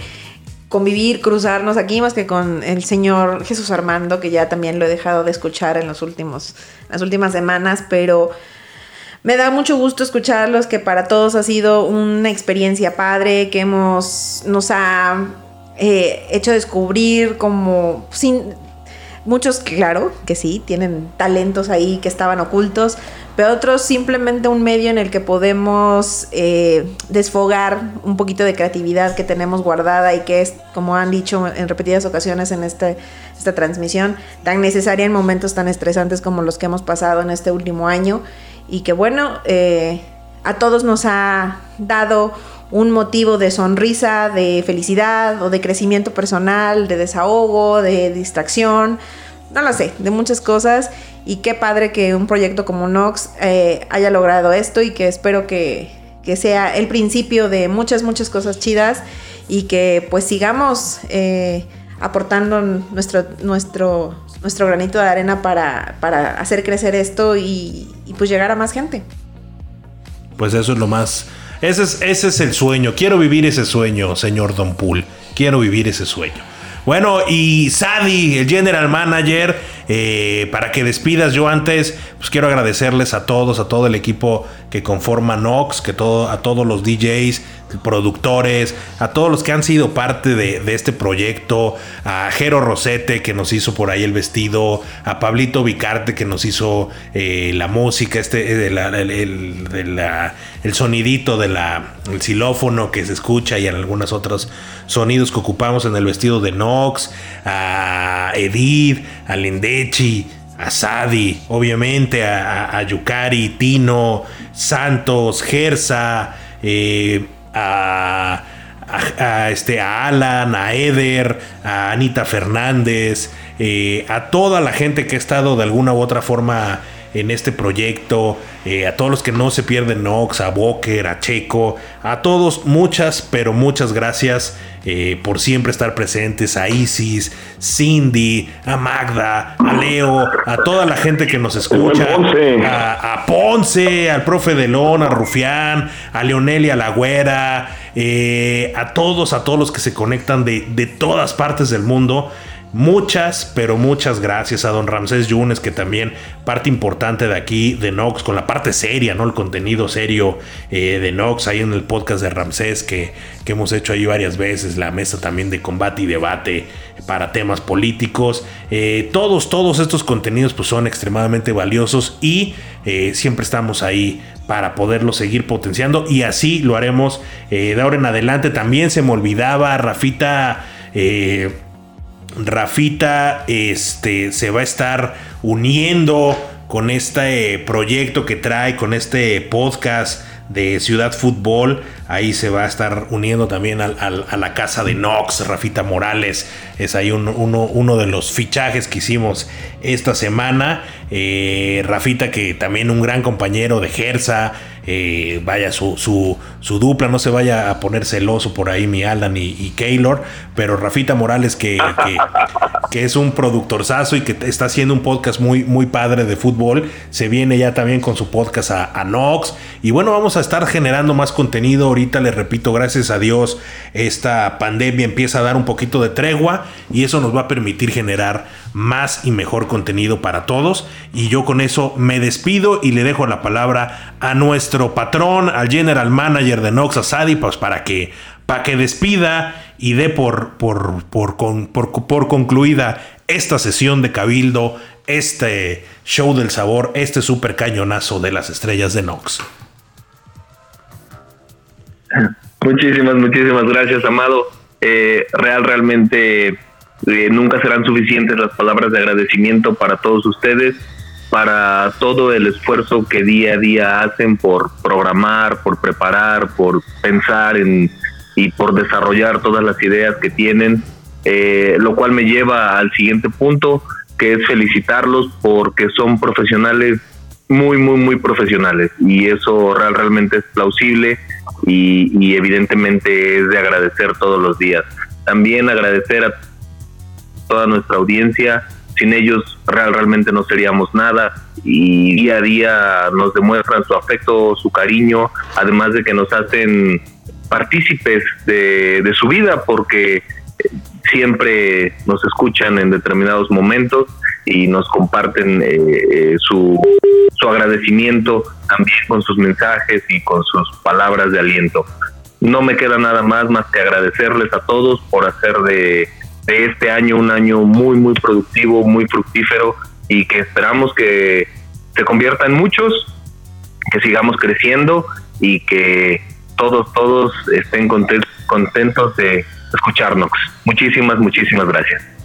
S9: convivir, cruzarnos aquí más que con el señor Jesús Armando, que ya también lo he dejado de escuchar en los últimos, las últimas semanas, pero me da mucho gusto escucharlos, que para todos ha sido una experiencia padre, que hemos, nos ha eh, hecho descubrir como sin muchos claro que sí tienen talentos ahí que estaban ocultos pero otros simplemente un medio en el que podemos eh, desfogar un poquito de creatividad que tenemos guardada y que es como han dicho en repetidas ocasiones en este, esta transmisión tan necesaria en momentos tan estresantes como los que hemos pasado en este último año y que bueno eh, a todos nos ha dado un motivo de sonrisa, de felicidad o de crecimiento personal, de desahogo, de distracción, no lo sé, de muchas cosas. Y qué padre que un proyecto como Nox eh, haya logrado esto y que espero que, que, sea el principio de muchas, muchas cosas chidas y que pues sigamos eh, aportando nuestro, nuestro, nuestro granito de arena para, para hacer crecer esto y, y pues llegar a más gente.
S2: Pues eso es lo más ese es, ese es el sueño. Quiero vivir ese sueño, señor Don Pool. Quiero vivir ese sueño. Bueno, y Sadi, el general manager, eh, para que despidas yo antes, pues quiero agradecerles a todos, a todo el equipo que conforma Nox, que todo, a todos los DJs, productores, a todos los que han sido parte de, de, este proyecto, a Jero Rosete que nos hizo por ahí el vestido, a Pablito Vicarte que nos hizo eh, la música, este, de la, el, el, de sonidito del xilófono que se escucha y en algunos otros sonidos que ocupamos en el vestido de Nox, a Edith, a Lindechi, a Sadi, obviamente, a, a, Yukari, Tino, Santos, Gersa, eh, a, este, a Alan, a Eder, a Anita Fernández, eh, a toda la gente que ha estado de alguna u otra forma en este proyecto, eh, a todos los que no se pierden Nox, a Boker, a Checo, a todos muchas, pero muchas gracias eh, por siempre estar presentes, a Isis, Cindy, a Magda, a Leo, a toda la gente que nos escucha, a, a Ponce, al profe Delón, a Rufián, a Leonel y a la Güera, eh, a todos, a todos los que se conectan de, de todas partes del mundo. Muchas, pero muchas gracias a don Ramsés Yunes, que también parte importante de aquí, de Nox, con la parte seria, ¿no? El contenido serio eh, de Nox, ahí en el podcast de Ramsés, que, que, hemos hecho ahí varias veces, la mesa también de combate y debate para temas políticos. Eh, todos, todos estos contenidos pues son extremadamente valiosos y eh, siempre estamos ahí para poderlo seguir potenciando y así lo haremos de ahora en adelante. También se me olvidaba, Rafita... Rafita este, se va a estar uniendo con este proyecto que trae, con este podcast de Ciudad Fútbol. Ahí se va a estar uniendo también a la casa de Nox, Rafita Morales. Es ahí uno, uno, de los fichajes que hicimos esta semana. Eh, Rafita, que también un gran compañero de Gersa. Eh, vaya su, su, dupla, no se vaya a poner celoso por ahí mi Alan y, y Keylor, pero Rafita Morales que, que, es un productorzazo y que está haciendo un podcast muy, muy padre de fútbol, se viene ya también con su podcast a, a Nox y bueno, vamos a estar generando más contenido, ahorita les repito, gracias a Dios esta pandemia empieza a dar un poquito de tregua y eso nos va a permitir generar más y mejor contenido para todos y yo con eso me despido y le dejo la palabra a nuestro patrón, al general manager de Nox Asadi, pues para que, para que despida y dé por, por, por, por, concluida esta sesión de Cabildo, este show del sabor, este super cañonazo de las estrellas de Nox.
S1: Muchísimas, muchísimas gracias, Amado. Eh, real, realmente eh, nunca serán suficientes las palabras de agradecimiento para todos ustedes para todo el esfuerzo que día a día hacen por programar, por preparar, por pensar en, y por desarrollar todas las ideas que tienen, eh, lo cual me lleva al siguiente punto, que es felicitarlos porque son profesionales muy, muy, muy profesionales y eso real, realmente es plausible y, y evidentemente es de agradecer todos los días. También agradecer a toda nuestra audiencia sin ellos real, realmente no seríamos nada y día a día nos demuestran su afecto, su cariño, además de que nos hacen partícipes de, su vida porque siempre nos escuchan en determinados momentos y nos comparten eh, eh, su, su agradecimiento también con sus mensajes y con sus palabras de aliento. No me queda nada más más que agradecerles a todos por hacer de de este año un año muy, muy productivo, muy fructífero y que esperamos que se convierta en muchos, que sigamos creciendo y que todos, todos estén contentos de escucharnos. Muchísimas, muchísimas gracias.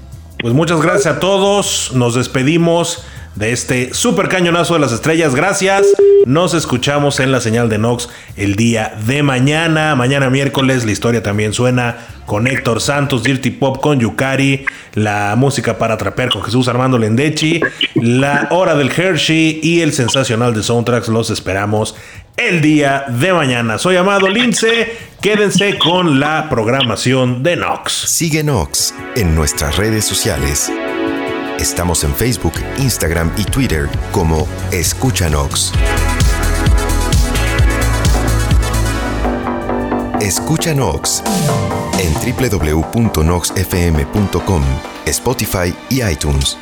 S2: Pues muchas gracias a todos. Nos despedimos de este super cañonazo de las estrellas. Gracias. Nos escuchamos en la señal de Nox el día de mañana. Mañana miércoles la historia también suena con Héctor Santos, Dirty Pop con Yukari, la música para trapear con Jesús Armando Lendechi, la hora del Hershey y el sensacional de Soundtracks. Los esperamos el día de mañana. Soy Amado Lince. Quédense con la programación de Nox.
S23: Sigue Nox en nuestras redes sociales. Estamos en Facebook, Instagram y Twitter como Escucha Nox. Escucha Nox en www.noxfm.com, Spotify y iTunes.